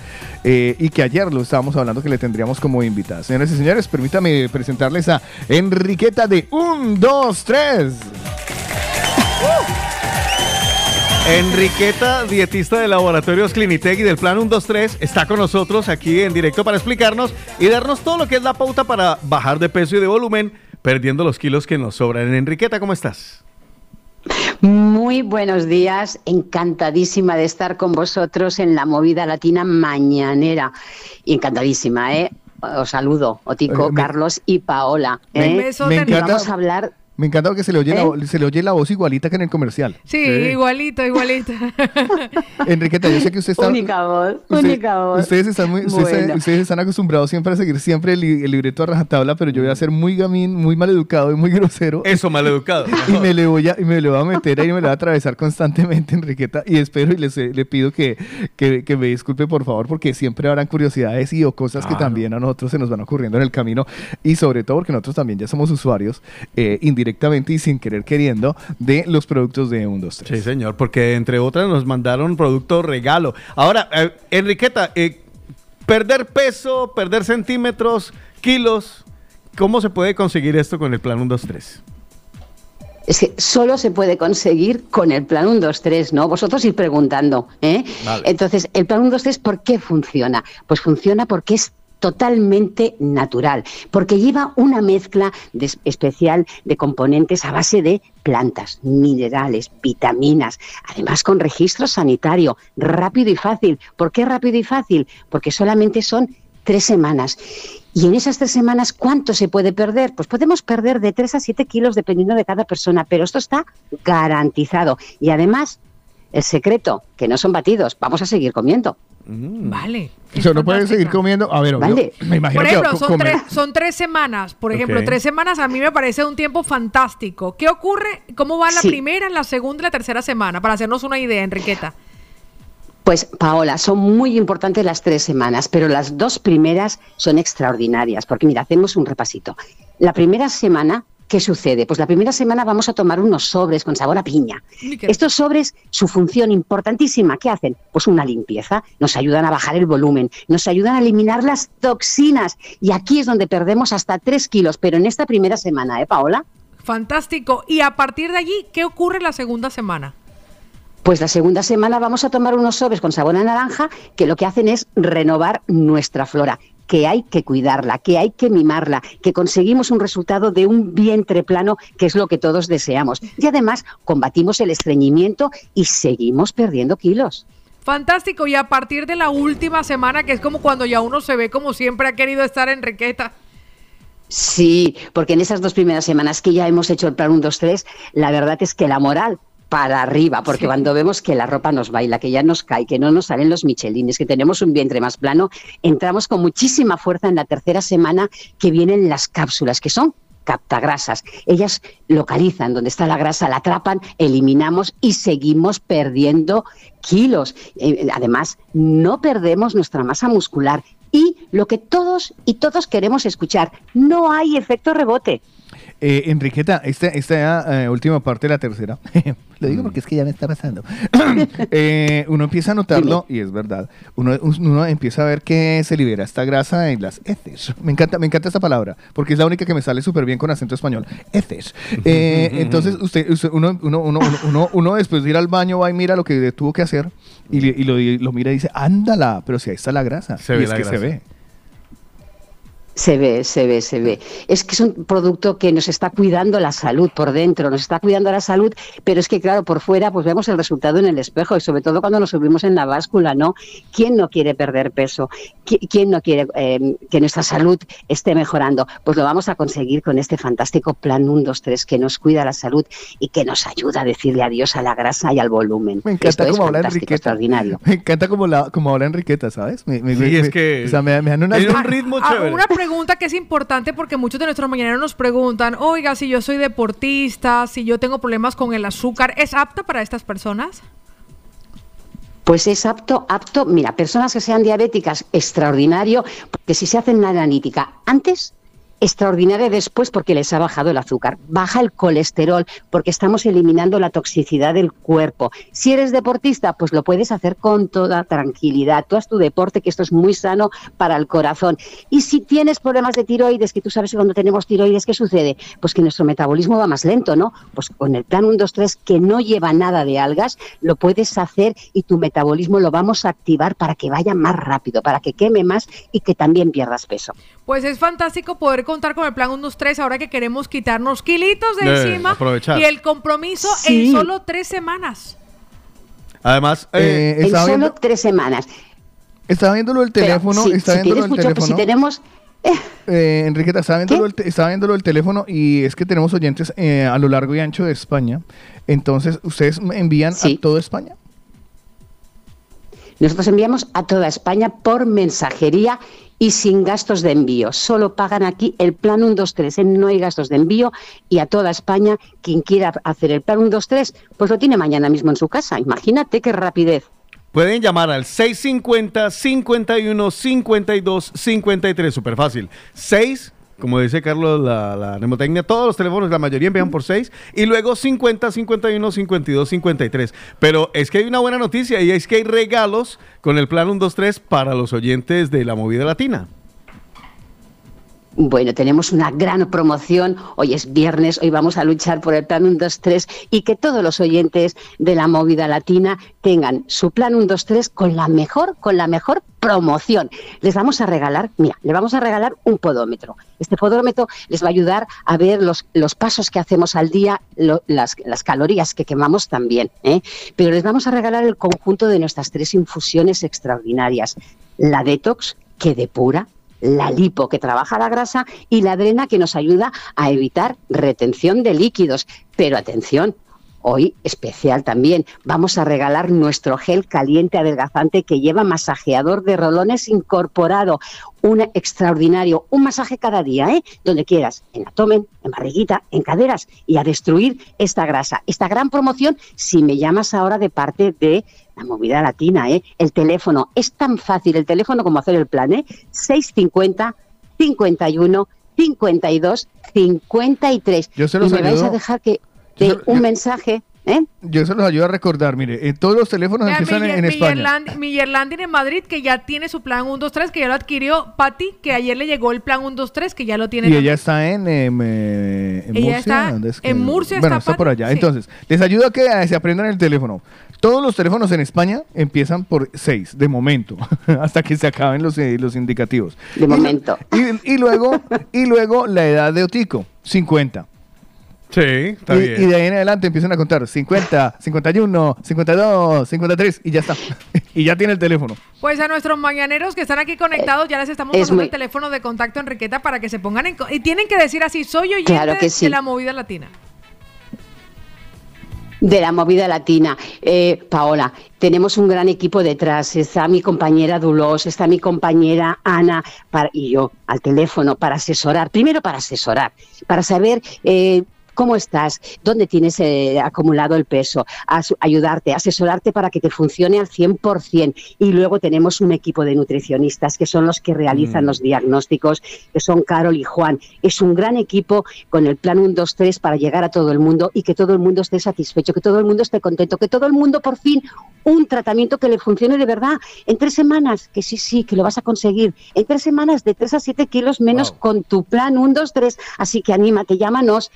eh, y que ayer lo estábamos hablando que le tendríamos como invitada. Señores y señores, permítame presentarles a Enriqueta de Un, dos, tres. Enriqueta, dietista de Laboratorios Clinitec y del Plan 123, está con nosotros aquí en directo para explicarnos y darnos todo lo que es la pauta para bajar de peso y de volumen, perdiendo los kilos que nos sobran. Enriqueta, ¿cómo estás? Muy buenos días, encantadísima de estar con vosotros en la movida latina mañanera. Y encantadísima, ¿eh? Os saludo, Otico, Eh, me- Carlos y Paola. me- ¿eh? me Y encanta- vamos a hablar Me encanta porque se le oye, la, se le oye la voz igualita que en el comercial. Sí, igualito, igualito. Enriqueta, yo sé que usted está... Única voz, usted- única voz. Ustedes están, muy, ustedes, Bueno. ustedes están acostumbrados siempre a seguir siempre el, li- el libreto a rajatabla, pero yo voy a ser muy gamín, muy maleducado y muy grosero. Eso, maleducado. y me le voy a, y me le voy a meter ahí y me le voy a atravesar constantemente, Enriqueta. Y espero y les, eh, le pido que, que, que me disculpe, por favor, porque siempre habrán curiosidades y o cosas que también a nosotros se nos van ocurriendo en el camino. Y sobre todo porque nosotros también ya somos usuarios, eh, indirectamente y sin querer queriendo, de los productos de un 2 3 Sí, señor, porque entre otras nos mandaron producto regalo. Ahora, eh, Enriqueta, eh, perder peso, perder centímetros, kilos, ¿cómo se puede conseguir esto con el plan 1, 2, 3? Es que solo se puede conseguir con el plan 1, 2, 3, ¿no? Vosotros ir preguntando, ¿eh? Vale. Entonces, el plan 1, 2, 3, ¿por qué funciona? Pues funciona porque es totalmente natural, porque lleva una mezcla especial de componentes a base de plantas, minerales, vitaminas, además con registro sanitario, rápido y fácil. ¿Por qué rápido y fácil? Porque solamente son tres semanas. Y en esas tres semanas, ¿cuánto se puede perder? Pues podemos perder de 3 a 7 kilos dependiendo de cada persona, pero esto está garantizado. Y además, el secreto, que no son batidos, vamos a seguir comiendo. Vale. O sea, no pueden seguir comiendo. A ver, Vale. me imagino Por que ejemplo, co- son comer- tres, son tres semanas. Por ejemplo, tres semanas a mí me parece un tiempo fantástico. ¿Qué ocurre? ¿Cómo va la Sí. primera, la segunda y la tercera semana? Para hacernos una idea, Enriqueta. Pues Paola, son muy importantes las tres semanas, pero las dos primeras son extraordinarias, porque mira, hacemos un repasito. La primera semana, ¿qué sucede? Pues la primera semana vamos a tomar unos sobres con sabor a piña. Estos sobres, su función importantísima, ¿qué hacen? Pues una limpieza, nos ayudan a bajar el volumen, nos ayudan a eliminar las toxinas, y aquí es donde perdemos hasta tres kilos, pero en esta primera semana, ¿eh, Paola? Fantástico. Y a partir de allí, ¿qué ocurre la segunda semana? Pues la segunda semana vamos a tomar unos sobres con sabor a naranja que lo que hacen es renovar nuestra flora que hay que cuidarla, que hay que mimarla, que conseguimos un resultado de un vientre plano, que es lo que todos deseamos. Y además combatimos el estreñimiento y seguimos perdiendo kilos. Fantástico. Y a partir de la última semana, que es como cuando ya uno se ve como siempre ha querido estar, Enriqueta. Sí, porque en esas dos primeras semanas que ya hemos hecho el plan 1, 2, 3, la verdad es que la moral para arriba, porque cuando vemos que la ropa nos baila, que ya nos cae, que no nos salen los michelines, que tenemos un vientre más plano, entramos con muchísima fuerza en la tercera semana que vienen las cápsulas, que son captagrasas. Ellas localizan donde está la grasa, la atrapan, eliminamos y seguimos perdiendo kilos. Eh, además, no perdemos nuestra masa muscular. Y lo que todos y todos queremos escuchar, no hay efecto rebote. Eh, Enriqueta, esta, esta eh, última parte de la tercera, lo digo porque es que ya me está pasando. Eh, uno empieza a notarlo, y es verdad, uno, uno empieza a ver que se libera esta grasa en las heces. Me encanta, me encanta esta palabra, porque es la única que me sale súper bien con acento español. Heces. Eh, entonces, usted, usted- uno, uno, uno, uno, uno- uno después de ir al baño va y mira lo que tuvo que hacer, y, le- y lo, y lo mira y dice, ándala, pero si ahí está la grasa. Se Y ve es la que grasa. se ve. Se ve, se ve, se ve. Es que es un producto que nos está cuidando la salud por dentro, nos está cuidando la salud, pero es que claro, por fuera pues vemos el resultado en el espejo y sobre todo cuando nos subimos en la báscula, ¿no? ¿Quién no quiere perder peso? ¿Qui- ¿Quién no quiere eh, que nuestra salud esté mejorando? Pues lo vamos a conseguir con este fantástico plan 1, 2, 3 que nos cuida la salud y que nos ayuda a decirle adiós a la grasa y al volumen. Me encanta Esto es habla Enriqueta. extraordinario. Me encanta como, la, como habla Enriqueta, ¿sabes? Me, me- Sí, me- es que O sea, me, me dan tiene un ritmo Ah, chévere. una pregunta que es importante porque muchos de nuestros mañaneros nos preguntan, oiga, si yo soy deportista, si yo tengo problemas con el azúcar, ¿es apta para estas personas? Pues es apto, apto, mira, personas que sean diabéticas, extraordinario, porque si se hacen una analítica antes, extraordinaria después porque les ha bajado el azúcar, baja el colesterol porque estamos eliminando la toxicidad del cuerpo. Si eres deportista, pues lo puedes hacer con toda tranquilidad. Tú haz tu deporte, que esto es muy sano para el corazón. Y si tienes problemas de tiroides, que tú sabes que cuando tenemos tiroides, ¿qué sucede? Pues que nuestro metabolismo va más lento, ¿no? Pues con el plan 1, 2, 3, que no lleva nada de algas, lo puedes hacer y tu metabolismo lo vamos a activar para que vaya más rápido, para que queme más y que también pierdas peso. Pues es fantástico poder contar con el plan 1, 2, 3 ahora que queremos quitarnos kilitos de Eh, encima aprovechar. y el compromiso Sí. en solo tres semanas. Además, eh, en estaba solo viendo- tres semanas. Estaba viendo lo del Pero teléfono, si- está si mucho- teléfono. si tenemos Eh, Enriqueta, estaba viéndolo, el estaba viéndolo el teléfono y es que tenemos oyentes eh, a lo largo y ancho de España. Entonces, ¿ustedes envían a toda España? Nosotros enviamos a toda España por mensajería y sin gastos de envío. Solo pagan aquí el plan 123, ¿eh? no hay gastos de envío y a toda España quien quiera hacer el plan 123, pues lo tiene mañana mismo en su casa. Imagínate qué rapidez. Pueden llamar al 650 51 52 53, súper fácil. 6, como dice Carlos, la, la mnemotecnia, todos los teléfonos, la mayoría empiezan por 6, y luego 50 51 52 53. Pero es que hay una buena noticia y es que hay regalos con el plan 123 para los oyentes de la movida latina. Bueno, tenemos una gran promoción. Hoy es viernes, hoy vamos a luchar por el plan 123 y que todos los oyentes de la movida latina tengan su plan 123 con la mejor, con la mejor promoción. Les vamos a regalar, mira, le vamos a regalar un podómetro. Este podómetro les va a ayudar a ver los, los pasos que hacemos al día, las, las calorías que quemamos también. ¿eh? Pero les vamos a regalar el conjunto de nuestras tres infusiones extraordinarias. La detox, que depura, la lipo que trabaja la grasa y la drena que nos ayuda a evitar retención de líquidos. Pero atención, hoy especial también, vamos a regalar nuestro gel caliente adelgazante que lleva masajeador de rolones incorporado. Un extraordinario, un masaje cada día, ¿eh? donde quieras, en abdomen, en barriguita, en caderas y a destruir esta grasa. Esta gran promoción, si me llamas ahora de parte de la movida latina, ¿eh? El teléfono, es tan fácil el teléfono como hacer el plan, ¿eh? 650 51 52 53. Yo se y los me vais a dejar que de se- un yo- mensaje, ¿eh? Yo se los ayudo a recordar, mire, eh, todos los teléfonos Vea, empiezan en, Miller- en España. Millerland- Millerlanding en Madrid, que ya tiene su plan 123, que ya lo adquirió. Patty, que ayer le llegó el plan 123, que ya lo tiene. Y también. ella está en, em, eh, en Ella Murcia. está- ¿dónde es en Murcia Bueno, está está por allá. sí. Entonces, les ayudo a que se aprendan el teléfono. Todos los teléfonos en España empiezan por 6, de momento, hasta que se acaben los, eh, los indicativos. De momento. Y, y luego, y luego la edad de Otico, 50. Sí, está y, bien. y de ahí en adelante empiezan a contar 50, 51, 52, 53 y ya está. y ya tiene el teléfono. Pues a nuestros mañaneros que están aquí conectados, ya les estamos es pasando muy- el teléfono de contacto Enriqueta para que se pongan en. Y tienen que decir así: soy oyente Claro que sí. de la movida latina. de la movida latina. Eh, Paola, tenemos un gran equipo detrás. Está mi compañera Dulos, está mi compañera Ana para- y yo al teléfono para asesorar. Primero para asesorar, para saber eh, cómo estás, dónde tienes eh, acumulado el peso, as- ayudarte, asesorarte para que te funcione al 100%. Y luego tenemos un equipo de nutricionistas que son los que realizan Mm. los diagnósticos, que son Carol y Juan. Es un gran equipo con el plan 1, 2, 3 para llegar a todo el mundo y que todo el mundo esté satisfecho, que todo el mundo esté contento, que todo el mundo por fin un tratamiento que le funcione de verdad. En tres semanas, que sí, sí, que lo vas a conseguir. En tres semanas de 3 a 7 kilos menos con tu plan 1, 2, 3. Así que anímate, llámanos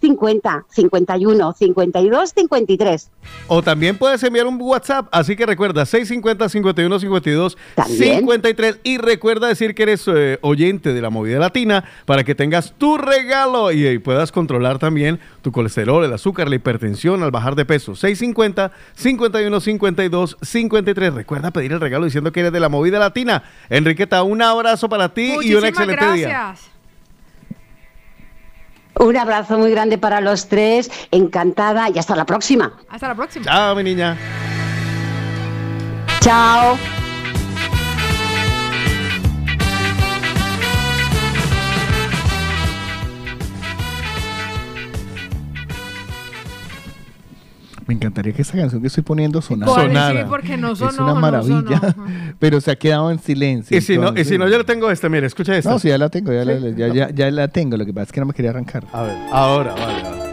650 51 52 53. O también puedes enviar un WhatsApp, así que recuerda 650 51 52 También. 53 y recuerda decir que eres eh, oyente de la movida latina para que tengas tu regalo y, eh, puedas controlar también tu colesterol, el azúcar, la hipertensión al bajar de peso. 650 51 52 53. Recuerda pedir el regalo diciendo que eres de la movida latina. Enriqueta, un abrazo para ti y un excelente día. Un abrazo muy grande para los tres, encantada y hasta la próxima. Hasta la próxima. Chao, mi niña. Chao. Me encantaría que esa canción que estoy poniendo sonara. ¿Cuál? Sí, porque no Es sonó, una no maravilla, sonó. pero se ha quedado en silencio. Y si, no, y si no, yo le tengo esta, mire, escucha esta. No, sí, ya la tengo, ya, la, ya, ya- ya la tengo. Lo que pasa es que no me quería arrancar. A ver, ahora, vale, vale.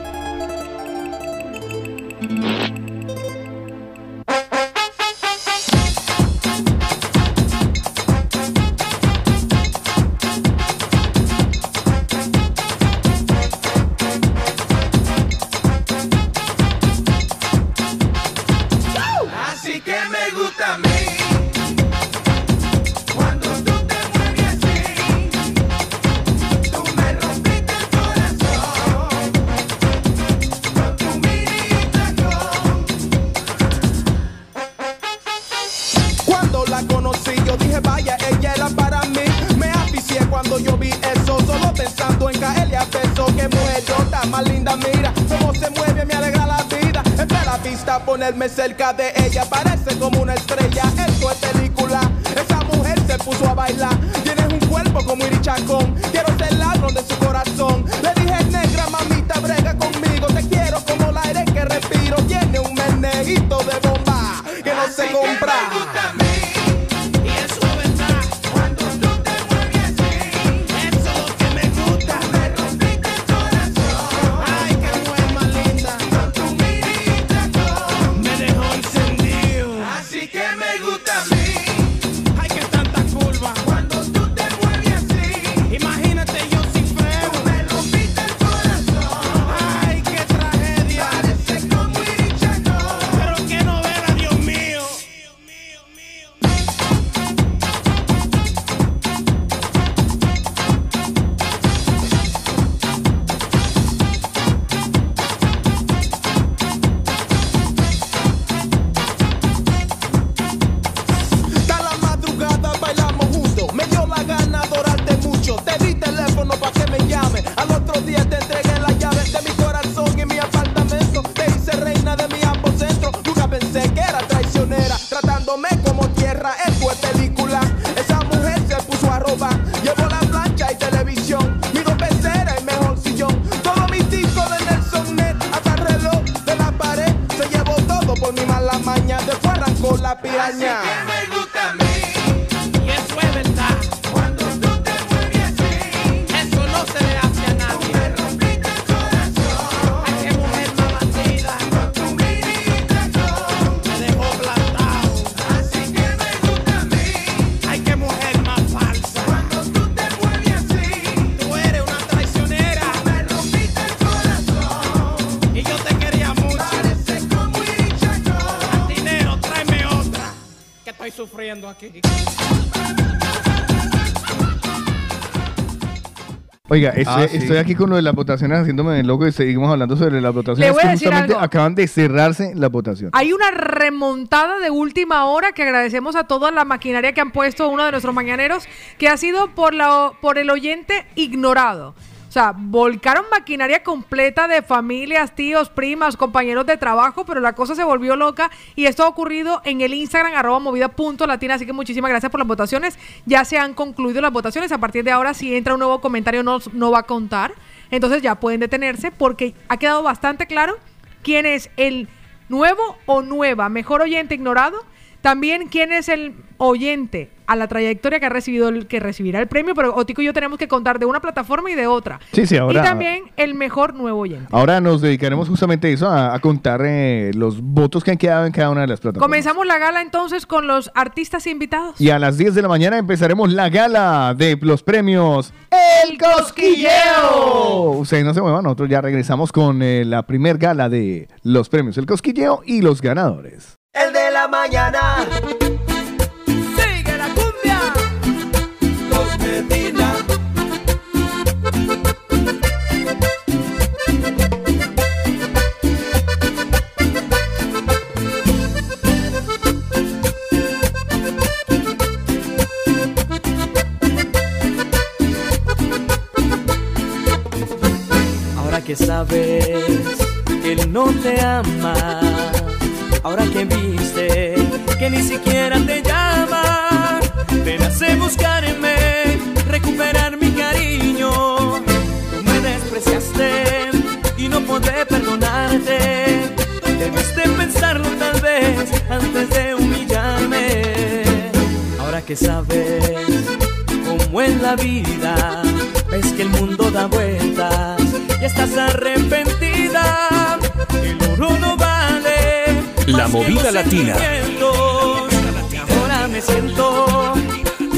got that Oiga, estoy, Ah, sí. estoy aquí con lo de las votaciones haciéndome loco y seguimos hablando sobre las votaciones. Le voy que a decir justamente algo. acaban de cerrarse las votaciones. Hay una remontada de última hora que agradecemos a toda la maquinaria que han puesto uno de nuestros mañaneros, que ha sido por, la, por el oyente ignorado. O sea, volcaron maquinaria completa de familias, tíos, primas, compañeros de trabajo, pero la cosa se volvió loca y esto ha ocurrido en el Instagram arroba movida punto latina, así que muchísimas gracias por las votaciones. Ya se han concluido las votaciones, a partir de ahora si entra un nuevo comentario no, no va a contar, entonces ya pueden detenerse porque ha quedado bastante claro quién es el nuevo o nueva mejor oyente ignorado, también quién es el oyente a la trayectoria que ha recibido el que recibirá el premio, pero Otico y yo tenemos que contar de una plataforma y de otra. Sí, sí, ahora- Y también el mejor nuevo oyente. Ahora nos dedicaremos justamente a eso, a, a contar eh, los votos que han quedado en cada una de las plataformas. Comenzamos la gala entonces con los artistas invitados. Y a las 10 de la mañana empezaremos la gala de los premios El Cosquilleo. Ustedes no se muevan, nosotros ya regresamos con eh, la primer gala de los premios El Cosquilleo y los ganadores. El de la mañana. Que sabes que él no te ama, ahora que viste que ni siquiera te llama, te nace buscarme, recuperar mi cariño. Tú me despreciaste y no podré perdonarte. Debes de pensarlo tal vez antes de humillarme. Ahora que sabes cómo es la vida, ves que el mundo da vueltas y estás arrepentida. El oro no vale. La movida latina. Ahora me siento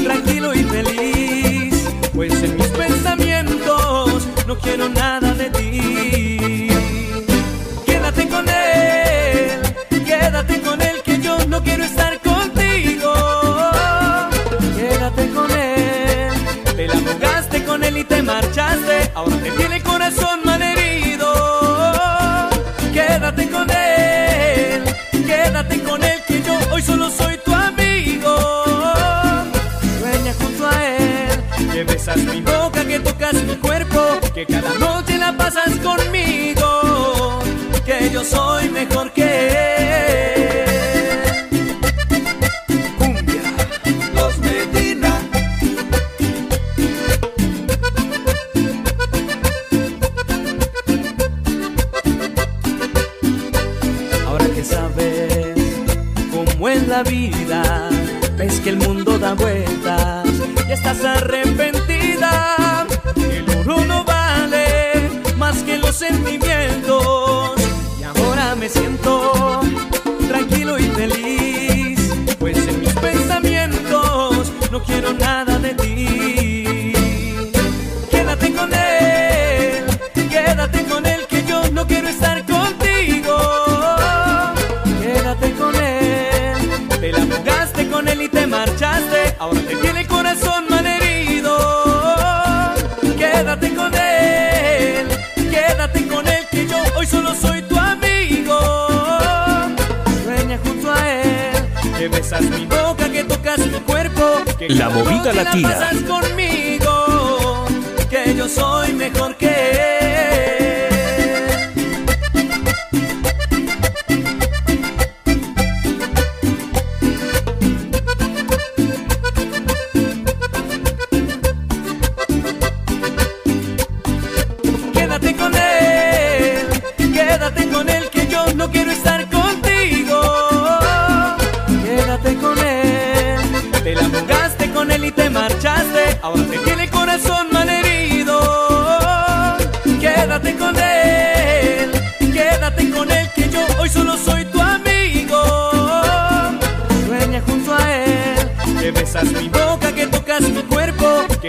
tranquilo y feliz, pues en mis pensamientos no quiero nada de ti. Quédate con él, quédate con él, que yo no quiero estar contigo. Y te marchaste, ahora te tiene el corazón malherido. Quédate con él, quédate con él, que yo hoy solo soy tu amigo. Sueña junto a él, Que besas mi boca, que tocas mi cuerpo, que cada noche la pasas conmigo. Que yo soy mejor que él. Vida, ves que el mundo da vueltas y estás arrepentida. El oro no vale más que los sentimientos. Y ahora me siento tranquilo y feliz, pues en mis pensamientos no quiero nada La movida latina. La pasas conmigo, que yo soy mejor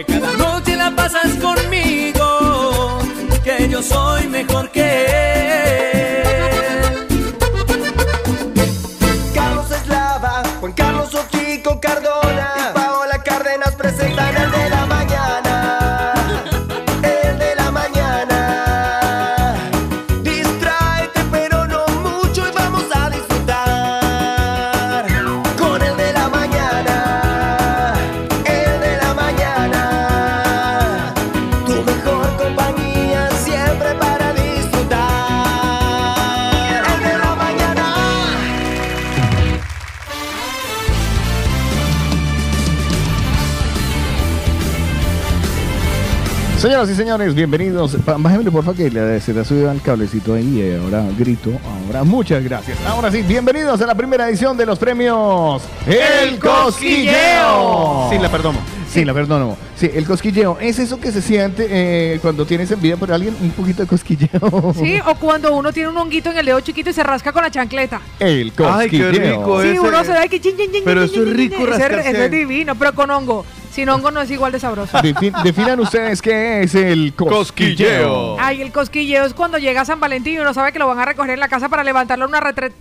que cada noche la pasas conmigo, que yo soy mejor Señoras y señores, bienvenidos. Bájemele, por favor, que le- se le ha subido el cablecito ahí. y ahora grito. Ahora, muchas gracias. Ahora sí, bienvenidos a la primera edición de los premios El Cosquilleo. Sí, la perdono. Sí, la perdono. Sí, el cosquilleo es eso que se siente eh, cuando tienes envidia por alguien, un poquito de cosquilleo. Sí, o cuando uno tiene un honguito en el dedo chiquito y se rasca con la chancleta. El Ay, qué cosquilleo. rico Sí, ese. uno se da que chin, chin, chin, Pero chin, eso es chin, rico rascarse ese ahí. es divino, pero con hongo. Sin hongo no es igual de sabroso. Defi- definan ustedes qué es el cosquilleo. Ay, el cosquilleo es cuando llega San Valentín y uno sabe que lo van a recoger en la casa para levantarlo en una retreta.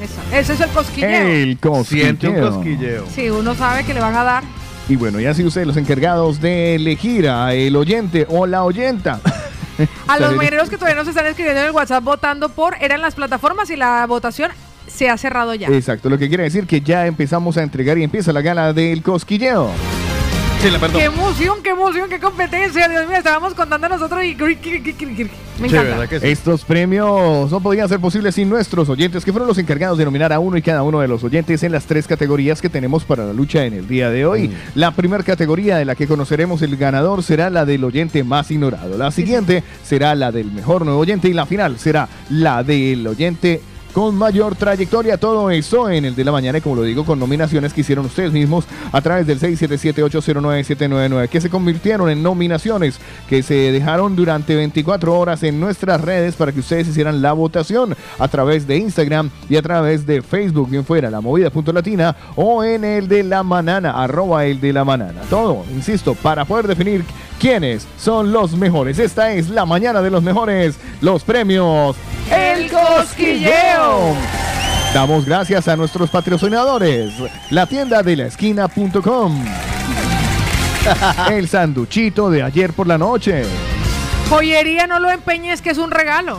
Eso, ese es el cosquilleo. El cosquilleo. Siente un cosquilleo. Sí, uno sabe que le van a dar. Y bueno, ya así ustedes los encargados de elegir a el oyente o la oyenta. A los mañaneros que todavía nos están escribiendo en el WhatsApp votando por, eran las plataformas y la votación se ha cerrado ya. Exacto, lo que quiere decir que ya empezamos a entregar y empieza la gala del cosquilleo. Qué emoción, qué emoción, qué competencia. Dios mío, estábamos contando nosotros y. Me encanta. Estos premios no podrían ser posibles sin nuestros oyentes, que fueron los encargados de nominar a uno y cada uno de los oyentes en las tres categorías que tenemos para la lucha en el día de hoy. La primera categoría de la que conoceremos el ganador será la del oyente más ignorado. La siguiente será la del mejor nuevo oyente y la final será la del oyente con mayor trayectoria. Todo eso en el de la mañana, y como lo digo, con nominaciones que hicieron ustedes mismos a través del 677-809-799, que se convirtieron en nominaciones que se dejaron durante 24 horas en nuestras redes para que ustedes hicieran la votación a través de Instagram y a través de Facebook, bien fuera la movida.latina o en el de la manana, arroba el de la manana. Todo, insisto, para poder definir quiénes son los mejores. Esta es la mañana de los mejores, los premios El Cosquilleo. Damos gracias a nuestros patrocinadores, la tienda de la esquina.com, el sanduchito de ayer por la noche, Joyería, no lo empeñes, que es un regalo.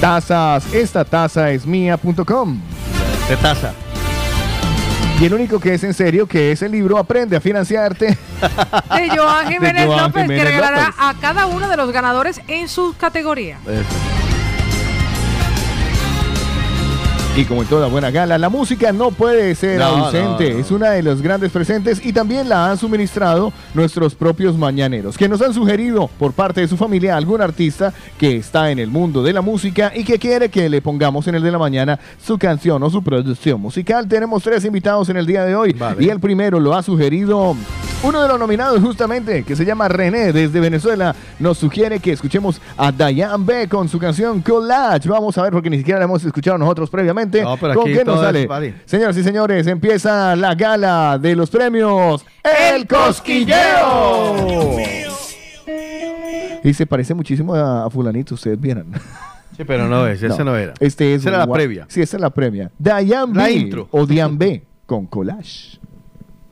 tazas, esta taza es mía.com, De taza. Y el único que es en serio, que es el libro Aprende a financiarte. De Joan Jiménez Joan López, Jiménez que regalará López. a cada uno de los ganadores en su categoría. Y como en toda buena gala, la música no puede ser No, ausente. no, no. Es una de los grandes presentes y también la han suministrado nuestros propios mañaneros, que nos han sugerido por parte de su familia algún artista que está en el mundo de la música y que quiere que le pongamos en el de la mañana su canción o su producción musical. Tenemos tres invitados en el día de hoy y el primero lo ha sugerido uno de los nominados justamente, que se llama René desde Venezuela, nos sugiere que escuchemos a Diane B con su canción Collage. Vamos a ver porque ni siquiera la hemos escuchado nosotros previamente. No, pero ¿Con aquí qué nos sale? Señoras y señores, empieza la gala de los premios El Cosquilleo. Y se parece muchísimo a, a fulanito, ustedes vieran. Sí, pero no es, ese no era. Este es Esa era la previa. Sí, esa es la previa. Diane La B intro. o Diane B con Collage.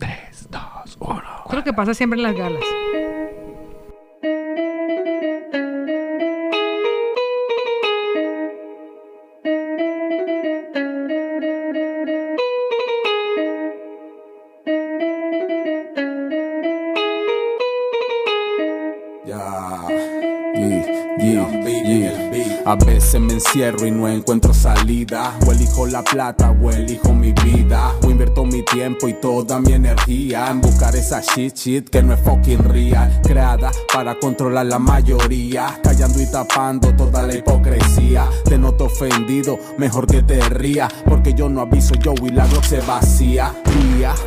Eso es lo que pasa siempre en las galas. A veces me encierro y no encuentro salida. O elijo la plata o elijo mi vida. O invierto mi tiempo y toda mi energía en buscar esa shit shit que no es fucking real. Creada para controlar la mayoría. Callando y tapando toda la hipocresía. Te noto ofendido, mejor que te ría. Porque yo no aviso, yo y la se vacía.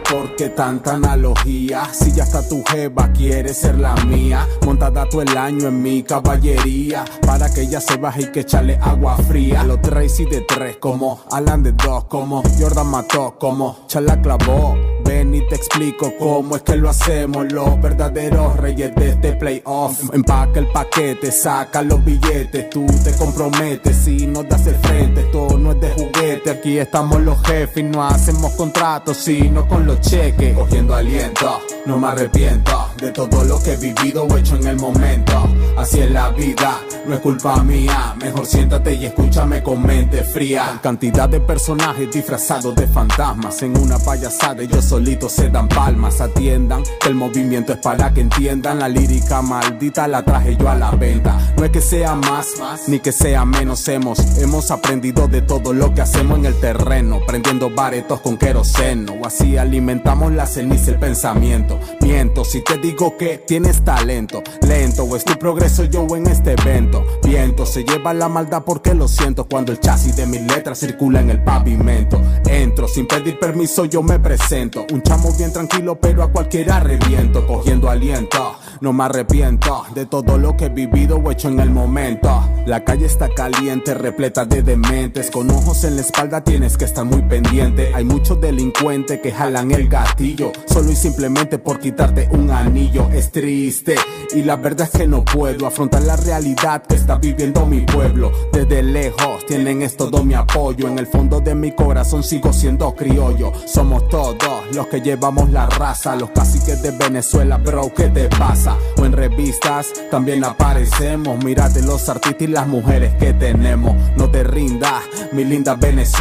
Porque tanta analogía. Si ya está tu jeva, quiere ser la mía. Montada todo el año en mi caballería. Para que ella se baje y que echarle agua fría. Los Tracy de tres, como Alan de dos, como Jordan mató, como Chala clavó. Ven y te explico cómo es que lo hacemos. Los verdaderos reyes de este playoff. Empaca el paquete, saca los billetes. Tú te comprometes si no das el frente. Esto no es de Aquí estamos los jefes no hacemos contratos, sino con los cheques. Cogiendo aliento, no me arrepiento de todo lo que he vivido o hecho en el momento. Así es la vida, no es culpa mía. Mejor siéntate y escúchame con mente fría. Cantidad de personajes disfrazados de fantasmas. En una payasada ellos solitos se dan palmas. Atiendan que el movimiento es para que entiendan. La lírica maldita la traje yo a la venta. No es que sea más, ni que sea menos. Hemos, hemos aprendido de todo lo que hacemos en el terreno. Prendiendo baretos con queroseno. Así alimentamos la ceniza el pensamiento. Miento si te digo que tienes talento. Lento es tu progreso yo en este evento. Viento se lleva la maldad porque lo siento. Cuando el chasis de mis letras circula en el pavimento. Entro sin pedir permiso, yo me presento. Un chamo bien tranquilo, pero a cualquiera reviento. Cogiendo aliento, no me arrepiento de todo lo que he vivido o hecho en el momento. La calle está caliente, repleta de dementes. Con ojos en la espalda tienes que estar muy pendiente. Hay muchos delincuentes que jalan el gatillo. Solo y simplemente por quitarte un anillo. Es triste. Y la verdad es que no puedo afrontar la realidad que está viviendo mi pueblo. Desde lejos tienen es todo mi apoyo. En el fondo de mi corazón sigo siendo criollo. Somos todos los que llevamos la raza. Los caciques de Venezuela, bro, ¿qué te pasa? O en revistas también aparecemos. Mírate los artistas y las mujeres que tenemos. No te rindas, mi linda Venezuela.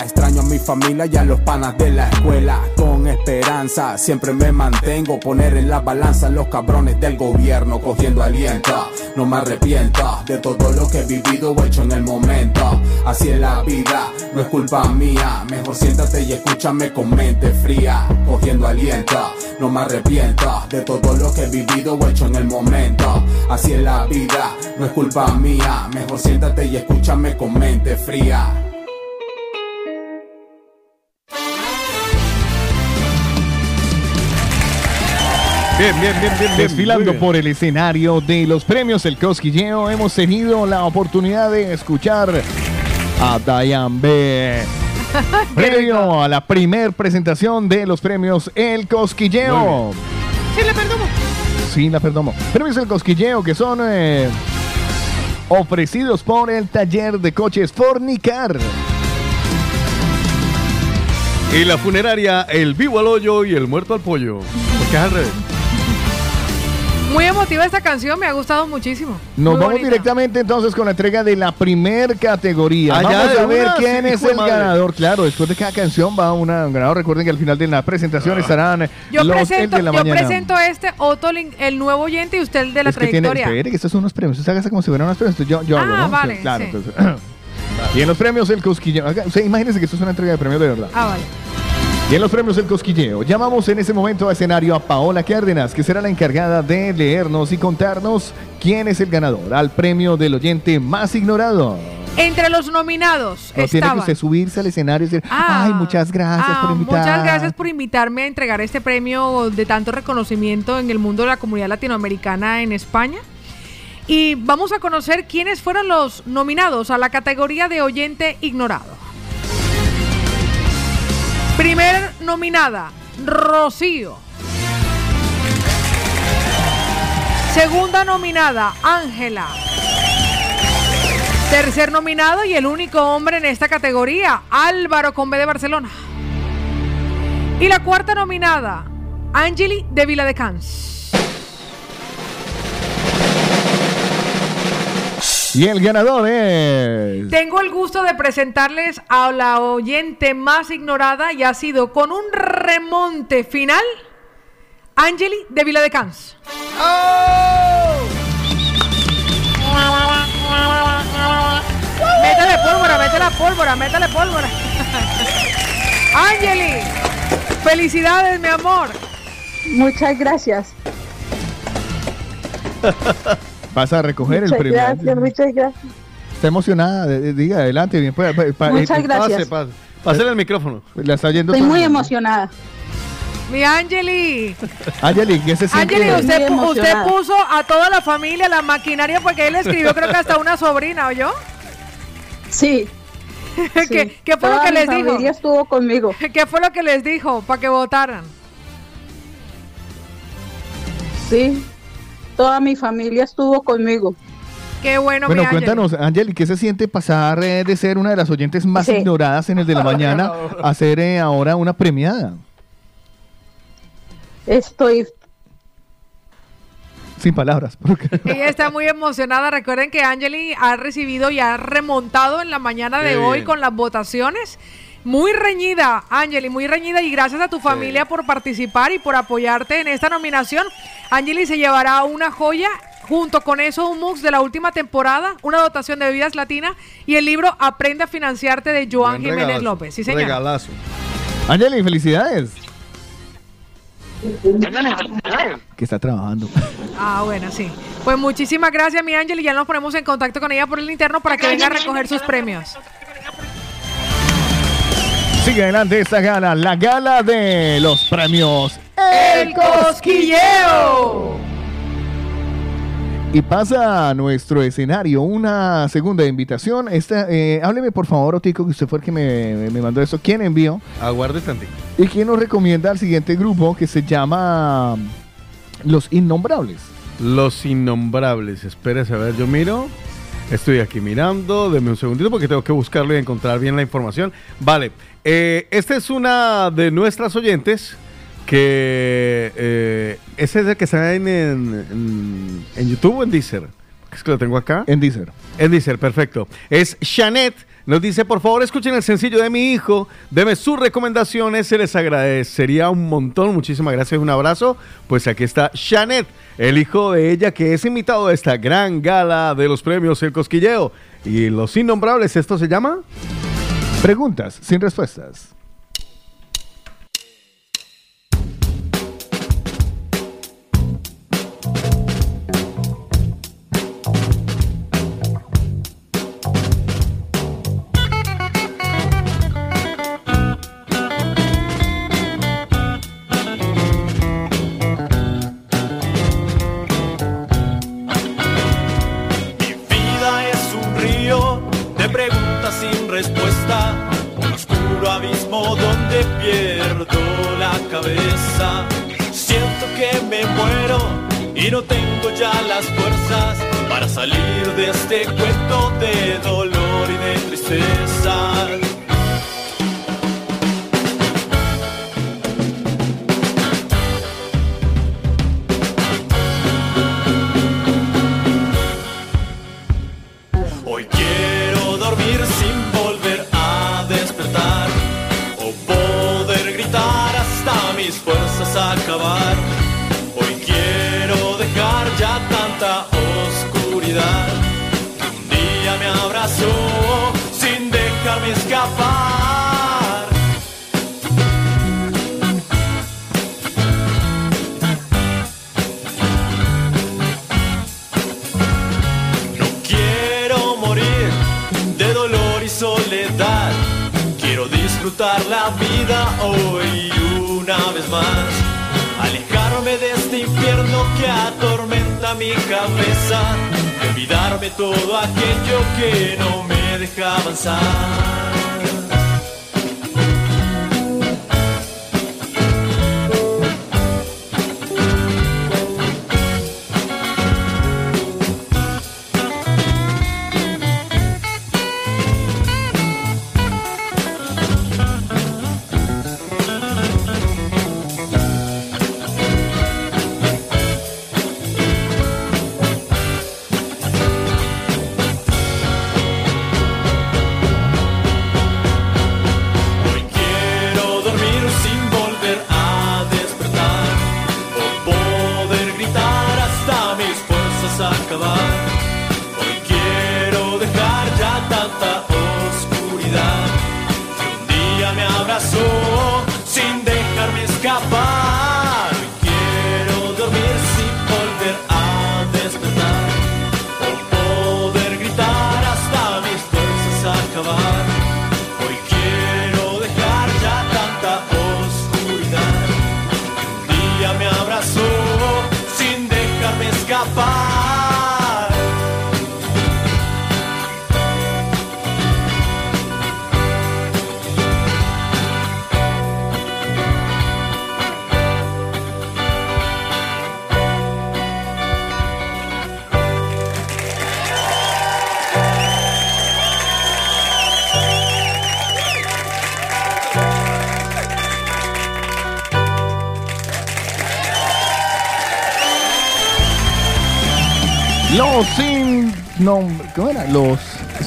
Extraño a mi familia y a los panas de la escuela. Con esperanza siempre me mantengo. Poner en la balanza los cabrones del gobierno. Cogiendo aliento, no me arrepiento de todo lo que he vivido o hecho en el momento. Así es la vida, no es culpa mía. Mejor siéntate y escúchame con mente fría. Cogiendo aliento, no me arrepiento de todo lo que he vivido o hecho en el momento. Así es la vida, no es culpa mía. Mejor siéntate y escúchame con mente fría. Bien, bien, bien, bien. Desfilando por el escenario de los premios El Cosquilleo, hemos tenido la oportunidad de escuchar a Diane B. Previo a la primer presentación de los premios El Cosquilleo. Sí, le perdono. Sí, la perdomo. Premios El Cosquilleo que son eh, ofrecidos por el taller de coches Fornicar. Y la funeraria El Vivo al Hoyo y El Muerto al Pollo. Porque es al revés. Muy emotiva esta canción, me ha gustado muchísimo. Nos Muy vamos bonita. directamente entonces con la entrega de la primer categoría. Ah, ya, vamos de a ver una, quién sí, es el madre. ganador. Claro, después de cada canción va una, un ganador. Recuerden que al final de la presentación estarán eh, Yo los el presento, de la yo mañana. presento este, Otto, el nuevo oyente y usted el de la es que tiene, trayectoria. espere, que estos son unos premios. Usted haga como si fueran unos premios. Yo, yo Ah, hago, ¿no? vale, Claro, sí. entonces. y en los premios el cosquilleo. Haga- O sea, imagínense que esto es una entrega de premios de verdad. Ah, vale. Y en los premios El Cosquilleo, llamamos en ese momento a escenario a Paola Cárdenas, que será la encargada de leernos y contarnos quién es el ganador al premio del oyente más ignorado. Entre los nominados No tiene que estaban. usted subirse al escenario y decir, Ah, ay, muchas gracias ah, por invitar. Muchas gracias por invitarme a entregar este premio de tanto reconocimiento en el mundo de la comunidad latinoamericana en España. Y vamos a conocer quiénes fueron los nominados a la categoría de oyente ignorado. Primer nominada, Rocío. Segunda nominada, Ángela. Tercer nominado y el único hombre en esta categoría, Álvaro Combe de Barcelona. Y la cuarta nominada, Angeli de Vila Y el ganador es... Tengo el gusto de presentarles a la oyente más ignorada y ha sido con un remonte final, Angeli de Vila de Cans. Métele pólvora, métele pólvora, métele pólvora. Angeli, felicidades, mi amor. Muchas gracias. Vas a recoger el Muchas premio. gracias, muchas gracias. Está emocionada. Diga, adelante. Bien, pa- pa- pa- Muchas eh, gracias. Pase, pase. Pásale el micrófono. La está oyendo Estoy todo muy el emocionada. Mi Angeli. Angeli, ¿qué se siente? Angeli, usted, usted puso a toda la familia la maquinaria porque él escribió creo que hasta una sobrina, ¿oyó? Sí. ¿Qué, qué fue lo que mi les dijo? estuvo conmigo. ¿Qué fue lo que les dijo para que votaran? Sí. Toda mi familia estuvo conmigo. Qué bueno, Bueno, cuéntanos, Angeli, ¿qué se siente pasar eh, de ser una de las oyentes más Sí. ignoradas en el de la mañana a ser eh, ahora una premiada? Estoy Sin palabras. porque- Ella está muy emocionada. Recuerden que Angeli ha recibido y ha remontado en la mañana de Qué hoy bien. con las votaciones. Muy reñida, Angeli, muy reñida. Y gracias a tu familia por participar y por apoyarte en esta nominación. Angeli se llevará una joya. Junto con eso, un MUX de la última temporada, una dotación de bebidas latina y el libro Aprende a financiarte de Joan Buen Jiménez regalazo. López. Sí, señor. Regalazo. Angeli, felicidades. Que está trabajando. Ah, bueno, sí. Pues muchísimas gracias, mi Ángel, y ya nos ponemos en contacto con ella por el interno para que venga a recoger sus premios. Sigue adelante esta gala, la gala de los premios. ¡El cosquilleo! Y pasa a nuestro escenario una segunda invitación. Esta, eh, hábleme por favor, Otico, que usted fue el que me, me mandó esto. ¿Quién envió? Aguarde tantito. ¿Y quién nos recomienda al siguiente grupo que se llama Los Innombrables? Los innombrables. Espérese, a ver, yo miro. Estoy aquí mirando. Deme un segundito porque tengo que buscarlo y encontrar bien la información. Vale. Eh, esta es una de nuestras oyentes que... Eh, ese es el que está en, en, en- YouTube o en Deezer. Es que lo tengo acá. En Deezer. En Deezer, perfecto. Es Shanet. Nos dice, por favor, escuchen el sencillo de mi hijo. Deme sus recomendaciones. Se les agradecería un montón. Muchísimas gracias. Un abrazo. Pues aquí está Shanet, el hijo de ella que es invitado a esta gran gala de los premios El Cosquilleo. Y los innombrables, ¿esto se llama? Preguntas sin respuestas. Los.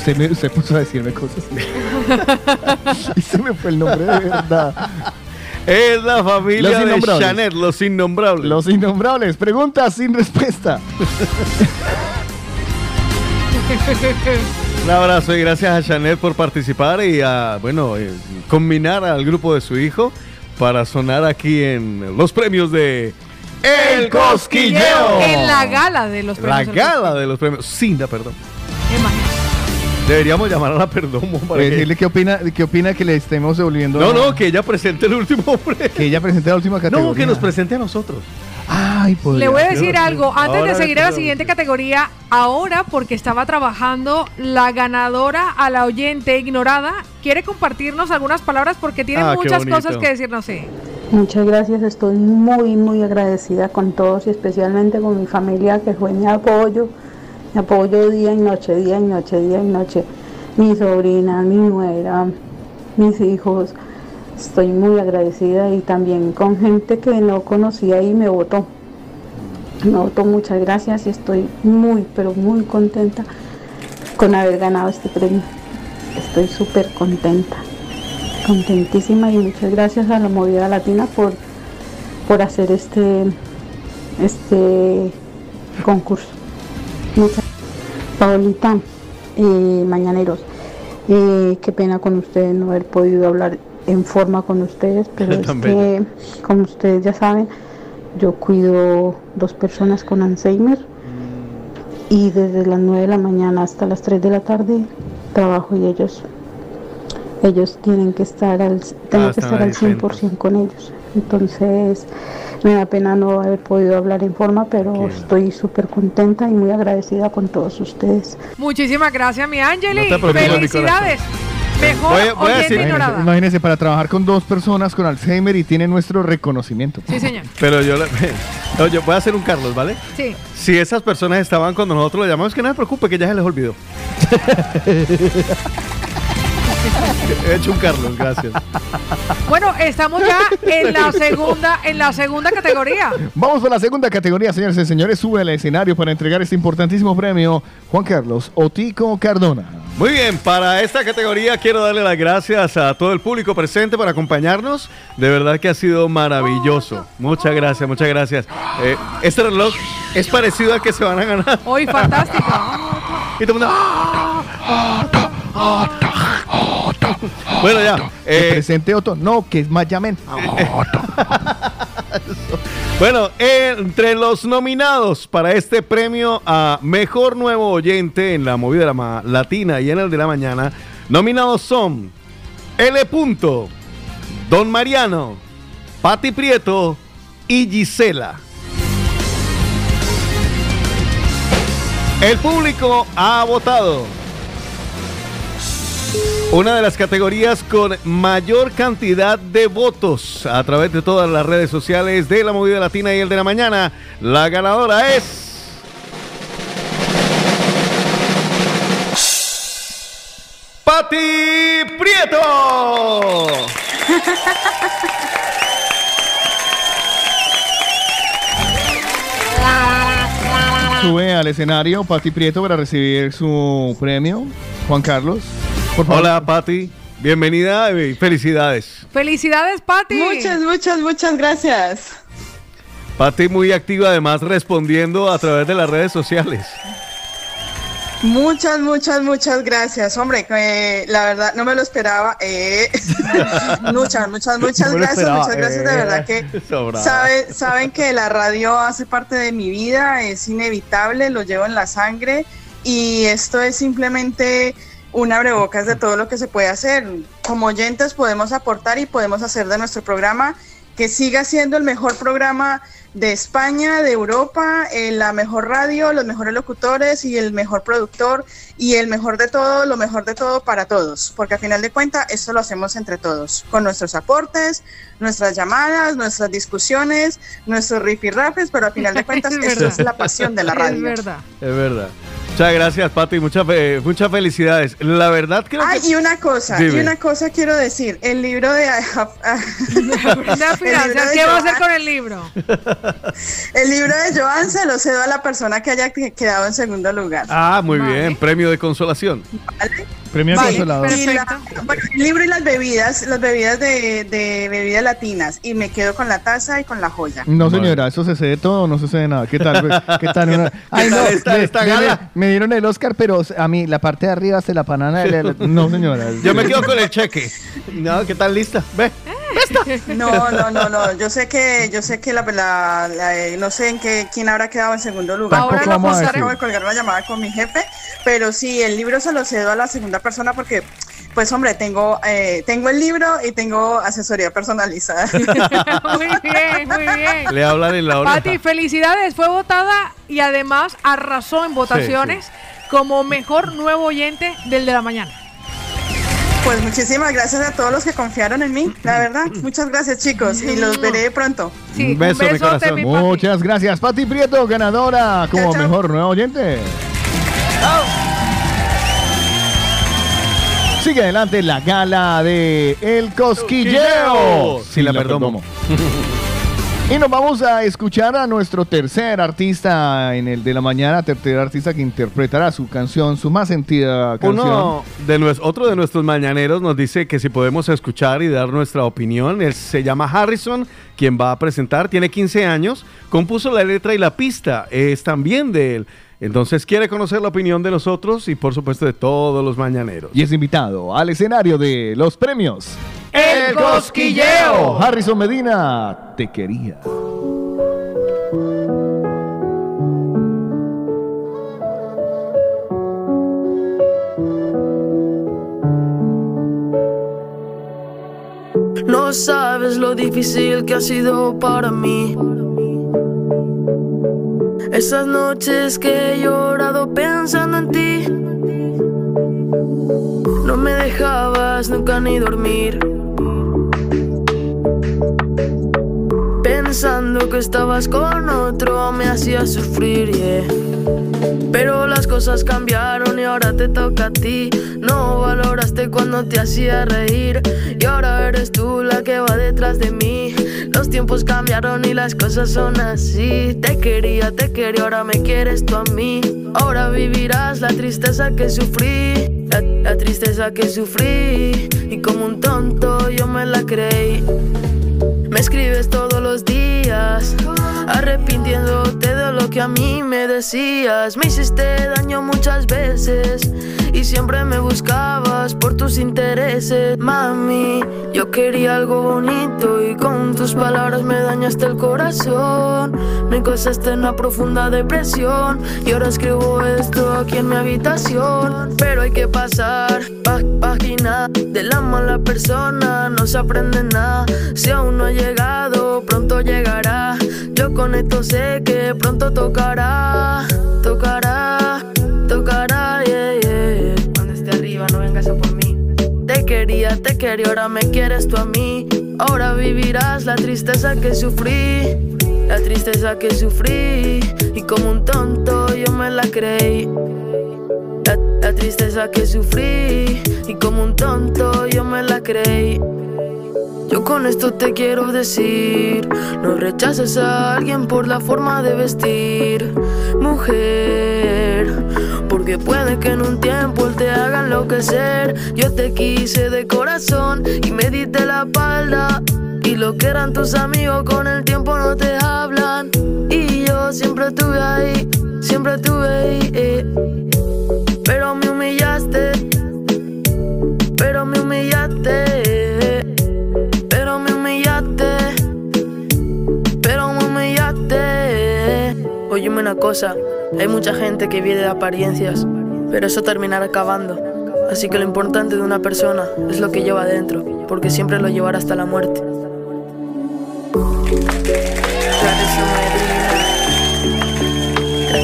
Se, me, se puso a decirme cosas. y se me fue el nombre de verdad. Es la familia Los de innombrables. Chanel, los innombrables. Los innombrables. Preguntas sin respuesta. Un abrazo y gracias a Chanel por participar y a, bueno, eh, combinar al grupo de su hijo para sonar aquí en los premios de El Cosquilleo. En la gala de los La premios. gala de los premios. Cinda, perdón. Deberíamos llamar a la Perdomo para Pues que... decirle qué opina, qué opina que le estemos devolviendo. No, no, que ella presente el último premio. Que ella presente la última categoría. No, que nos presente a nosotros. Ay, pues. Le voy a decir algo, antes Ahora de seguir a la siguiente categoría, ahora porque estaba trabajando la ganadora a la oyente ignorada, quiere compartirnos algunas palabras porque tiene Ah, muchas cosas que decirnos. Sí. Muchas gracias, estoy muy, muy agradecida con todos y especialmente con mi familia que fue mi apoyo, mi apoyo día y noche, día y noche, día y noche. Mi sobrina, mi nuera, mis hijos. Estoy muy agradecida y también con gente que no conocía y me votó. Me votó, muchas gracias y estoy muy, pero muy contenta con haber ganado este premio. Estoy súper contenta contentísima y muchas gracias a la movida latina por, por hacer este, este concurso. Muchas Paolita, eh, mañaneros, eh, qué pena con ustedes no haber podido hablar en forma con ustedes, pero es que, como ustedes ya saben, yo cuido dos personas con Alzheimer y desde las 9 de la mañana hasta las 3 de la tarde trabajo y ellos ellos tienen que estar al tengo Ah, que están estar al 100% con ellos. Entonces, me da pena no haber podido hablar en forma, pero estoy súper contenta y muy agradecida con todos ustedes. Muchísimas gracias, mi Angeli. No Felicidades. Mejor Voy a- voy a decir- ignorada. Imagínese, imagínese, para trabajar con dos personas con Alzheimer y tiene nuestro reconocimiento. Sí, señor. Pero yo, le- no, yo voy a hacer un Carlos, ¿vale? Sí. Si esas personas estaban cuando nosotros lo llamamos, que no se preocupe, que ya se les olvidó. He hecho un Carlos, gracias. Bueno, estamos ya en la segunda, en la segunda categoría. Vamos por la segunda categoría, señores y señores. Sube al escenario para entregar este importantísimo premio Juan Carlos Otico Cardona. Muy bien, para esta categoría quiero darle las gracias a todo el público presente por acompañarnos. De verdad que ha sido maravilloso. Muchas gracias, muchas gracias. Eh, este reloj es parecido al que se van a ganar. Hoy fantástico. Y todo el mundo, Bueno, ya. Eh, presente Otto. No, que es más llamen. Bueno, entre los nominados para este premio a Mejor Nuevo Oyente en la movida latina y en el de la mañana, nominados son L. Punto, Don Mariano, Pati Prieto y Gisela. El público ha votado una de las categorías con mayor cantidad de votos a través de todas las redes sociales de la movida latina y el de la mañana. La ganadora es... Pati Prieto. Sube al escenario Pati Prieto para recibir su premio. Juan Carlos. Hola, Patti. Bienvenida y felicidades. Felicidades, Patti. Muchas, muchas, muchas gracias. Patti muy activa además respondiendo a través de las redes sociales. Muchas, muchas, muchas gracias. Hombre, eh, la verdad no me lo esperaba. Eh. muchas, muchas, muchas gracias. Muchas gracias. de verdad que sabe, saben que la radio hace parte de mi vida, es inevitable, lo llevo en la sangre y esto es simplemente un abrebocas de todo lo que se puede hacer. Como oyentes podemos aportar y podemos hacer de nuestro programa que siga siendo el mejor programa de España, de Europa, eh, la mejor radio, los mejores locutores y el mejor productor y el mejor de todo, lo mejor de todo para todos, porque a final de cuentas esto lo hacemos entre todos, con nuestros aportes, nuestras llamadas, nuestras discusiones, nuestros rifirrafes, pero a final de cuentas esto es la pasión de la radio. Es verdad. Es verdad. Muchas gracias, Pati. Muchas, muchas felicidades. La verdad creo Ay, y una cosa, y una cosa quiero decir. El libro de... ¿Qué va a hacer con el libro? el libro de Joan se lo cedo a la persona que haya quedado en segundo lugar. Ah, muy bien. Premio de consolación. ¿Vale? Premio Vale, consolador. y la- bueno, el libro y las bebidas, las bebidas de, de bebidas latinas. Y me quedo con la taza y con la joya. No, señora, eso se cede todo, no se cede nada. ¿Qué tal? pues? ¿Qué tal? Una- Ay, no, tal esta- me- esta me, gala? me dieron el Oscar, pero a mí la parte de arriba se la banana. No, señora. Yo me quedo con el cheque. No, ¿qué tal lista? Ve. No, no, no, no. Yo sé que, yo sé que la, la- la- eh, no sé en qué quién habrá quedado en segundo lugar. Ahora vamos a decir. acabo de colgar una llamada con mi jefe, pero sí, el libro se lo cedo a la segunda persona porque, pues, hombre, tengo, eh, tengo el libro y tengo asesoría personalizada. muy bien, muy bien. Le hablan en la oreja. Pati, felicidades. Fue votada y además arrasó en votaciones como mejor nuevo oyente del de la mañana. Pues muchísimas gracias a todos los que confiaron en mí, la verdad. Muchas gracias, chicos, y los veré pronto. un beso, mi corazón. Muchas gracias, Pati Prieto, ganadora como mejor nuevo oyente. Sigue adelante la gala de El Cosquilleo. Sí, la perdomo. Y nos vamos a escuchar a nuestro tercer artista en el de la mañana, tercer artista que interpretará su canción, su más sentida canción. Uno de otro de nuestros mañaneros nos dice que si podemos escuchar y dar nuestra opinión. Él se llama Harrison, quien va a presentar, tiene 15 años, compuso la letra y la pista, es también de él. Entonces quiere conocer la opinión de nosotros y por supuesto de todos los mañaneros. Y es invitado al escenario de los premios. El Cosquilleo. Harrison Medina, te quería. No sabes lo difícil que ha sido para mí. Esas noches que he llorado pensando en ti. No me dejabas nunca ni dormir. Pensando que estabas con otro me hacía sufrir. Pero las cosas cambiaron y ahora te toca a ti. No valoraste cuando te hacía reír. Y ahora eres tú la que va detrás de mí. Los tiempos cambiaron y las cosas son así. Te quería, te quería, ahora me quieres tú a mí. Ahora vivirás la tristeza que sufrí. La, tristeza que sufrí y como un tonto yo me la creí. Me escribes todos los días, arrepintiéndote de lo que a mí me decías. Me hiciste daño muchas veces y siempre me buscabas por tus intereses. Mami, yo quería algo bonito y con tus palabras me dañaste el corazón. Me causaste una profunda depresión y ahora escribo esto aquí en mi habitación. Pero hay que pasar pa- página de la mala persona, no se aprende nada. Si aún no ha llegado, pronto llegará. Yo con esto sé que pronto tocará, tocará, tocará, Te quería, ahora me quieres tú a mí. Ahora vivirás la tristeza que sufrí, la tristeza que sufrí. Y como un tonto yo me la creí. La, la tristeza que sufrí, y como un tonto yo me la creí. Yo con esto te quiero decir, no rechaces a alguien por la forma de vestir, mujer, porque puede que en un tiempo él te haga enloquecer. Yo te quise de corazón y me diste la espalda. Y lo que eran tus amigos con el tiempo no te hablan. Y yo siempre estuve ahí, siempre estuve ahí. eh. Pero me humillaste, pero me humillaste. Óyeme una cosa, hay mucha gente que vive de apariencias, pero eso terminará acabando. Así que lo importante de una persona es lo que lleva dentro, porque siempre lo llevará hasta la muerte. Clarissa Medina,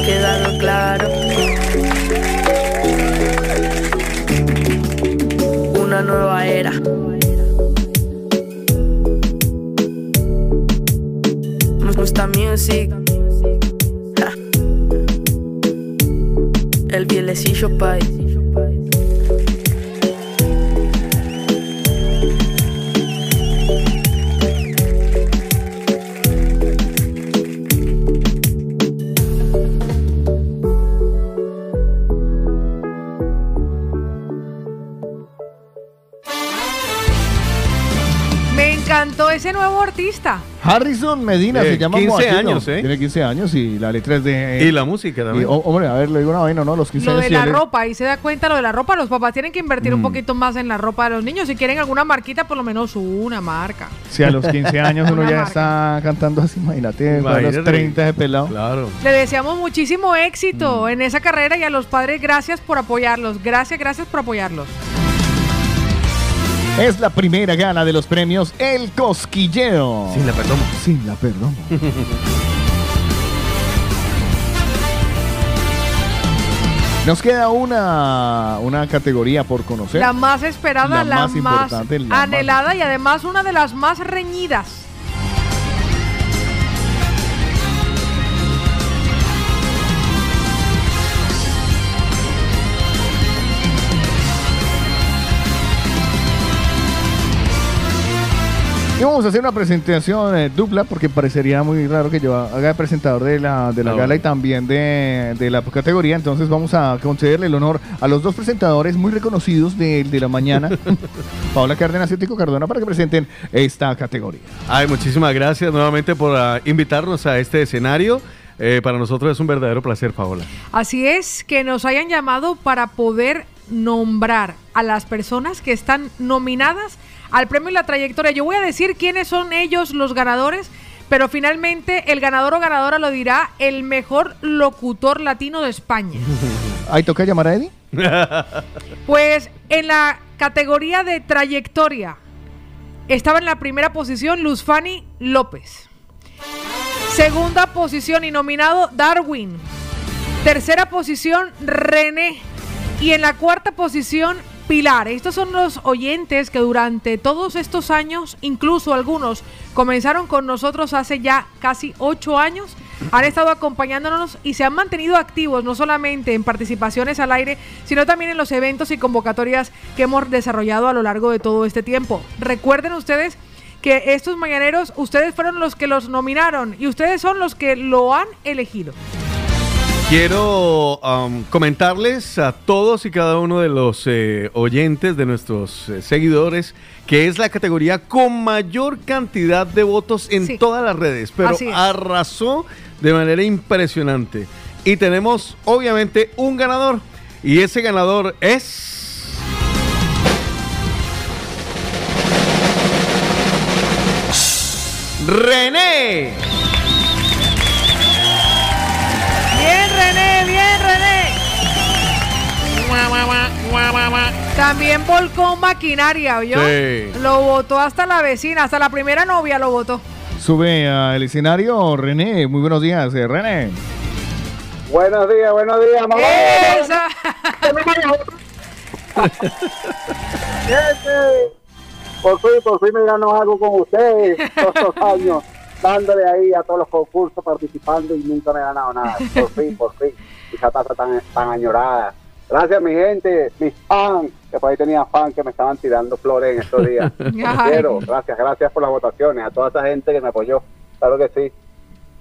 ¿te ha claro? Una nueva era. Me gusta music. El vielecillo pay. Ese nuevo artista. Harrison Medina Eh, se llama 15 Moaquino. años, ¿eh? Tiene 15 años y la letra es de... Y la música también. y, oh, hombre, a ver, le digo una vaina, ¿no? Los 15 Lo años... de la ropa, y se da cuenta lo de la ropa, los papás tienen que invertir un Mm. poquito más en la ropa de los niños. Si quieren alguna marquita, por lo menos una marca. Si a los 15 años uno ya marca. está cantando así, imagínate, a los Imagínate. 30 de pelado. Claro. Le deseamos muchísimo éxito en esa carrera y a los padres gracias por apoyarlos. Gracias, gracias por apoyarlos. Es la primera gala de los premios El Cosquilleo. Sin la perdomo. Sin la perdomo. Nos queda una, una categoría por conocer. La más esperada, La la, más más, importante, la más- anhelada y además una de las más reñidas. Y vamos a hacer una presentación eh, dupla porque parecería muy raro que yo haga de presentador de la, de la No. gala y también de, de la categoría. Entonces vamos a concederle el honor a los dos presentadores muy reconocidos de, de la mañana, Paola Cárdenas y Tico Cardona, para que presenten esta categoría. Ay, muchísimas gracias nuevamente por ah, invitarnos a este escenario. Eh, para nosotros es un verdadero placer, Paola. Así es, que nos hayan llamado para poder nombrar a las personas que están nominadas al premio y la trayectoria. Yo voy a decir quiénes son ellos los ganadores, pero finalmente el ganador o ganadora lo dirá el mejor locutor latino de España. Ahí toca llamar a Eddie. Pues en la categoría de trayectoria estaba en la primera posición Luz Fanny López. Segunda posición y nominado Darwin. Tercera posición René. Y en la cuarta posición Pilar. Estos son los oyentes que durante todos estos años, incluso algunos, comenzaron con nosotros hace ya casi ocho años. Han estado acompañándonos y se han mantenido activos, no solamente en participaciones al aire, sino también en los eventos y convocatorias que hemos desarrollado a lo largo de todo este tiempo. Recuerden ustedes que estos mañaneros, ustedes fueron los que los nominaron y ustedes son los que lo han elegido. Quiero um, comentarles a todos y cada uno de los eh, oyentes, de nuestros eh, seguidores, que es la categoría con mayor cantidad de votos en Sí. todas las redes, pero arrasó de manera impresionante. Y tenemos obviamente un ganador, y ese ganador es... René. También volcó maquinaria, ¿oyó? Sí. Lo votó hasta la vecina, hasta la primera novia lo votó. Sube al escenario René. Muy buenos días, eh, René. Buenos días, buenos días, mamá. Esa. Por fin, por fin me ganó algo con ustedes todos estos años, dándole ahí a todos los concursos, participando y nunca me he ganado nada. Por fin, por fin. Esa taza tan, tan añorada. Gracias, mi gente, mis fans, que por ahí tenía fans que me estaban tirando flores en estos días. Quiero, gracias, gracias por las votaciones, a toda esa gente que me apoyó. Claro que sí.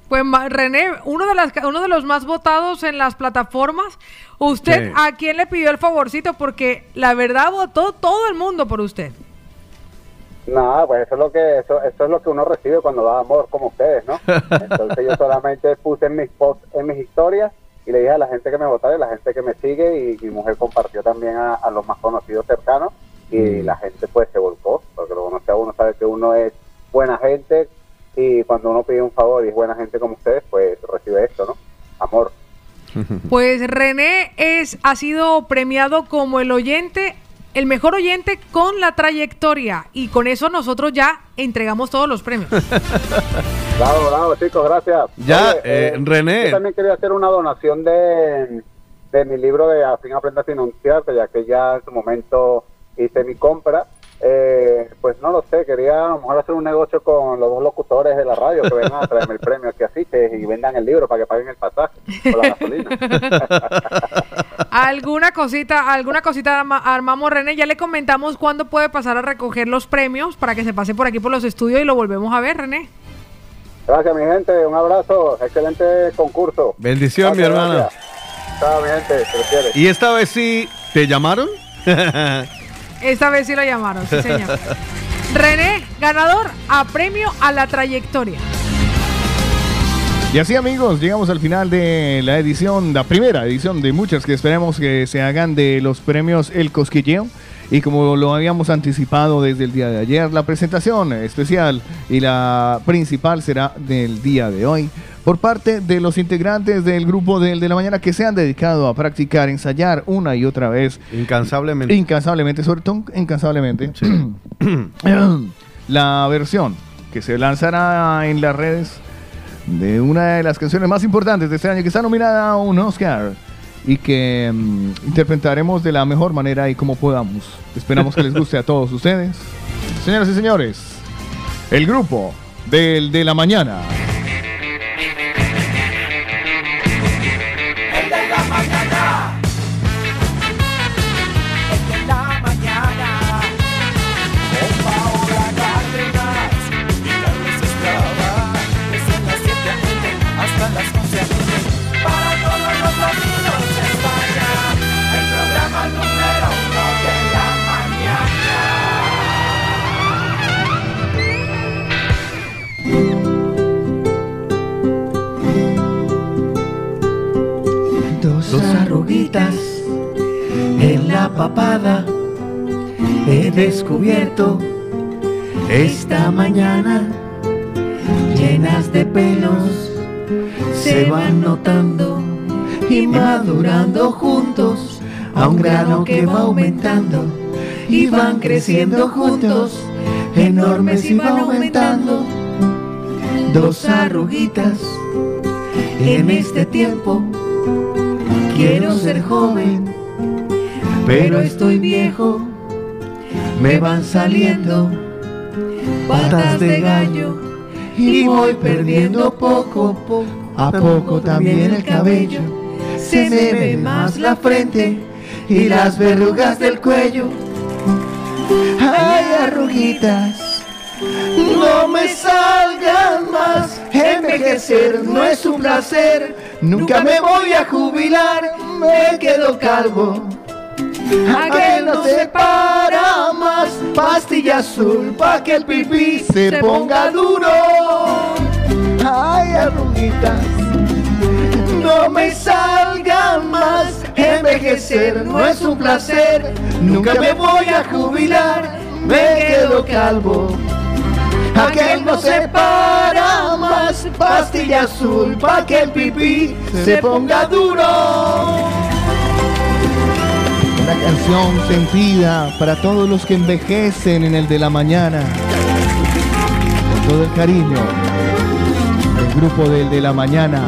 Pues ma- René, uno de, las, uno de los más votados en las plataformas, ¿usted Sí. a quién le pidió el favorcito? Porque la verdad votó todo el mundo por usted. Nada, pues eso es lo que eso, eso es lo que uno recibe cuando da amor como ustedes, ¿no? Entonces yo solamente puse en mis posts, en mis historias y le dije a la gente que me votara y a la gente que me sigue y mi mujer compartió también a, a los más conocidos cercanos y la gente pues se volcó, porque lo conoce a uno, sabe que uno es buena gente y cuando uno pide un favor y es buena gente como ustedes, pues recibe esto, ¿no? Amor. Pues René es, ha sido premiado como el oyente, el mejor oyente con la trayectoria. Y con eso nosotros ya entregamos todos los premios. Bravo, bravo, chicos, gracias. Ya, eh, René. Yo también quería hacer una donación de, de mi libro de Al fin aprendas a enunciarte, ya que ya en su momento hice mi compra. Eh, pues no lo sé, quería a lo mejor hacer un negocio con los dos locutores de la radio que vengan a traerme el premio aquí a Fiches y vendan el libro para que paguen el pasaje o la gasolina. alguna cosita, alguna cosita arma- armamos René, ya le comentamos cuándo puede pasar a recoger los premios para que se pase por aquí por los estudios y lo volvemos a ver, René. Gracias, mi gente. Un abrazo. Excelente concurso. Bendición, mi hermana. Chao, mi gente. ¿Y esta vez sí te llamaron? Esta vez sí lo llamaron, sí señor. René, ganador a premio a la trayectoria. Y así amigos, llegamos al final de la edición, la primera edición de muchas que esperemos que se hagan de los premios El Cosquilleo. Y como lo habíamos anticipado desde el día de ayer, la presentación especial y la principal será del día de hoy por parte de los integrantes del grupo del de la mañana que se han dedicado a practicar, ensayar una y otra vez. Incansablemente. Incansablemente, sobre todo incansablemente. la versión que se lanzará en las redes de una de las canciones más importantes de este año que está nominada a un Oscar y que mm, interpretaremos de la mejor manera y como podamos. Esperamos que les guste a todos ustedes. Señoras y señores, el grupo del de la mañana. En la papada. He descubierto esta mañana llenas de pelos se van notando y madurando juntos a un grano que va aumentando y van creciendo juntos enormes y van aumentando. Dos arruguitas en este tiempo quiero ser joven pero estoy viejo. Me van saliendo patas de gallo y voy perdiendo poco. A poco también el cabello se me ve más la frente y las verrugas del cuello. Ay arruguitas no me salgan más envejecer no es un placer. Nunca me voy a jubilar, me quedo calvo. Aquel no se para más, pastilla azul pa' que el pipí se ponga duro. Ay, arruguitas, no me salga más. Envejecer no es un placer, nunca me voy a jubilar, me quedo calvo. Aquel no se para más, pastilla azul pa' que el pipí se ponga duro. Una canción sentida para todos los que envejecen en el de la mañana. Con todo el cariño. El grupo del de la mañana.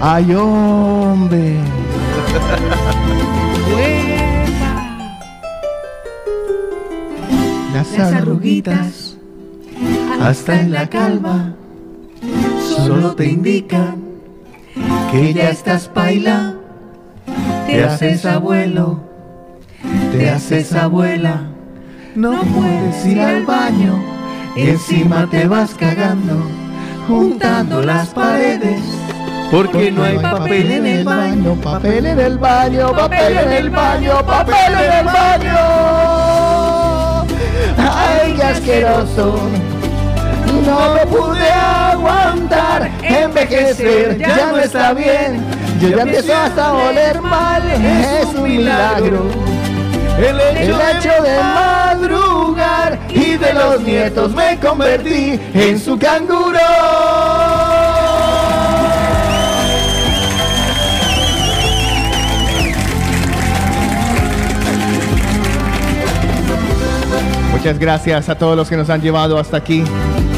¡Ay, hombre! Las arruguitas hasta en la calva solo te indican que ya estás baila. Te haces abuelo, te haces abuela. No puedes ir al baño y encima te vas cagando, juntando las paredes. Porque no hay papel en el baño, papel en el baño, papel en el baño, papel en el baño. Ay, qué asqueroso. No me pude aguantar, envejecer ya no está bien. Yo ya empiezo hasta a oler mal, es un milagro. El hecho, de madrugar y de los nietos me convertí en su canguro. Muchas gracias a todos los que nos han llevado hasta aquí,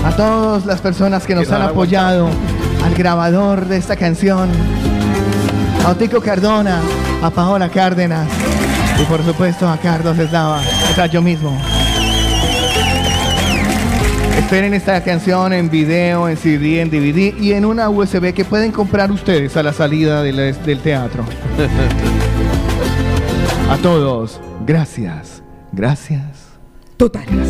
a todas las personas que nos han apoyado, al grabador de esta canción, a Otico Cardona, a Paola Cárdenas y por supuesto a Carlos Eslava, o sea, yo mismo. Esperen esta canción en video, en CD, en DVD y en una USB que pueden comprar ustedes a la salida del, del teatro. A todos, gracias, gracias. Totales.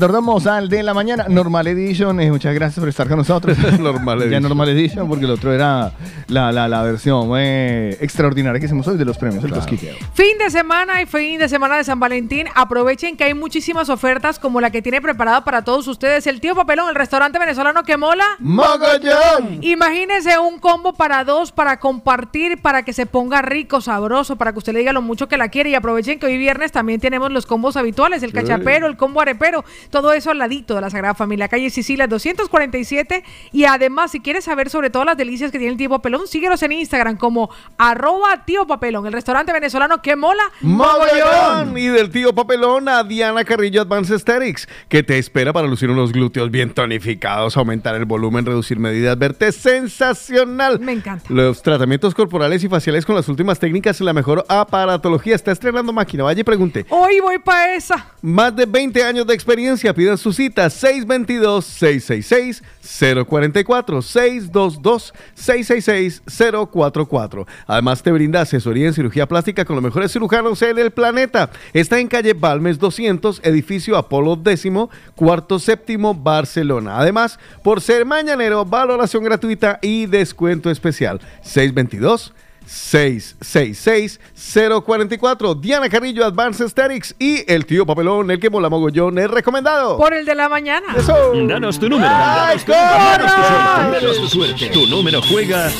Retornamos al de la mañana, Normal Edition. Eh, muchas gracias por estar con nosotros. Normal Ya Edition. Normal Edition, porque el otro era la, la, la versión eh, extraordinaria que hicimos hoy de los premios, el cosquilleo. Fin de semana y fin de semana de San Valentín. Aprovechen que hay muchísimas ofertas como la que tiene preparada para todos ustedes el tío Papelón, el restaurante venezolano que mola. ¡Mogollón! Imagínense un combo para dos, para compartir, para que se ponga rico, sabroso, para que usted le diga lo mucho que la quiere. Y aprovechen que hoy viernes también tenemos los combos habituales, el Sí. cachapero, el combo arepero, todo eso al ladito de la Sagrada Familia, calle Sicilia 247. Y además, si quieres saber sobre todas las delicias que tiene el tío Papelón, síguelos en Instagram como arroba tío Papelón, el restaurante venezolano que mola. ¡Mogollón! Y del tío papelón a Diana Carrillo Advanced Aesthetics, que te espera para lucir unos glúteos bien tonificados, aumentar el volumen, reducir medidas, verte sensacional. Me encanta. Los tratamientos corporales y faciales con las últimas técnicas y la mejor aparatología. Está estrenando máquina. Vaya y pregunte. Hoy voy para esa. Más de 20 años de experiencia. Pida su cita 622-666-044. 622-666-044. Además, te brinda asesoría en cirugía plástica con los mejores cirujanos en el planeta. Está en calle Balmes 200, edificio Apolo X, cuarto séptimo, Barcelona. Además, por ser mañanero, valoración gratuita y descuento especial. 622 666-044. Diana Carrillo, Advanced Aesthetics y el tío Papelón, el que mola mogollón, es recomendado. Por el de la mañana. Danos tu número. ¡Ay, Danos tu número. Danos tu suerte. Danos tu suerte. Tu número juega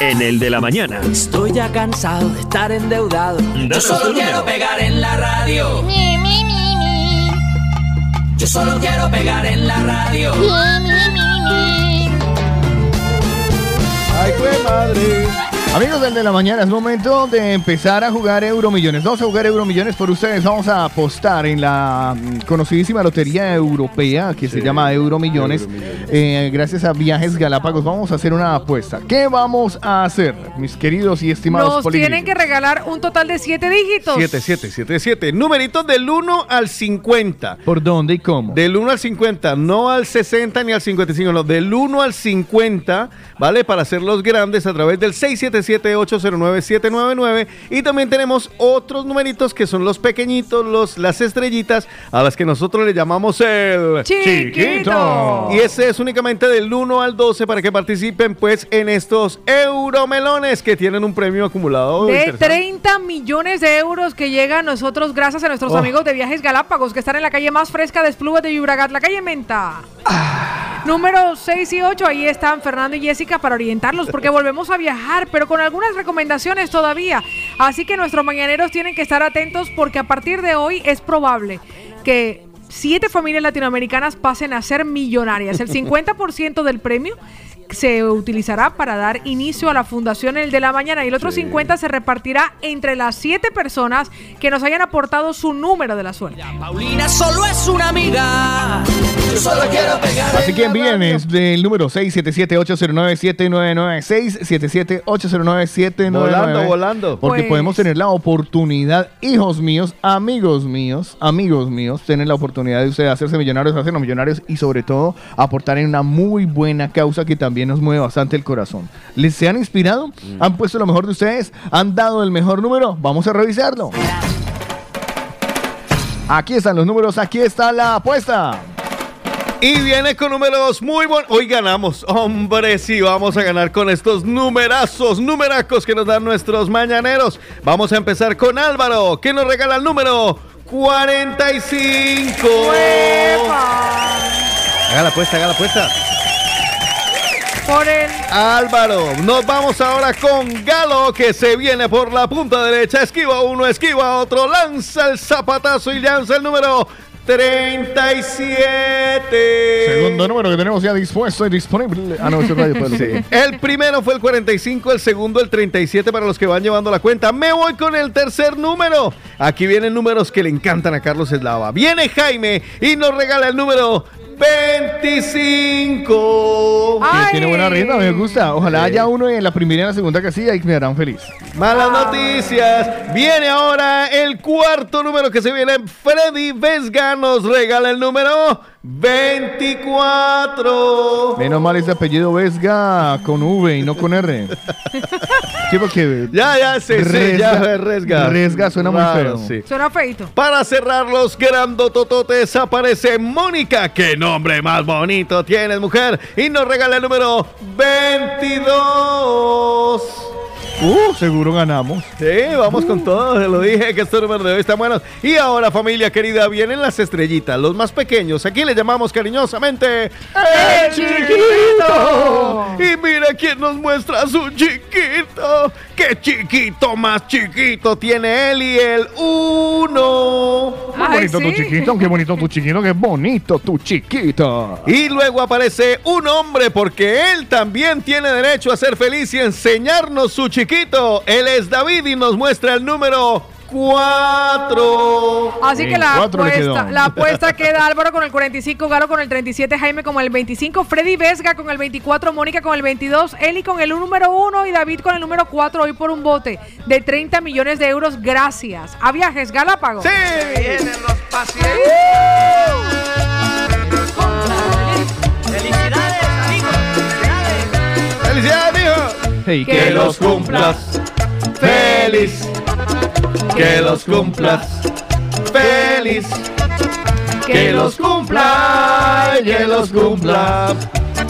en el de la mañana. Estoy ya cansado de estar endeudado. Yo solo tu quiero pegar en la radio. Yo solo quiero pegar en la radio. ¡Ay, fue madre! Amigos del de la mañana, es momento de empezar a jugar Euromillones. Vamos a jugar Euromillones por ustedes. Vamos a apostar en la mm, conocidísima lotería europea que se llama Euromillones. Eh, gracias a Viajes Galápagos vamos a hacer una apuesta. ¿Qué vamos a hacer, mis queridos y estimados Nos políticos? tienen que regalar un total de siete dígitos. 7777. Numeritos del 1 al 50. ¿Por dónde y cómo? Del 1 al 50, no al 60 ni al 55, no, del 1 al 50, ¿vale? Para hacer los grandes a través del 677-809-799. Y también tenemos otros numeritos que son los pequeñitos, los, las estrellitas, a las que nosotros le llamamos el Chiquito. Y ese es únicamente del 1 al 12 para que participen pues en estos euromelones que tienen un premio acumulado. De interesante. 30 millones de euros que llega a nosotros gracias a nuestros Oh. amigos de Viajes Galápagos que están en la calle más fresca de Esplugas de Llobregat, la calle Menta. Número 6 y 8, ahí están Fernando y Jessica para orientarlos porque volvemos a viajar, pero con algunas recomendaciones todavía. Así que nuestros mañaneros tienen que estar atentos porque a partir de hoy es probable que siete familias latinoamericanas pasen a ser millonarias. El 50% del premio se utilizará para dar inicio a la fundación El de la Mañana y el otro 50 se repartirá entre las siete personas que nos hayan aportado su número de la suerte. Paulina solo es una amiga. Yo solo quiero pegar. Así que envíen del número 677-809-799, 677-809-799. Volando, volando. Porque Pues- podemos tener la oportunidad, hijos míos, amigos míos, amigos míos, tener la oportunidad de ustedes hacerse millonarios, hacernos millonarios y sobre todo aportar en una muy buena causa que también nos mueve bastante el corazón. ¿Les se han inspirado? ¿Han puesto lo mejor de ustedes? ¿Han dado el mejor número? Vamos a revisarlo. Aquí están los números, aquí está la apuesta. Y viene con números muy buenos. Hoy ganamos. Hombre, sí, vamos a ganar con estos numerazos, numeracos que nos dan nuestros mañaneros. Vamos a empezar con Álvaro, que nos regala el número 45. Haga la apuesta, haga la apuesta. Por el Álvaro, nos vamos ahora con Galo, que se viene por la punta derecha. Esquiva uno, esquiva otro, lanza el zapatazo y lanza el número 37. Segundo número que tenemos ya dispuesto y disponible. Ah, no, ese es radio Pueblo. Sí. El primero fue el 45, el segundo el 37 para los que van llevando la cuenta. Me voy con el tercer número. Aquí vienen números que le encantan a Carlos Eslava. Viene Jaime y nos regala el número 25. Sí, tiene buena ritmo, me gusta. Ojalá haya uno en la primera y en la segunda casilla y me harán feliz. Malas noticias. Viene ahora el cuarto número que se viene. Freddy Vesga nos regala el número 24. Menos mal ese apellido Vesga con V y no con R. Sí, porque. Ya, ya, sí, sí, ya, Resga. Resga suena muy feo. sí. Suena feito. Para cerrar los grandotototes aparece Mónica. ¡Qué nombre más bonito tienes, mujer! Y nos regala el número 22. Uh, seguro ganamos. Sí, vamos con todo. Se lo dije que estos números de hoy están buenos. Y ahora, familia querida, vienen las estrellitas, los más pequeños. Aquí le llamamos cariñosamente ¡El Chiquito! Y mira quién nos muestra a su chiquito. ¡Qué chiquito más chiquito tiene él y el uno! Qué bonito tu chiquito, qué bonito tu chiquito, qué bonito tu chiquito. Y luego aparece un hombre porque él también tiene derecho a ser feliz y enseñarnos su chiquito. Él es David y nos muestra el número 4. Así que la apuesta, la apuesta queda Álvaro con el 45, Galo con el 37, Jaime con el 25, Freddy Vesga con el 24, Mónica con el 22, Eli con el número 1 y David con el número 4 hoy por un bote de 30 millones de euros gracias a Viajes Galápagos. ¡Sí! Vienen los pacientes. Felicidades, amigos. ¡Felicidades, hijo! Hey, que los cumplas feliz. Que los cumplas feliz. Que los cumpla, que los cumpla.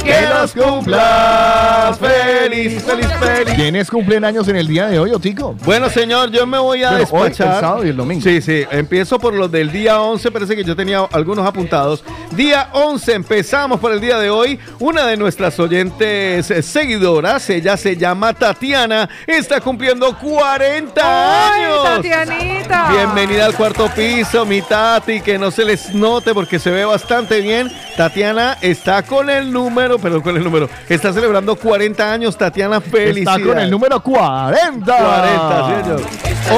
Que los cumplas feliz, feliz, feliz. ¿Quiénes cumplen años en el día de hoy, Otico? Bueno, señor, yo me voy a Bueno, hoy, despachar. el sábado y el domingo. Sí, sí, empiezo por los del día 11, parece que yo tenía algunos apuntados. Día 11, empezamos por el día de hoy. Una de nuestras oyentes eh, seguidoras, ella se llama Tatiana, está cumpliendo 40 ¡Ay, años. Tatianita! Bienvenida al cuarto piso, mi Tati, que no se les note porque se ve bastante bien. Tatiana está con el número número, perdón, ¿cuál es el número? Está celebrando 40 años Tatiana Felicidades. Está con el número 40. 40, señor.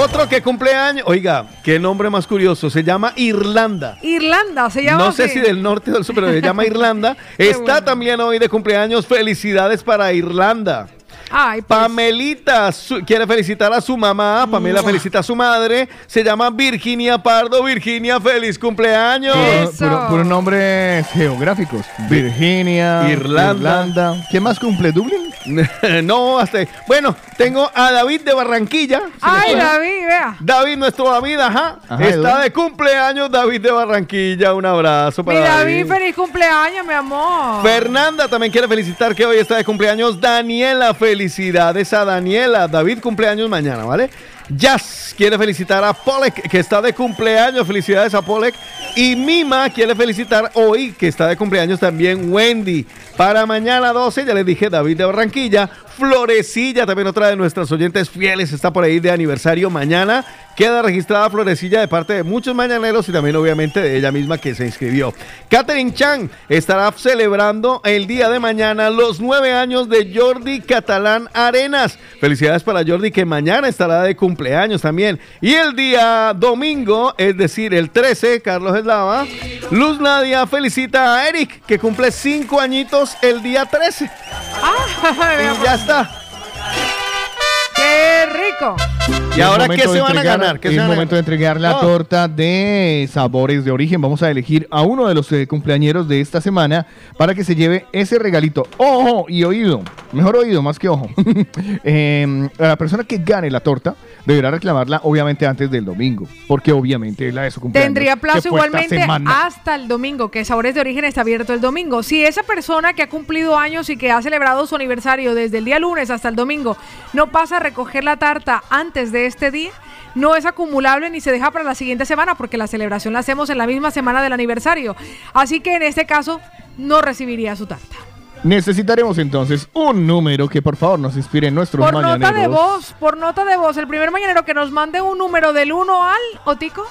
Otro que cumple años, oiga, qué nombre más curioso, se llama Irlanda. Irlanda se llama. No sé si del norte o del sur, pero se llama Irlanda. Está también hoy de cumpleaños. Felicidades para Irlanda. Ay, pues. Pamelita su- quiere felicitar a su mamá. Pamela felicita a su madre. Se llama Virginia Pardo. Virginia, feliz cumpleaños. Puro- puro- puros nombres geográficos. Virginia, Irlanda. Irlanda. ¿Quién más cumple? ¿Dublín? no, hasta. Bueno, tengo a David de Barranquilla. Si Ay, David, vea. David, nuestro David, ajá. Ajá, Está de cumpleaños David de Barranquilla. Un abrazo Mi para David, feliz cumpleaños, mi amor. Fernanda también quiere felicitar que hoy está de cumpleaños Daniela. Felicidades a Daniela. David cumpleaños mañana, ¿vale? Jazz quiere felicitar a Polek que está de cumpleaños. Felicidades a Polek. Y Mima quiere felicitar hoy que está de cumpleaños también Wendy. Para mañana 12, ya les dije David de Barranquilla. Florecilla, también otra de nuestras oyentes fieles, está por ahí de aniversario mañana. Queda registrada Florecilla de parte de muchos mañaneros y también obviamente de ella misma que se inscribió. Catherine Chang estará celebrando el día de mañana los nueve años de Jordi Catalán Arenas. Felicidades para Jordi que mañana estará de cumpleaños también. Y el día domingo, es decir, el 13, Carlos Eslava, Luz Nadia felicita a Eric que cumple cinco añitos el día 13. y ya está. ¡Qué rico! ¿Y ahora qué se van a entregar- ganar? ¿Qué es a momento de entregar la Oh. torta de sabores de origen. Vamos a elegir a uno de los eh, cumpleañeros de esta semana para que se lleve ese regalito. Ojo y oído. Mejor oído más que ojo. Eh, a la persona que gane la torta deberá reclamarla obviamente antes del domingo. Porque obviamente es la de su cumpleaños. Tendría plazo igualmente hasta el domingo, que Sabores de Origen está abierto el domingo. Si esa persona que ha cumplido años y que ha celebrado su aniversario desde el día lunes hasta el domingo no pasa a recoger la tarta antes de este día, no es acumulable ni se deja para la siguiente semana porque la celebración la hacemos en la misma semana del aniversario. Así que en este caso no recibiría su tarta. Necesitaremos entonces un número que por favor nos inspire en nuestros Por nota mañaneros. de voz, por nota de voz, el primer mañanero que nos mande un número del 1 al, Otico,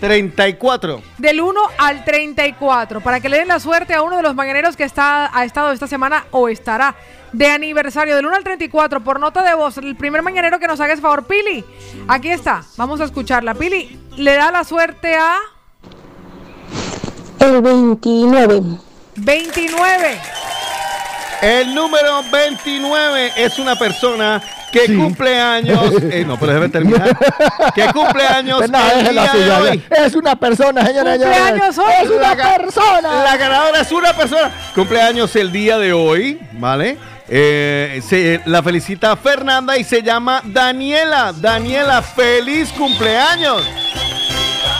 34. del 1 al 34, para que le den la suerte a uno de los mañaneros que está, ha estado esta semana o estará de aniversario del 1 al 34 por nota de voz. El primer mañanero que nos haga ese favor, Pili. Aquí está, vamos a escucharla. Pili le da la suerte a El 29. 29. El número 29 es una persona que cumple años. eh, no, pero debe terminar. que cumple años Pues no, el día de hoy. Es una persona, señora. Cumpleaños hoy. Es una La persona. La ganadora es una persona. Cumpleaños el día de hoy, ¿vale? Eh, se, la felicita Fernanda y se llama Daniela. Daniela, feliz cumpleaños.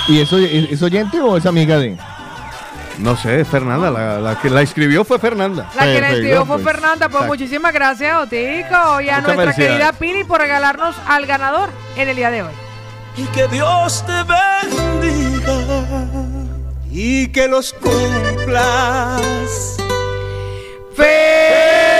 ¿Y eso es, es oyente o es amiga de? No sé, Fernanda, la, la que la escribió fue Fernanda. La que la escribió fue. Fernanda. Pues Exacto. muchísimas gracias, Otico. Y a Muchas nuestra querida Pili por regalarnos al ganador en el día de hoy. y que Dios te bendiga y que los cumplas. De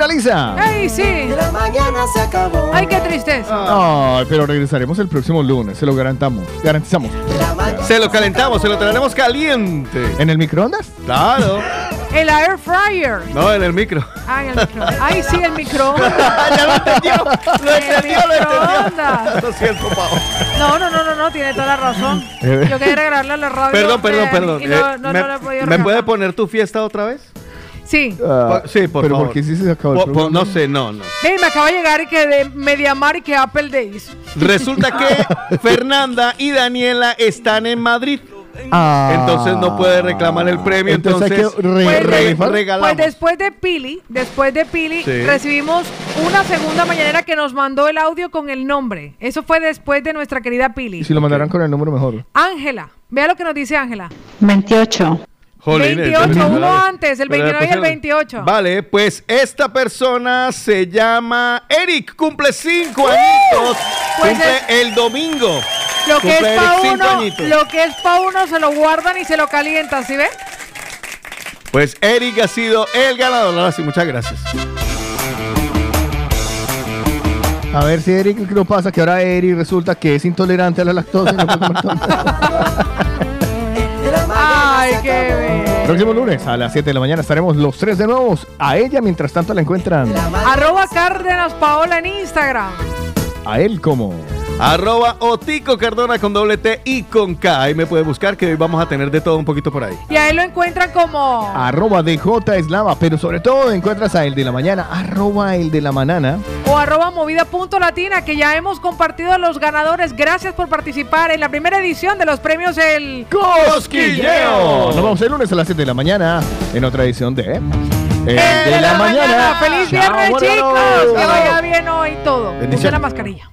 Finaliza. ¡Ay, sí! De la mañana se acabó. ¡Ay, qué tristeza! Ay, pero regresaremos el próximo lunes, se lo garantamos. Garantizamos. Se lo calentamos, se lo traeremos caliente. ¿En el microondas? Claro. El air fryer. No, en el micro. Ah, en el micro. Ay, sí, el microondas. ya lo entendió. Lo entendió, lo entendió. microondas. Lo siento, Pau. No, no, no, no, no, tiene toda la razón. Eh. Yo quería regalarle a la radio. Perdón, perdón, perdón. Y no, Eh, no, ¿me, no le he podido ¿me regalar. puede poner tu fiesta otra vez? Sí. Ah, sí, por pero favor. porque sí se acabó el Po- po- programa. no sé, no, no. Ven, me acaba de llegar y que de Mediamar y que Apple Days. Resulta que Fernanda y Daniela están en Madrid. Ah. Entonces no puede reclamar el premio. Entonces Entonces, hay que re- re- rifar. regalamos. Pues después de Pili, después de Pili, Sí. recibimos una segunda mañanera que nos mandó el audio con el nombre. Eso fue después de nuestra querida Pili. Y si lo mandaran con el número mejor. Ángela. Vea lo que nos dice Ángela. 28. Jolín, 28, entonces- uno antes, el Pero 29 y el después- 28. Vale, pues esta persona se llama Eric, cumple cinco añitos. Pues cumple es- el domingo. Lo que es cinco uno, lo que es para uno se lo guardan y se lo calientan, ¿sí ve? Pues Eric ha sido el ganador. Ahora sí, muchas gracias. A ver si Eric, ¿qué nos pasa? Que ahora Eric resulta que es intolerante a la lactosa. y no puede comer todo. Ay, qué bien. Próximo lunes a las 7 de la mañana estaremos los tres de nuevo. A ella, mientras tanto, la encuentran Arroba Cárdenas Paola en Instagram. a él como. Arroba Otico Cardona con doble T y con K. Ahí me puede buscar que hoy vamos a tener de todo un poquito por ahí. Y ahí lo encuentran como Arroba DJ Eslava, pero sobre todo encuentras a el de la mañana, arroba el de la manana. o arroba movida punto latina que ya hemos compartido a los ganadores. Gracias por participar en la primera edición de los premios El Cosquilleo. Nos vemos el lunes a las 7 de la mañana en otra edición de El de, la, mañana. Feliz Chao, viernes, chicos. Que vaya bien hoy todo. Bendiciones. la mascarilla.